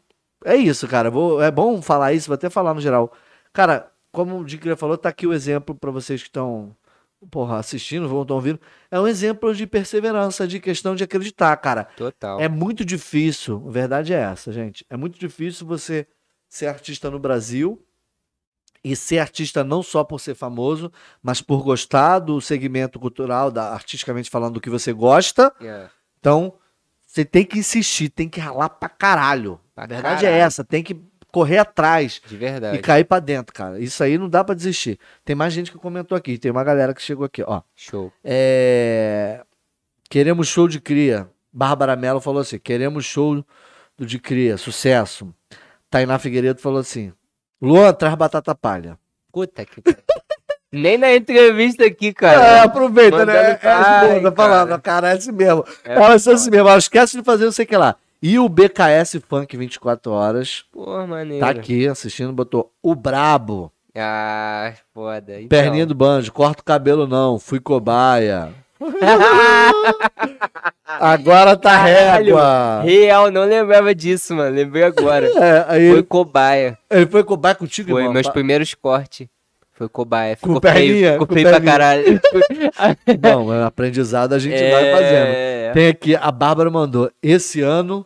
é isso, cara. Vou, é bom falar isso, vou até falar no geral. Cara, como o Dicria falou, tá aqui o exemplo para vocês que estão porra, assistindo, vão estar ouvindo, é um exemplo de perseverança, de questão de acreditar, cara. Total. É muito difícil, a verdade é essa, gente. É muito difícil você ser artista no Brasil e ser artista não só por ser famoso, mas por gostar do segmento cultural, da, artisticamente falando, do que você gosta. É. Então, você tem que insistir, tem que ralar pra caralho. Pra a verdade é caralho. essa, tem que correr atrás De e verdade. cair pra dentro, cara. Isso aí não dá pra desistir. Tem mais gente que comentou aqui, tem uma galera que chegou aqui, ó. Show. É... Queremos show de cria. Bárbara Mello falou assim: queremos show do de cria, sucesso. Tainá Figueiredo falou assim: Luan, traz batata palha. Puta que. Nem na entrevista aqui, É, cara. aproveita, né? Mandando- É a Ai, esposa falando, cara, é assim mesmo. É Ela é assim mesmo, ela esquece de fazer não sei o que lá. E o BKS Funk 24 horas Porra, maneiro. tá aqui assistindo, botou o brabo. Ah, foda. Então. Perninha do banjo, corta o cabelo não, fui cobaia. Agora tá Caralho, régua. Real, não lembrava disso, mano. Lembrei agora. É, Foi ele, cobaia. ele foi cobaia contigo, Foi irmão? meus primeiros cortes. Foi cobaia. Com Ficou perninha, feio. Ficou com feio pra perninha. caralho. Não, é um aprendizado a gente vai fazendo. É. Tem aqui, a Bárbara mandou, esse ano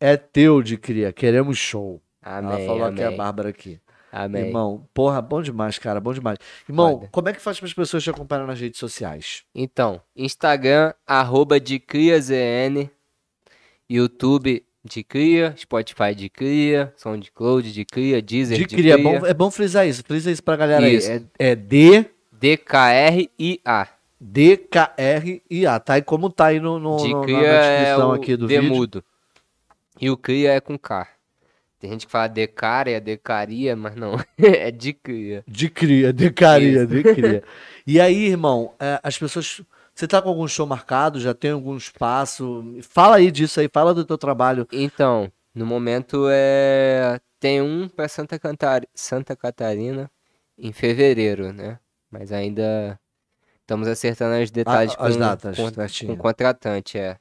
é teu de cria, queremos show. Amém, Ela falou aqui a amém. Bárbara aqui. Amém. Irmão, porra, bom demais, cara, bom demais. Irmão, Foda. como é que faz para as pessoas te acompanhar nas redes sociais? Então, Instagram, arroba de CriaZN, YouTube de Cria, Spotify de Cria, SoundCloud de Cria, Deezer De de, cria, é bom, é bom frisar isso, frisa isso pra galera Isso. aí. É, é D, DKRIA. D-K-R-I-A, tá? E como tá aí no, no, De no- na é descrição o aqui do D vídeo. mudo. E o Cria é com K. Tem gente que fala Decaria, Decaria, mas não. é de Cria. De cria, de caria, Isso. de cria. E aí, irmão, é, as pessoas. Você tá com algum show marcado? Já tem algum espaço? Fala aí disso aí, fala do teu trabalho. Então, no momento é. Tem um pra Santa, Cantar... Santa Catarina em fevereiro, né? Mas ainda estamos acertando os detalhes as com, datas, com, com o contratante, é.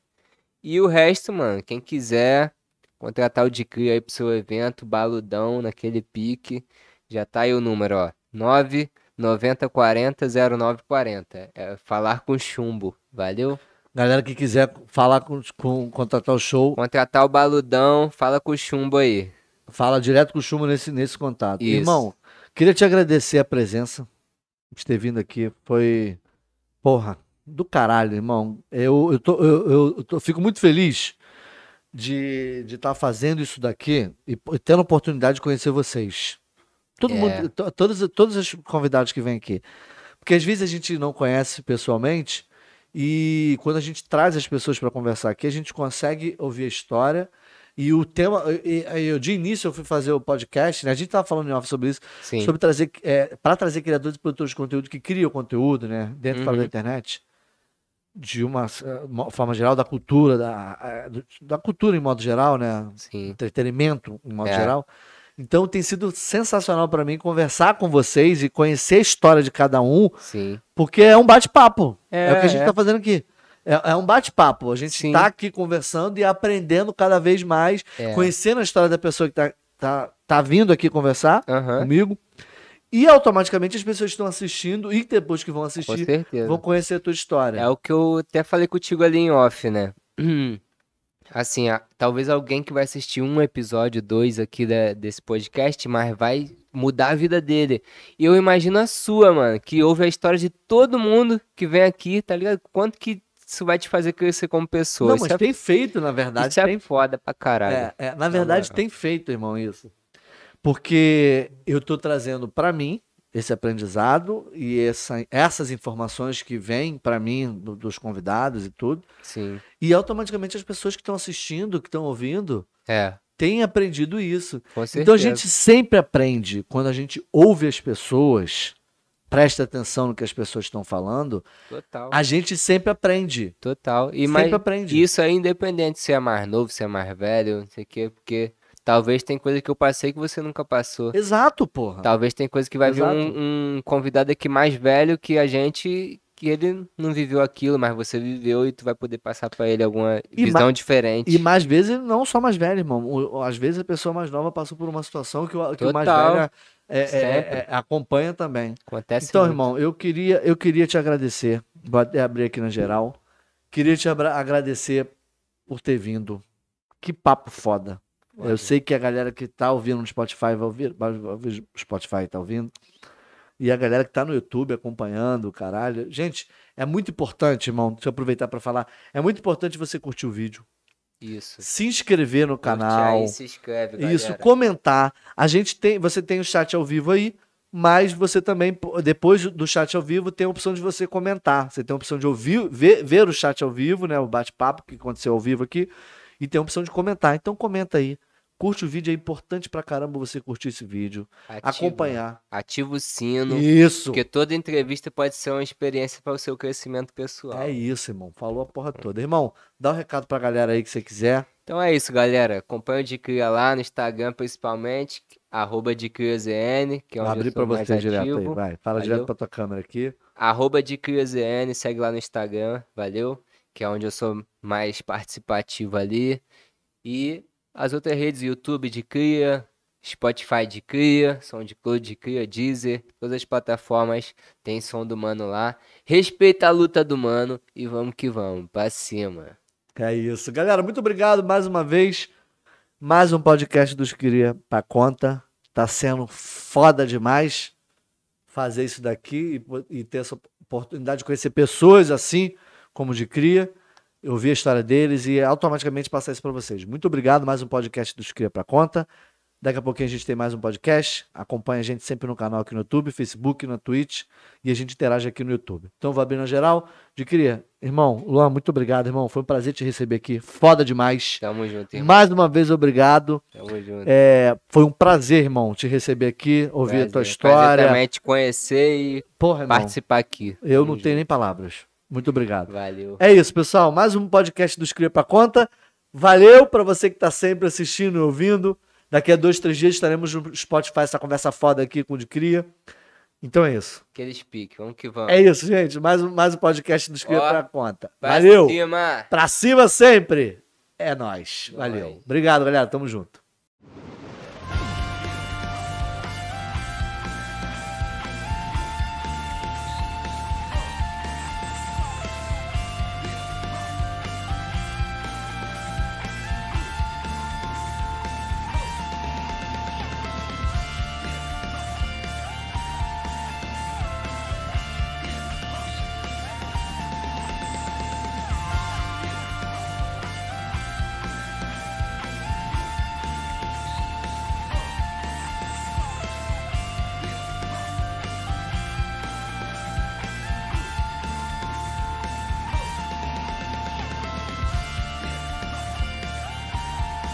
E o resto, mano, quem quiser contratar o de cria aí pro seu evento, baludão, naquele pique, já tá aí o número, ó. 9 90 40 0940. É falar com chumbo, valeu? Galera que quiser falar com, com contratar o show, Contratar o baludão, fala com o chumbo aí. fala direto com o Chumo nesse, nesse contato. Isso. Irmão, queria te agradecer a presença de ter vindo aqui. Foi, porra, do caralho, irmão. Eu, eu, tô, eu, eu- eu tô- fico muito feliz de estar fazendo isso daqui e, p- tendo a oportunidade de conhecer vocês. Todo É. mundo, to- todos, todos os convidados que vêm aqui. Porque às vezes a gente não conhece pessoalmente e quando a gente traz as pessoas para conversar aqui, a gente consegue ouvir a história. E o tema, e, e- eu, de início eu fui fazer o podcast, né? A gente tava falando em off sobre isso, Sim. sobre trazer, para trazer criadores e produtores de conteúdo que criam conteúdo, né, dentro e fora da Uhum. internet, de uma, eh, mo- forma geral da cultura, da, eh, da cultura em modo geral, né, Sim. entretenimento em modo É. geral. Então tem sido sensacional para mim conversar com vocês e conhecer a história de cada um, Sim. porque é um bate-papo. É, o que a gente é. tá fazendo aqui. É, é um bate-papo. A gente Sim. tá aqui conversando e aprendendo cada vez mais, É. conhecendo a história da pessoa que tá, tá, tá vindo aqui conversar comigo. E automaticamente as pessoas estão assistindo e depois que vão assistir vão conhecer a tua história. É o que eu até falei contigo ali em off, né? Assim, talvez alguém que vai assistir um episódio, dois aqui da- desse podcast, mas vai mudar a vida dele. E eu imagino a sua, mano, que ouve a história de todo mundo que vem aqui, tá ligado? Quanto que isso vai te fazer crescer como pessoa? Não, Isso mas é, tem feito, na verdade. isso é tem, foda pra caralho. é, é, na verdade, moral. tem feito, irmão, isso. Porque eu tô trazendo para mim esse aprendizado e essa- essas informações que vêm para mim do- dos convidados e tudo. Sim. E automaticamente as pessoas que estão assistindo, que estão ouvindo, É, têm aprendido isso. com certeza. Então a gente sempre aprende quando a gente ouve as pessoas, presta atenção no que as pessoas estão falando, Total. a gente sempre aprende. Total. E sempre aprende. isso é independente se é mais novo, se é mais velho, não sei o quê, porque talvez tem coisa que eu passei que você nunca passou. Exato, porra. Talvez tem coisa que vai vir Exato. um, um convidado aqui mais velho que a gente, que ele não viveu aquilo, mas você viveu e tu vai poder passar pra ele alguma E visão diferente. E mais vezes, não só mais velho, irmão. Às vezes a pessoa mais nova passou por uma situação que o, que o mais velho é, é, Sempre. é, acompanha também. Acontece Então, muito. irmão, eu queria, eu queria te agradecer. Vou até abrir aqui na geral. Queria te agradecer por ter vindo. Que papo foda. Eu sei que a galera que tá ouvindo no Spotify vai ouvir, vai ouvir Spotify tá ouvindo. E a galera que tá no YouTube acompanhando, caralho. Gente, é muito importante, irmão, deixa eu aproveitar para falar. É muito importante você curtir o vídeo, Isso. se inscrever no canal. Aí, se inscreve, galera. Isso, comentar. A gente tem, você tem o chat ao vivo aí, mas você também, depois do chat ao vivo, tem a opção de você comentar. Você tem a opção de ouvir, ver, ver o chat ao vivo, né? O bate-papo que aconteceu ao vivo aqui, e tem a opção de comentar. Então comenta aí. Curte o vídeo, é importante pra caramba você curtir esse vídeo, Ativa. acompanhar. Ativa o sino. Isso. Porque toda entrevista pode ser uma experiência para o seu crescimento pessoal. É isso, irmão. Falou a porra toda. Irmão, dá um recado pra galera aí que você quiser. Então é isso, galera. Acompanha o de Cria lá no Instagram, principalmente. Arroba de CriaZN, que é onde abrir eu pra você direto aí, ativo. vai. Fala Valeu. direto pra tua câmera aqui. Arroba de CriaZN, segue lá no Instagram, valeu? Que é onde eu sou mais participativo ali. E as outras redes, YouTube de Cria, Spotify de Cria, SoundCloud de Cria, Deezer, todas as plataformas tem som do mano lá. Respeita a luta do mano e vamos que vamos, pra cima. É isso. Galera, muito obrigado mais uma vez. Mais um podcast dos Queria pra conta. Tá sendo foda demais fazer isso daqui e, e ter essa oportunidade de conhecer pessoas assim, como de Cria, ouvir a história deles e automaticamente passar isso pra vocês. Muito obrigado. Mais um podcast dos Cria pra conta. Daqui a pouquinho a gente tem mais um podcast. Acompanha a gente sempre no canal aqui no YouTube, Facebook, na Twitch e a gente interage aqui no YouTube. Então vou abrir na geral. De Cria, irmão, Luan, muito obrigado, irmão. Foi um prazer te receber aqui. Foda demais. Tamo junto, irmão. Mais uma vez, obrigado. Tamo junto. É, foi um prazer, irmão, te receber aqui, ouvir a tua Prazer. história. Prazer também te conhecer e Porra, irmão, participar aqui. eu Tamo não tenho nem palavras. Muito obrigado. Valeu. É isso, pessoal. Mais um podcast dos Cria pra Conta. Valeu pra você que tá sempre assistindo e ouvindo. Daqui a dois, três dias estaremos no Spotify, essa conversa foda aqui com o de Cria. Então é isso. Aqueles piques, vamos que vamos. É isso, gente. Mais um, mais um podcast dos Cria Ó, pra Conta. Pra Valeu. cima. Pra cima sempre. É nóis. Valeu. Obrigado, galera. Tamo junto.